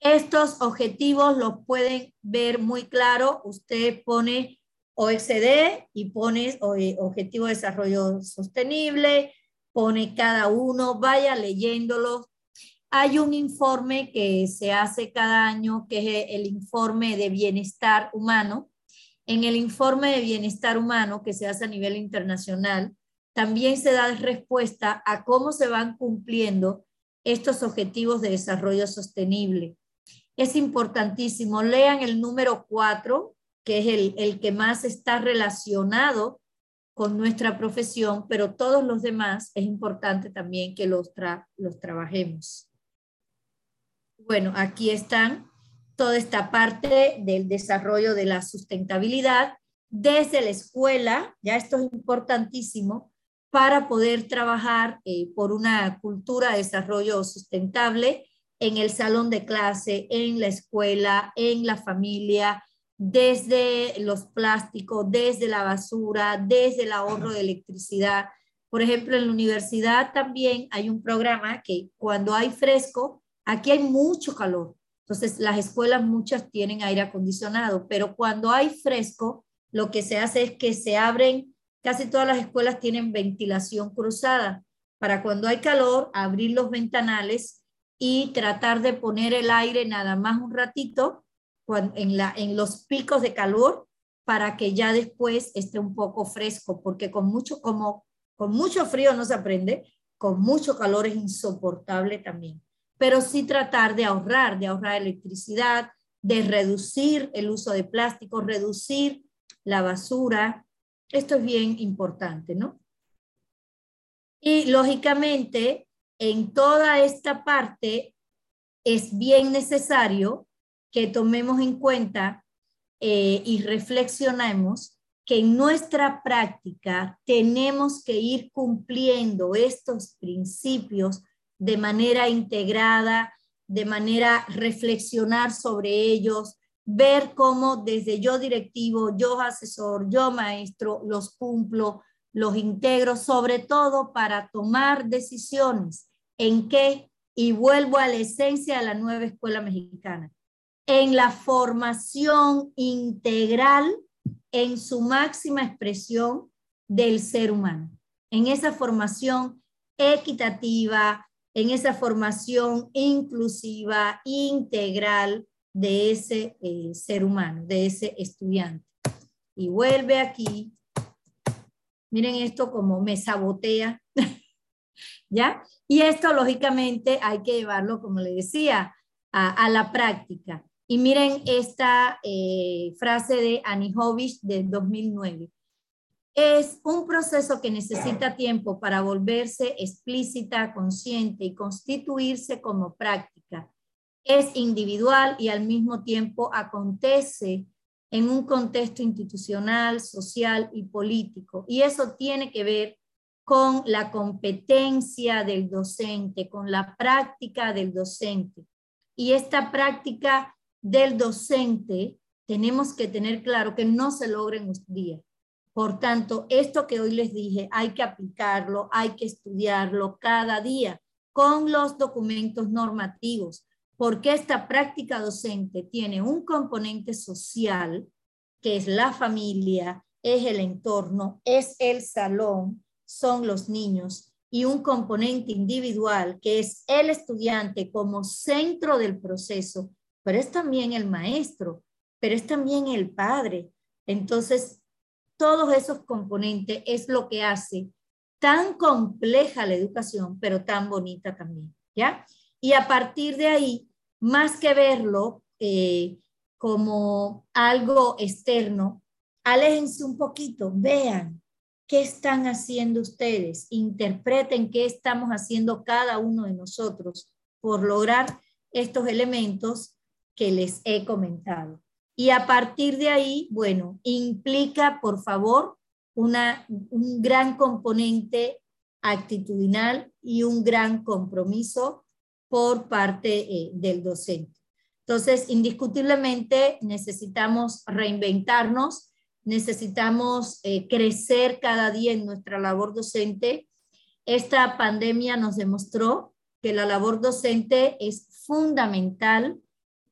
S3: Estos objetivos los pueden ver muy claro. Usted pone OECD y pones Objetivo de Desarrollo Sostenible, pone cada uno, vaya leyéndolo. Hay un informe que se hace cada año, que es el informe de bienestar humano. En el informe de bienestar humano que se hace a nivel internacional, también se da respuesta a cómo se van cumpliendo estos objetivos de desarrollo sostenible. Es importantísimo. Lean el número 4 que es el, el que más está relacionado con nuestra profesión, pero todos los demás es importante también que los, los trabajemos. Bueno, aquí están toda esta parte del desarrollo de la sustentabilidad desde la escuela, ya esto es importantísimo, para poder trabajar eh, por una cultura de desarrollo sustentable en el salón de clase, en la escuela, en la familia, desde los plásticos, desde la basura, desde el ahorro de electricidad. Por ejemplo, en la universidad también hay un programa que cuando hay fresco, aquí hay mucho calor. Entonces, las escuelas muchas tienen aire acondicionado, pero cuando hay fresco, lo que se hace es que se abren, casi todas las escuelas tienen ventilación cruzada, para cuando hay calor, abrir los ventanales y tratar de poner el aire nada más un ratito en, los picos de calor para que ya después esté un poco fresco, porque con mucho, como, con mucho frío no se aprende, con mucho calor es insoportable también. Pero sí tratar de ahorrar, de ahorrar electricidad, de reducir el uso de plástico, reducir la basura. Esto es bien importante, ¿no? Y lógicamente, en toda esta parte es bien necesario que tomemos en cuenta eh, y reflexionemos que en nuestra práctica tenemos que ir cumpliendo estos principios de manera integrada, de manera reflexionar sobre ellos, ver cómo desde yo directivo, yo asesor, yo maestro, los cumplo, los integro, sobre todo para tomar decisiones en qué, y vuelvo a la esencia de la nueva escuela mexicana, en la formación integral en su máxima expresión del ser humano, en esa formación equitativa, en esa formación inclusiva, integral de ese eh, ser humano, de ese estudiante. Y vuelve aquí. Miren esto como me sabotea, ¿ya? Y esto, lógicamente, hay que llevarlo, como le decía, a, la práctica. Y miren esta eh, frase de Annie Hovich de 2009. Es un proceso que necesita tiempo para volverse explícita, consciente y constituirse como práctica. Es individual y al mismo tiempo acontece en un contexto institucional, social y político. Y eso tiene que ver con la competencia del docente, con la práctica del docente. Y esta práctica del docente tenemos que tener claro que no se logra en un día. Por tanto, esto que hoy les dije, hay que aplicarlo, hay que estudiarlo cada día con los documentos normativos, porque esta práctica docente tiene un componente social, que es la familia, es el entorno, es el salón, son los niños y un componente individual que es el estudiante como centro del proceso, pero es también el maestro, pero es también el padre. Entonces, todos esos componentes es lo que hace tan compleja la educación, pero tan bonita también, ¿ya? Y a partir de ahí, más que verlo eh, como algo externo, aléjense un poquito, vean ¿Qué están haciendo ustedes? Interpreten qué estamos haciendo cada uno de nosotros por lograr estos elementos que les he comentado. Y a partir de ahí, bueno, implica, por favor, una, un gran componente actitudinal y un gran compromiso por parte eh, del docente. Entonces, indiscutiblemente necesitamos reinventarnos, necesitamos eh, crecer cada día en nuestra labor docente. Esta pandemia nos demostró que la labor docente es fundamental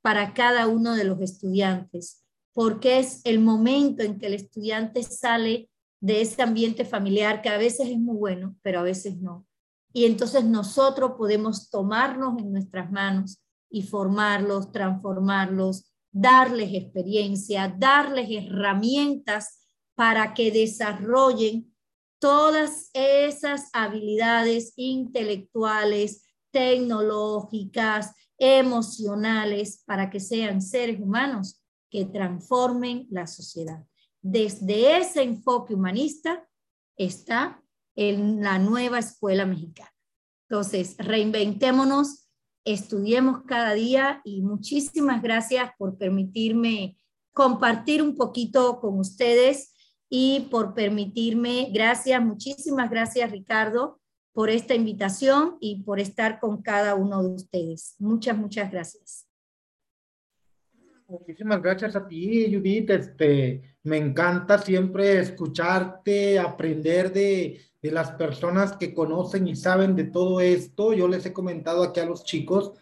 S3: para cada uno de los estudiantes, porque es el momento en que el estudiante sale de ese ambiente familiar que a veces es muy bueno, pero a veces no. Y entonces nosotros podemos tomarnos en nuestras manos y formarlos, transformarlos, darles experiencia, darles herramientas para que desarrollen todas esas habilidades intelectuales, tecnológicas, emocionales, para que sean seres humanos que transformen la sociedad. Desde ese enfoque humanista está en la nueva escuela mexicana. Entonces, reinventémonos estudiemos cada día y muchísimas gracias por permitirme compartir un poquito con ustedes y por permitirme, gracias, muchísimas gracias Ricardo por esta invitación y por estar con cada uno de ustedes. Muchas, muchas gracias.
S1: Muchísimas gracias a ti, Judith. Este, me encanta siempre escucharte, aprender de, de las personas que conocen y saben de todo esto. Yo les he comentado aquí a los chicos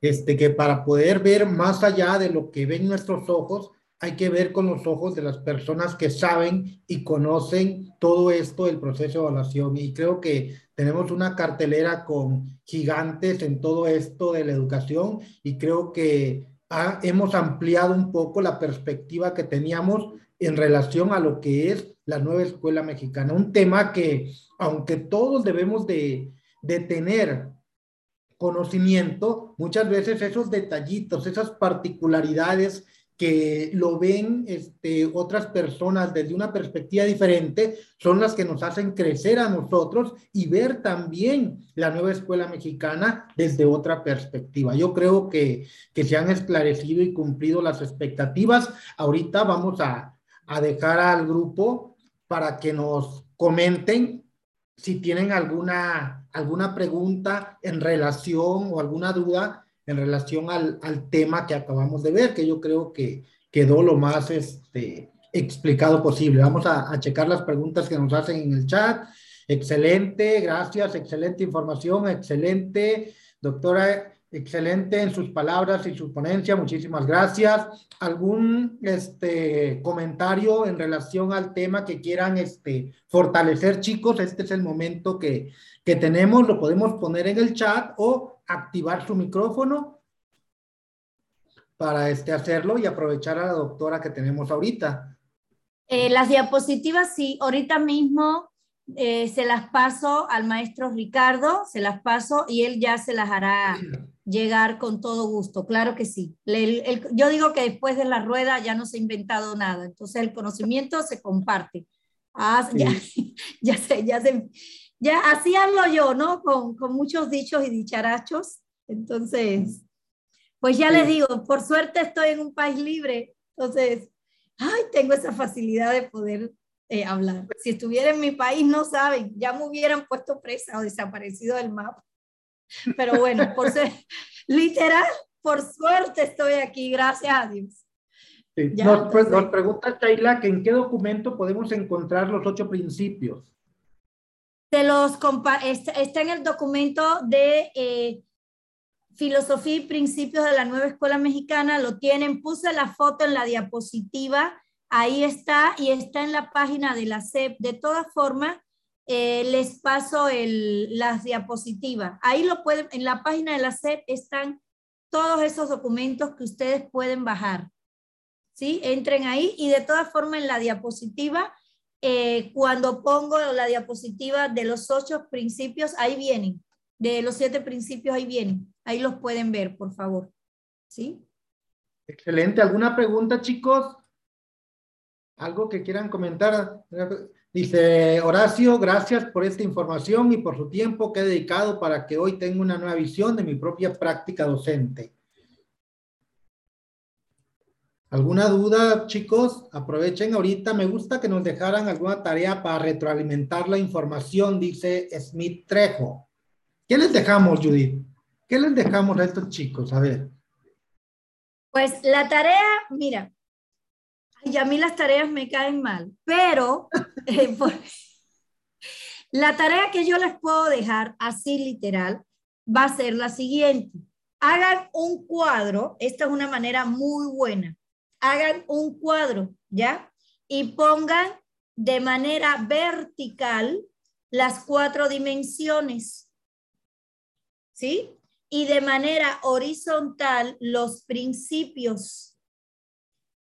S1: este, que para poder ver más allá de lo que ven nuestros ojos, hay que ver con los ojos de las personas que saben y conocen todo esto del proceso de evaluación. Y creo que tenemos una cartelera con gigantes en todo esto de la educación y creo que hemos ampliado un poco la perspectiva que teníamos en relación a lo que es la nueva escuela mexicana. Un tema que, aunque todos debemos de, de tener conocimiento, muchas veces esos detallitos, esas particularidades que lo ven este, otras personas desde una perspectiva diferente, son las que nos hacen crecer a nosotros y ver también la nueva escuela mexicana desde otra perspectiva. Yo creo que, que se han esclarecido y cumplido las expectativas. Ahorita vamos a, a dejar al grupo para que nos comenten si tienen alguna, alguna pregunta en relación o alguna duda en relación al, al, tema que acabamos de ver, que yo creo que quedó lo más este, explicado posible. Vamos a, checar las preguntas que nos hacen en el chat. Excelente, gracias, excelente información, excelente. Doctora, excelente en sus palabras y su ponencia, muchísimas gracias. ¿Algún este, comentario en relación al tema que quieran este, fortalecer, chicos? Este es el momento que, que tenemos, lo podemos poner en el chat o activar su micrófono para este, hacerlo y aprovechar a la doctora que tenemos ahorita.
S3: Eh, las diapositivas, sí, ahorita mismo eh, se las paso al maestro Ricardo, se las paso y él ya se las hará llegar con todo gusto, claro que sí. yo digo que después de la rueda ya no se ha inventado nada, entonces el conocimiento se comparte. Ah, ya, ya sé, ya sé. Ya así hablo yo, ¿no? Con, con muchos dichos y dicharachos. Entonces, pues ya les digo, por suerte estoy en un país libre, entonces, ay, tengo esa facilidad de poder eh, hablar. Si estuviera en mi país, no saben, ya me hubieran puesto presa o desaparecido del mapa. Pero bueno, por ser literal, por suerte estoy aquí, gracias a Dios.
S1: nos, nos, pregunta Taylor que en qué documento podemos encontrar los ocho principios
S3: los está, en el documento de eh, Filosofía y Principios de la Nueva Escuela Mexicana, lo tienen, puse la foto en la diapositiva, ahí está y está en la página de la SEP. De todas formas, eh, les paso el, las diapositivas. Ahí lo pueden, en la página de la SEP están todos esos documentos que ustedes pueden bajar. ¿Sí? Entren ahí y de todas formas en la diapositiva eh, cuando pongo la diapositiva de los ocho principios, ahí vienen, de los siete principios, ahí vienen, ahí los pueden ver, por favor. ¿Sí?
S1: Excelente. ¿Alguna pregunta, chicos? ¿Algo que quieran comentar? Dice Horacio, gracias por esta información y por su tiempo que he dedicado para que hoy tenga una nueva visión de mi propia práctica docente. ¿Alguna duda, chicos? Aprovechen ahorita. Me gusta que nos dejaran alguna tarea para retroalimentar la información, dice Smith Trejo. ¿Qué les dejamos, Judith? ¿Qué les dejamos a estos chicos? A ver.
S3: Pues la tarea, mira, y a mí las tareas me caen mal, pero eh, la tarea que yo les puedo dejar así literal va a ser la siguiente. Hagan un cuadro, esta es una manera muy buena hagan un cuadro, ¿ya? Y pongan de manera vertical las cuatro dimensiones, ¿sí? Y de manera horizontal los principios.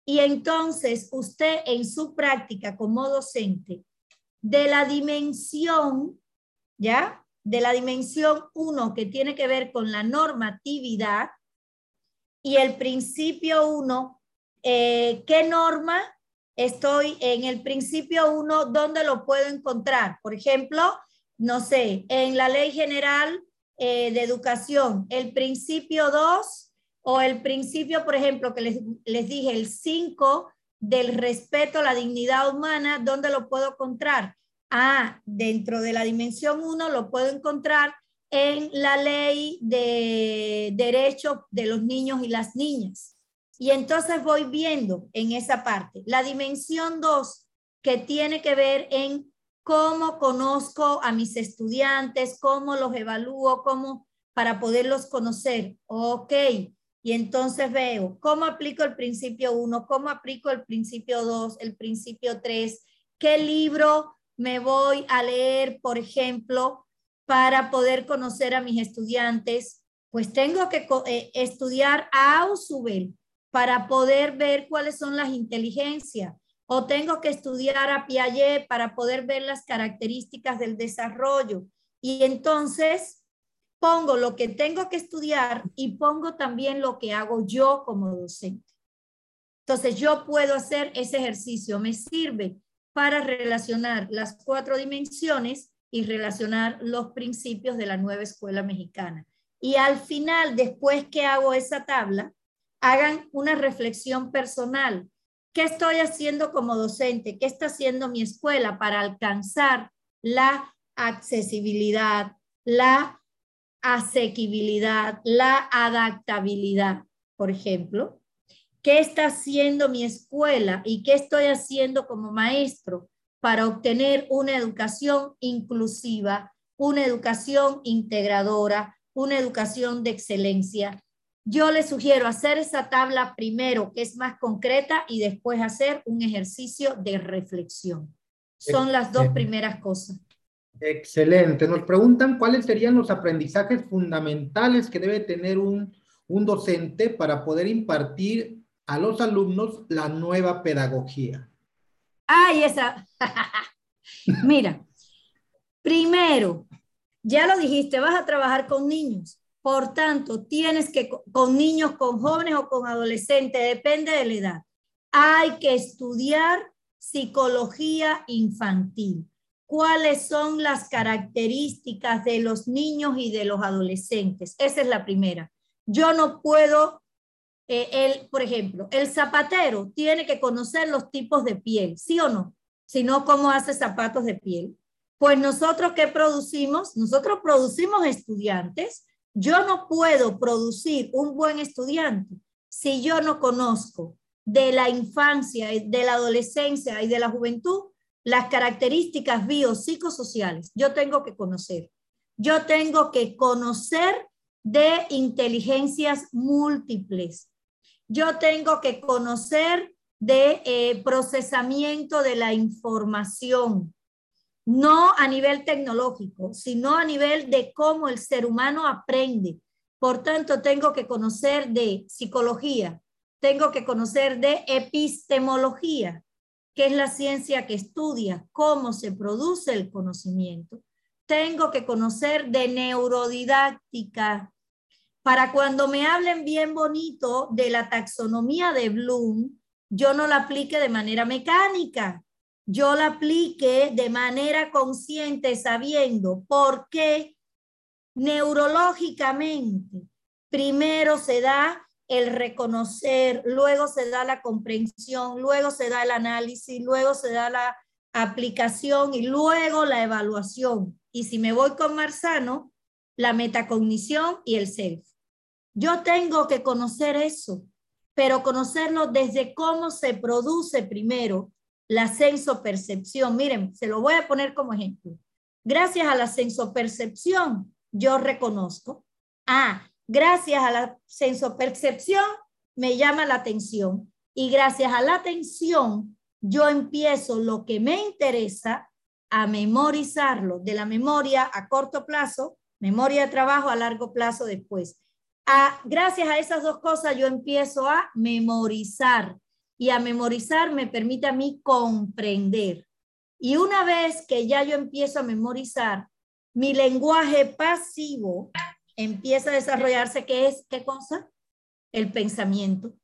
S3: Y entonces usted en su práctica como docente, de la dimensión, ¿ya? De la dimensión 1 que tiene que ver con la normatividad y el principio 1 eh, ¿qué norma estoy en el principio 1? ¿Dónde lo puedo encontrar? Por ejemplo, no sé, en la ley general eh, de educación, el principio 2 o el principio, por ejemplo, que les, dije, el 5 del respeto a la dignidad humana, ¿dónde lo puedo encontrar? Ah, dentro de la dimensión 1 lo puedo encontrar en la ley de derechos de los niños y las niñas. Y entonces voy viendo en esa parte la dimensión 2 que tiene que ver en cómo conozco a mis estudiantes, cómo los evalúo, cómo para poderlos conocer. Ok, y entonces veo cómo aplico el principio 1, cómo aplico el principio 2, el principio 3, qué libro me voy a leer, por ejemplo, para poder conocer a mis estudiantes. Pues tengo que eh, estudiar a Ausubel, para poder ver cuáles son las inteligencias o tengo que estudiar a Piaget para poder ver las características del desarrollo. Y entonces pongo lo que tengo que estudiar y pongo también lo que hago yo como docente. Entonces yo puedo hacer ese ejercicio, me sirve para relacionar las cuatro dimensiones y relacionar los principios de la nueva escuela mexicana. Y al final, después que hago esa tabla, hagan una reflexión personal. ¿Qué estoy haciendo como docente? ¿Qué está haciendo mi escuela para alcanzar la accesibilidad, la asequibilidad, la adaptabilidad, por ejemplo? ¿Qué está haciendo mi escuela y qué estoy haciendo como maestro para obtener una educación inclusiva, una educación integradora, una educación de excelencia? Yo les sugiero hacer esa tabla primero, que es más concreta, y después hacer un ejercicio de reflexión. Son las dos primeras cosas.
S1: Excelente. Nos preguntan cuáles serían los aprendizajes fundamentales que debe tener un, un docente para poder impartir a los alumnos la nueva pedagogía?
S3: Ay, esa. Mira, primero, ya lo dijiste, vas a trabajar con niños. Por tanto, tienes que, con niños, con jóvenes o con adolescentes, depende de la edad. Hay que estudiar psicología infantil. ¿Cuáles son las características de los niños y de los adolescentes? Esa es la primera. Yo no puedo eh, el, por ejemplo, el zapatero tiene que conocer los tipos de piel, ¿sí o no? Si no, ¿cómo hace zapatos de piel? Pues nosotros, ¿qué producimos? Nosotros producimos estudiantes. Yo no puedo producir un buen estudiante si yo no conozco de la infancia, de la adolescencia y de la juventud las características biopsicosociales. Yo tengo que conocer. Yo tengo que conocer de inteligencias múltiples yo tengo que conocer de eh, procesamiento de la información, no a nivel tecnológico, sino a nivel de cómo el ser humano aprende. Por tanto, tengo que conocer de psicología, tengo que conocer de epistemología, que es la ciencia que estudia cómo se produce el conocimiento. Tengo que conocer de neurodidáctica, para cuando me hablen bien bonito de la taxonomía de Bloom, yo no la aplique de manera mecánica, yo la aplique de manera consciente, sabiendo por qué neurológicamente primero se da el reconocer, luego se da la comprensión, luego se da el análisis, luego se da la aplicación y luego la evaluación. Y si me voy con Marzano, la metacognición y el self. Yo tengo que conocer eso, pero conocerlo desde cómo se produce primero la sensopercepción. Miren, se lo voy a poner como ejemplo. Gracias a la sensopercepción, yo reconozco. Ah, gracias a la sensopercepción, me llama la atención. Y gracias a la atención, yo empiezo lo que me interesa a memorizarlo de la memoria a corto plazo, memoria de trabajo a largo plazo después gracias a esas dos cosas yo empiezo a memorizar y a memorizar me permite a mí comprender. Y una vez que ya yo empiezo a memorizar, mi lenguaje pasivo empieza a desarrollarse, que es, ¿qué cosa? El pensamiento.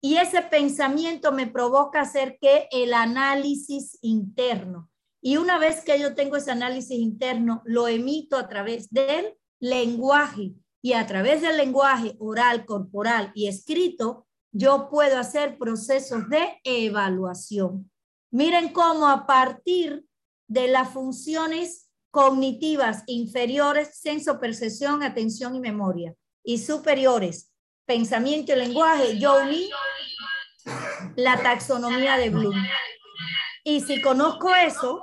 S3: Y ese pensamiento me provoca hacer que el análisis interno. Y una vez que yo tengo ese análisis interno, lo emito a través del lenguaje y a través del lenguaje oral, corporal y escrito, yo puedo hacer procesos de evaluación. Miren cómo a partir de las funciones cognitivas inferiores, senso, percepción, atención y memoria, y superiores, pensamiento y lenguaje, yo uní la taxonomía de Bloom. Y si conozco eso,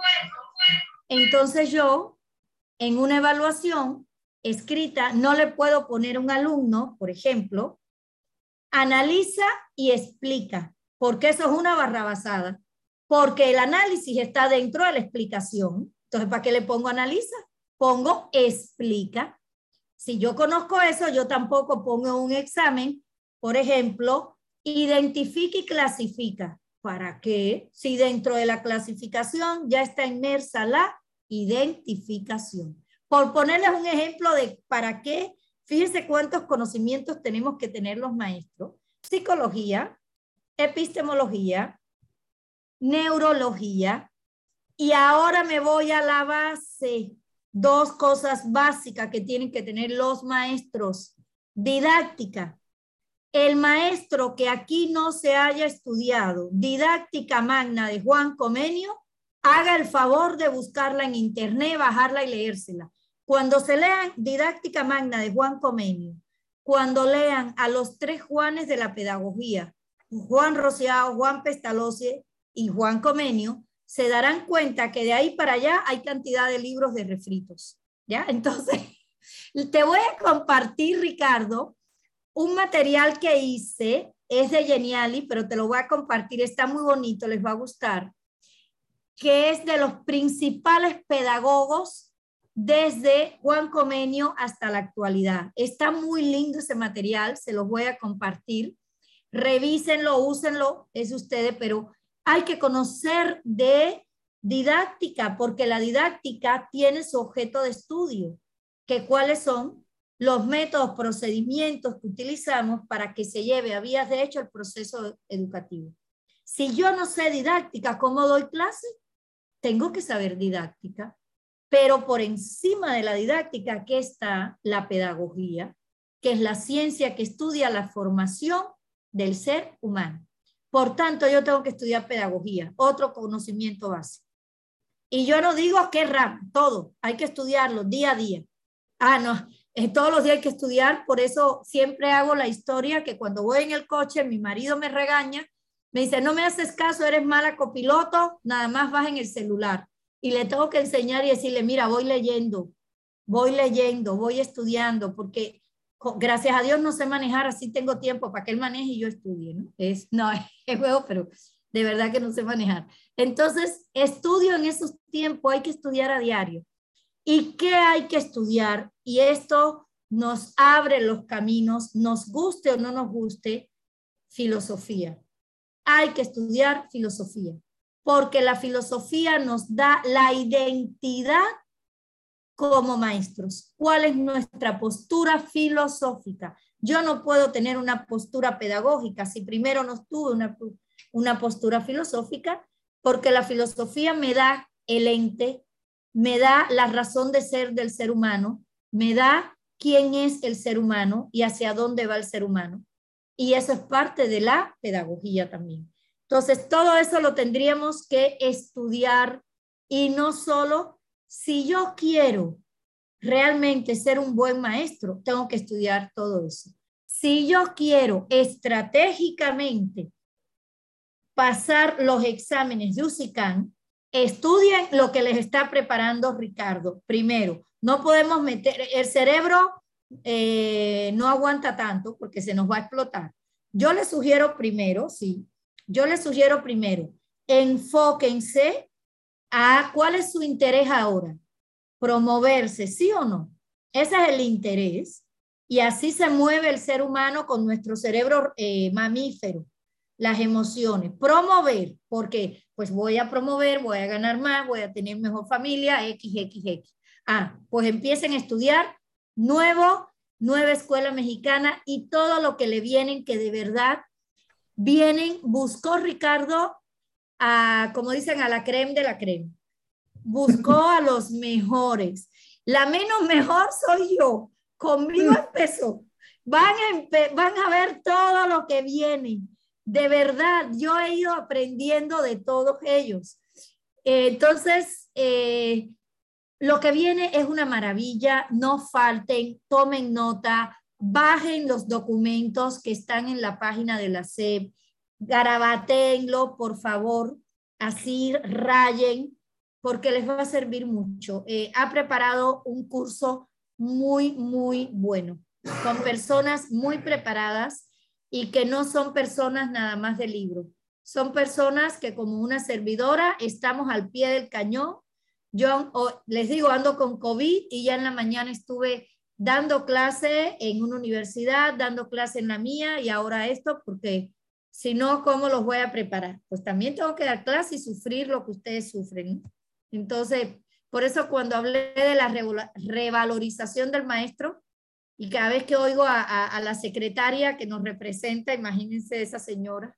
S3: entonces yo en una evaluación escrita, no le puedo poner un alumno, por ejemplo, analiza y explica, porque eso es una barrabasada, porque el análisis está dentro de la explicación. Entonces, ¿para qué le pongo analiza? Pongo explica. Si yo conozco eso, yo tampoco pongo un examen, por ejemplo, identifica y clasifica. ¿Para qué? Si dentro de la clasificación ya está inmersa la identificación. Por ponerles un ejemplo de para qué, fíjense cuántos conocimientos tenemos que tener los maestros. Psicología, epistemología, neurología, y ahora me voy a la base, dos cosas básicas que tienen que tener los maestros. Didáctica. El maestro que aquí no se haya estudiado didáctica magna de Juan Comenio, haga el favor de buscarla en internet, bajarla y leérsela. Cuando se lean didáctica magna de Juan Comenio, cuando lean a los tres Juanes de la pedagogía, Juan Rociado, Juan Pestalozzi y Juan Comenio, se darán cuenta que de ahí para allá hay cantidad de libros de refritos. ¿Ya? Entonces, te voy a compartir, Ricardo, un material que hice, es de Geniali, pero te lo voy a compartir, está muy bonito, les va a gustar, que es de los principales pedagogos desde Juan Comenio hasta la actualidad. Está muy lindo ese material, se los voy a compartir. Revísenlo, úsenlo, es ustedes, pero hay que conocer de didáctica, porque la didáctica tiene su objeto de estudio, que cuáles son los métodos, procedimientos que utilizamos para que se lleve a vías de hecho el proceso educativo. Si yo no sé didáctica, ¿cómo doy clase? Tengo que saber didáctica, pero por encima de la didáctica, ¿qué está la pedagogía, que es la ciencia que estudia la formación del ser humano. Por tanto, yo tengo que estudiar pedagogía, otro conocimiento básico. Y yo no digo qué rama, todo, hay que estudiarlo día a día. Ah, no, eh, todos los días hay que estudiar, por eso siempre hago la historia que cuando voy en el coche, mi marido me regaña, me dice, no me haces caso, eres mala copiloto, nada más vas en el celular. Y le tengo que enseñar y decirle, mira, voy leyendo, voy leyendo, voy estudiando, porque gracias a Dios no sé manejar, así tengo tiempo para que él maneje y yo estudie, ¿no? Es, no, es juego, pero de verdad que no sé manejar. Entonces, estudio en esos tiempos, hay que estudiar a diario. ¿Y qué hay que estudiar? Y esto nos abre los caminos, nos guste o no nos guste, filosofía. Hay que estudiar filosofía, porque la filosofía nos da la identidad como maestros? ¿Cuál es nuestra postura filosófica? Yo no puedo tener una postura pedagógica si primero no tuve una, una postura filosófica, porque la filosofía me da el ente, me da la razón de ser del ser humano, me da quién es el ser humano y hacia dónde va el ser humano. Y eso es parte de la pedagogía también. Entonces, todo eso lo tendríamos que estudiar y no solo si yo quiero realmente ser un buen maestro, tengo que estudiar todo eso. Si yo quiero estratégicamente pasar los exámenes de USICAN, estudien lo que les está preparando Ricardo. Primero, no podemos meter, el cerebro eh, no aguanta tanto porque se nos va a explotar. Yo les sugiero primero, sí, yo les sugiero primero, enfóquense a cuál es su interés ahora. Promoverse, ¿sí o no? Ese es el interés. Y así se mueve el ser humano con nuestro cerebro eh, mamífero, las emociones. Promover, porque pues voy a promover, voy a ganar más, voy a tener mejor familia, X, X, X. Ah, pues empiecen a estudiar nuevo, nueva escuela mexicana y todo lo que le vienen que de verdad vienen, buscó Ricardo a, como dicen, a la creme de la creme. Buscó a los mejores. La menos mejor soy yo. Conmigo mm. empezó. Van a, van a ver todo lo que viene. De verdad, yo he ido aprendiendo de todos ellos. entonces, eh, lo que viene es una maravilla. No falten, tomen nota, bajen los documentos que están en la página de la SEP garabatenlo, por favor, así rayen, porque les va a servir mucho. Eh, ha preparado un curso muy, muy bueno, con personas muy preparadas y que no son personas nada más de libro. Son personas que como una servidora estamos al pie del cañón. Yo les digo, ando con COVID y ya en la mañana estuve dando clase en una universidad, dando clase en la mía y ahora esto porque si no, ¿cómo los voy a preparar? Pues también tengo que dar clase y sufrir lo que ustedes sufren. Entonces, por eso cuando hablé de la revalorización del maestro, y cada vez que oigo a, la secretaria que nos representa, imagínense esa señora,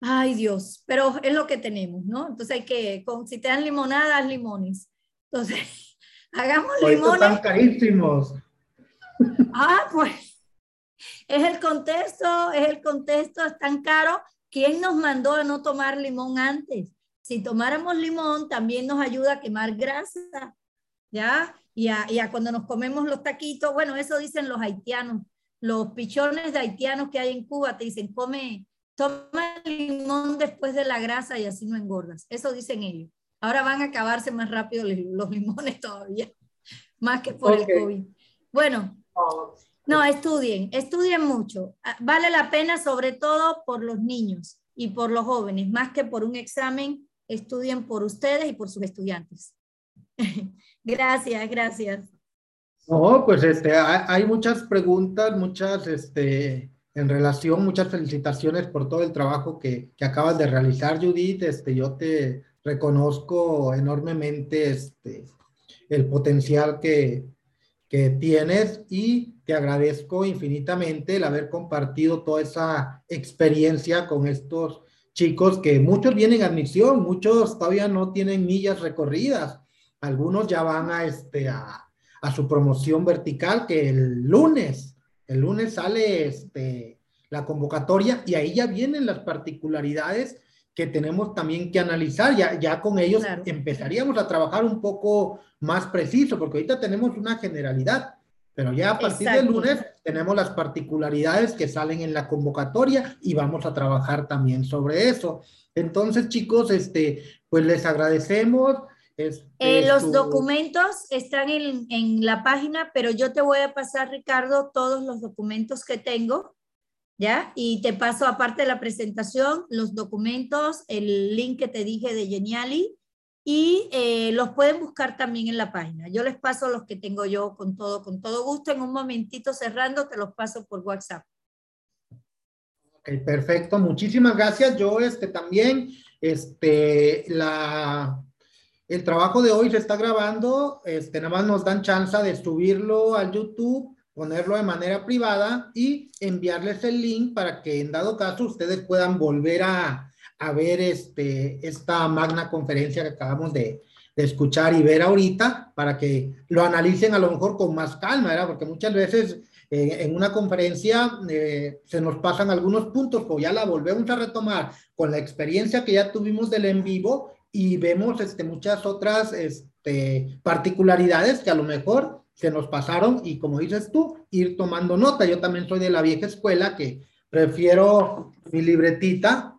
S3: Ay Dios, pero es lo que tenemos, ¿no? Entonces hay que, si te dan limonadas, limones. Entonces, hagamos limones.
S1: Están carísimos.
S3: Ah, pues es el contexto, es el contexto, es tan caro. ¿Quién nos mandó a no tomar limón antes? Si tomáramos limón, también nos ayuda a quemar grasa, ¿ya? Y a, y a cuando nos comemos los taquitos, bueno, eso dicen los haitianos, los pichones de haitianos que hay en Cuba, te dicen, come, toma limón después de la grasa y así no engordas. Eso dicen ellos. Ahora van a acabarse más rápido los limones todavía, más que por el COVID. Bueno, no, estudien, estudien mucho. Ah, vale la pena sobre todo por los niños y por los jóvenes, más que por un examen, estudien por ustedes y por sus estudiantes. gracias, gracias.
S1: No, pues este, hay muchas preguntas, muchas, este, en relación, muchas felicitaciones por todo el trabajo que, que acabas de realizar, Judith. Este, yo te reconozco enormemente este, el potencial que, tienes y te agradezco infinitamente el haber compartido toda esa experiencia con estos chicos que muchos vienen a admisión, muchos todavía no tienen millas recorridas, algunos ya van a, este, a su promoción vertical que el lunes, el lunes sale este, la convocatoria y ahí ya vienen las particularidades que tenemos también que analizar. Ya, ya con ellos empezaríamos a trabajar un poco más preciso, porque ahorita tenemos una generalidad, pero ya a partir del lunes tenemos las particularidades que salen en la convocatoria y vamos a trabajar también sobre eso. Entonces, chicos, este, pues les agradecemos.
S3: Eh, los documentos están en, en, la página, pero yo te voy a pasar, Ricardo, todos los documentos que tengo, ¿ya? Y te paso, aparte de la presentación, los documentos, el link que te dije de Geniali, y eh, los pueden buscar también en la página. Yo les paso los que tengo yo con todo, con todo gusto. En un momentito cerrando, te los paso por WhatsApp.
S1: Ok, perfecto. Muchísimas gracias. Yo este, también, este, la, el trabajo de hoy se está grabando, este, nada más nos dan chance de subirlo al YouTube, ponerlo de manera privada y enviarles el link para que en dado caso ustedes puedan volver a, a ver este, esta magna conferencia que acabamos de, de, escuchar y ver ahorita para que lo analicen a lo mejor con más calma, ¿verdad? Porque muchas veces eh, en una conferencia eh, se nos pasan algunos puntos, pues ya la volvemos a retomar con la experiencia que ya tuvimos del en vivo y vemos este, muchas otras este, particularidades que a lo mejor se nos pasaron y como dices tú, ir tomando nota. Yo también soy de la vieja escuela que prefiero mi libretita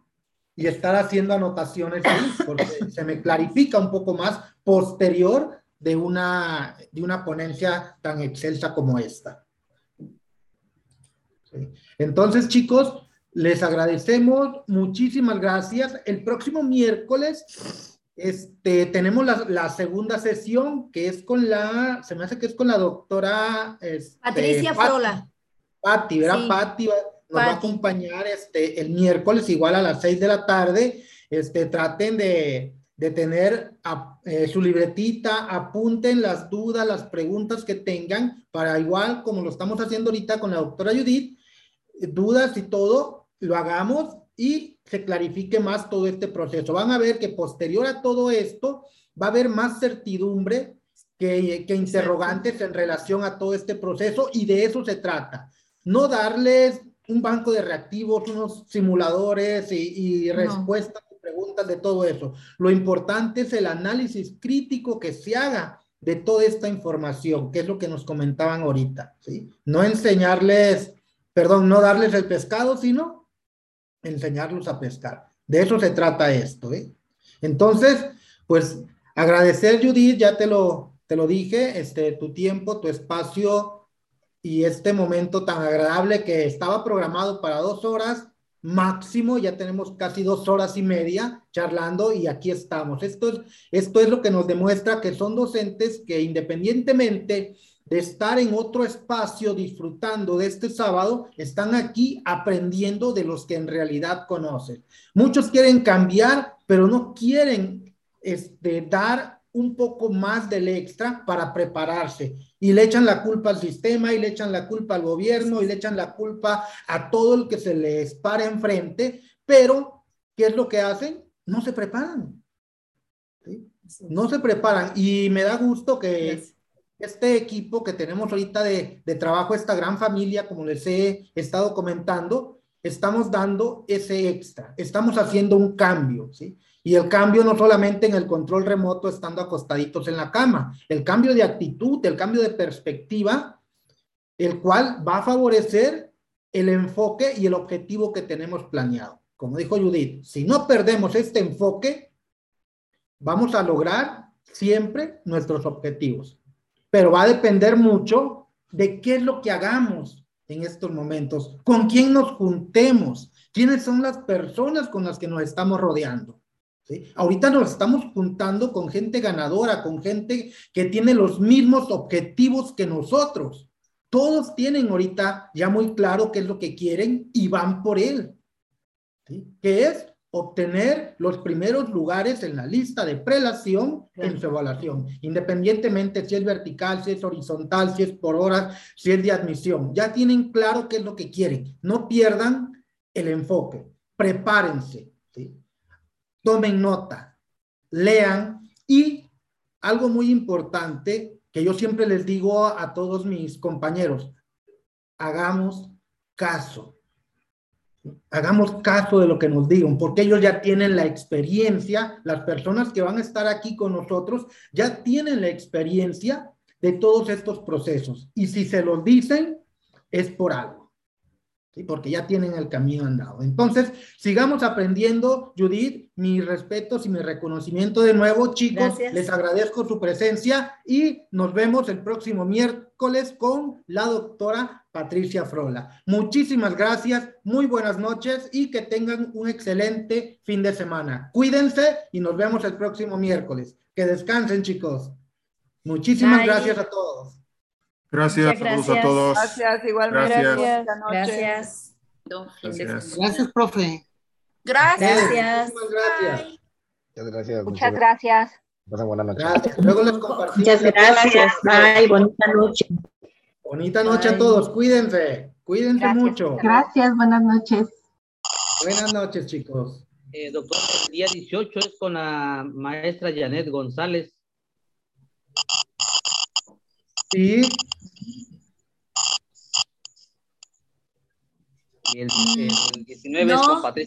S1: y estar haciendo anotaciones ahí porque se me clarifica un poco más posterior de una, de una ponencia tan excelsa como esta. Entonces, chicos, les agradecemos, muchísimas gracias. El próximo miércoles este, tenemos la, segunda sesión que es con la, se me hace que es con la doctora este,
S3: Patricia Frola.
S1: Patti, ¿verdad? Patti nos va a acompañar este, el miércoles igual a las seis de la tarde. Este, traten de, de tener eh, su libretita, apunten las dudas, las preguntas que tengan para igual como lo estamos haciendo ahorita con la doctora Judith, dudas y todo, lo hagamos y se clarifique más todo este proceso. Van a ver que posterior a todo esto va a haber más certidumbre que, que interrogantes en relación a todo este proceso y de eso se trata. No darles un banco de reactivos, unos simuladores y, respuestas y preguntas de todo eso. Lo importante es el análisis crítico que se haga de toda esta información, que es lo que nos comentaban ahorita, ¿sí? No enseñarles, perdón, no darles el pescado, sino enseñarlos a pescar. De eso se trata esto, ¿eh? Entonces, pues agradecer, Judith, ya te lo, te lo dije, este, tu tiempo, tu espacio y este momento tan agradable que estaba programado para dos horas máximo, ya tenemos casi dos horas y media charlando y aquí estamos. Esto es, esto es lo que nos demuestra que son docentes que independientemente de estar en otro espacio disfrutando de este sábado, están aquí aprendiendo de los que en realidad conocen. Muchos quieren cambiar, pero no quieren este, dar un poco más del extra para prepararse. Y le echan la culpa al sistema, y le echan la culpa al gobierno, y le echan la culpa a todo el que se les para enfrente, pero ¿qué es lo que hacen? No se preparan. No se preparan. Y me da gusto que este equipo que tenemos ahorita de, de trabajo, esta gran familia, como les he estado comentando, estamos dando ese extra, estamos haciendo un cambio, ¿sí? Y el cambio no solamente en el control remoto estando acostaditos en la cama, el cambio de actitud, el cambio de perspectiva, el cual va a favorecer el enfoque y el objetivo que tenemos planeado. Como dijo Judith, si no perdemos este enfoque, vamos a lograr siempre nuestros objetivos. Pero va a depender mucho de qué es lo que hagamos en estos momentos, con quién nos juntemos, quiénes son las personas con las que nos estamos rodeando. Ahorita nos estamos juntando con gente ganadora, con gente que tiene los mismos objetivos que nosotros. Todos tienen ahorita ya muy claro qué es lo que quieren y van por él. ¿sí? Es obtener los primeros lugares en la lista de prelación en su evaluación, independientemente si es vertical, si es horizontal, si es por horas, si es de admisión. Ya tienen claro qué es lo que quieren. No pierdan el enfoque. Prepárense. Tomen nota. Lean. Y algo muy importante que yo siempre les digo a todos mis compañeros, hagamos caso hagamos caso de lo que nos digan, porque ellos ya tienen la experiencia, las personas que van a estar aquí con nosotros ya tienen la experiencia de todos estos procesos. Y si se los dicen, es por algo, ¿sí? porque ya tienen el camino andado. Entonces, sigamos aprendiendo, Judith, mis respetos y mi reconocimiento de nuevo, chicos, les agradezco su presencia y nos vemos el próximo miércoles con la doctora Patricia Frola. Muchísimas gracias, muy buenas noches y que tengan un excelente fin de semana. Cuídense y nos vemos el próximo miércoles. Que descansen, chicos. Muchísimas gracias a todos.
S4: Gracias, gracias. a todos.
S5: Gracias, igualmente.
S3: Gracias. Gracias.
S1: Gracias. gracias, profe.
S3: Gracias.
S1: gracias.
S6: Muchas gracias.
S5: Muchas gracias.
S6: Buenas noches.
S1: Gracias. Luego les compartimos.
S3: Muchas gracias. Bye. Bonita noche.
S1: Bonita noche a todos, cuídense, cuídense mucho.
S5: Gracias, buenas noches.
S1: Buenas noches, chicos.
S2: Eh, doctor, el día 18 es con la maestra Janet González.
S1: Sí.
S2: Y el, el 19 es con Patricia.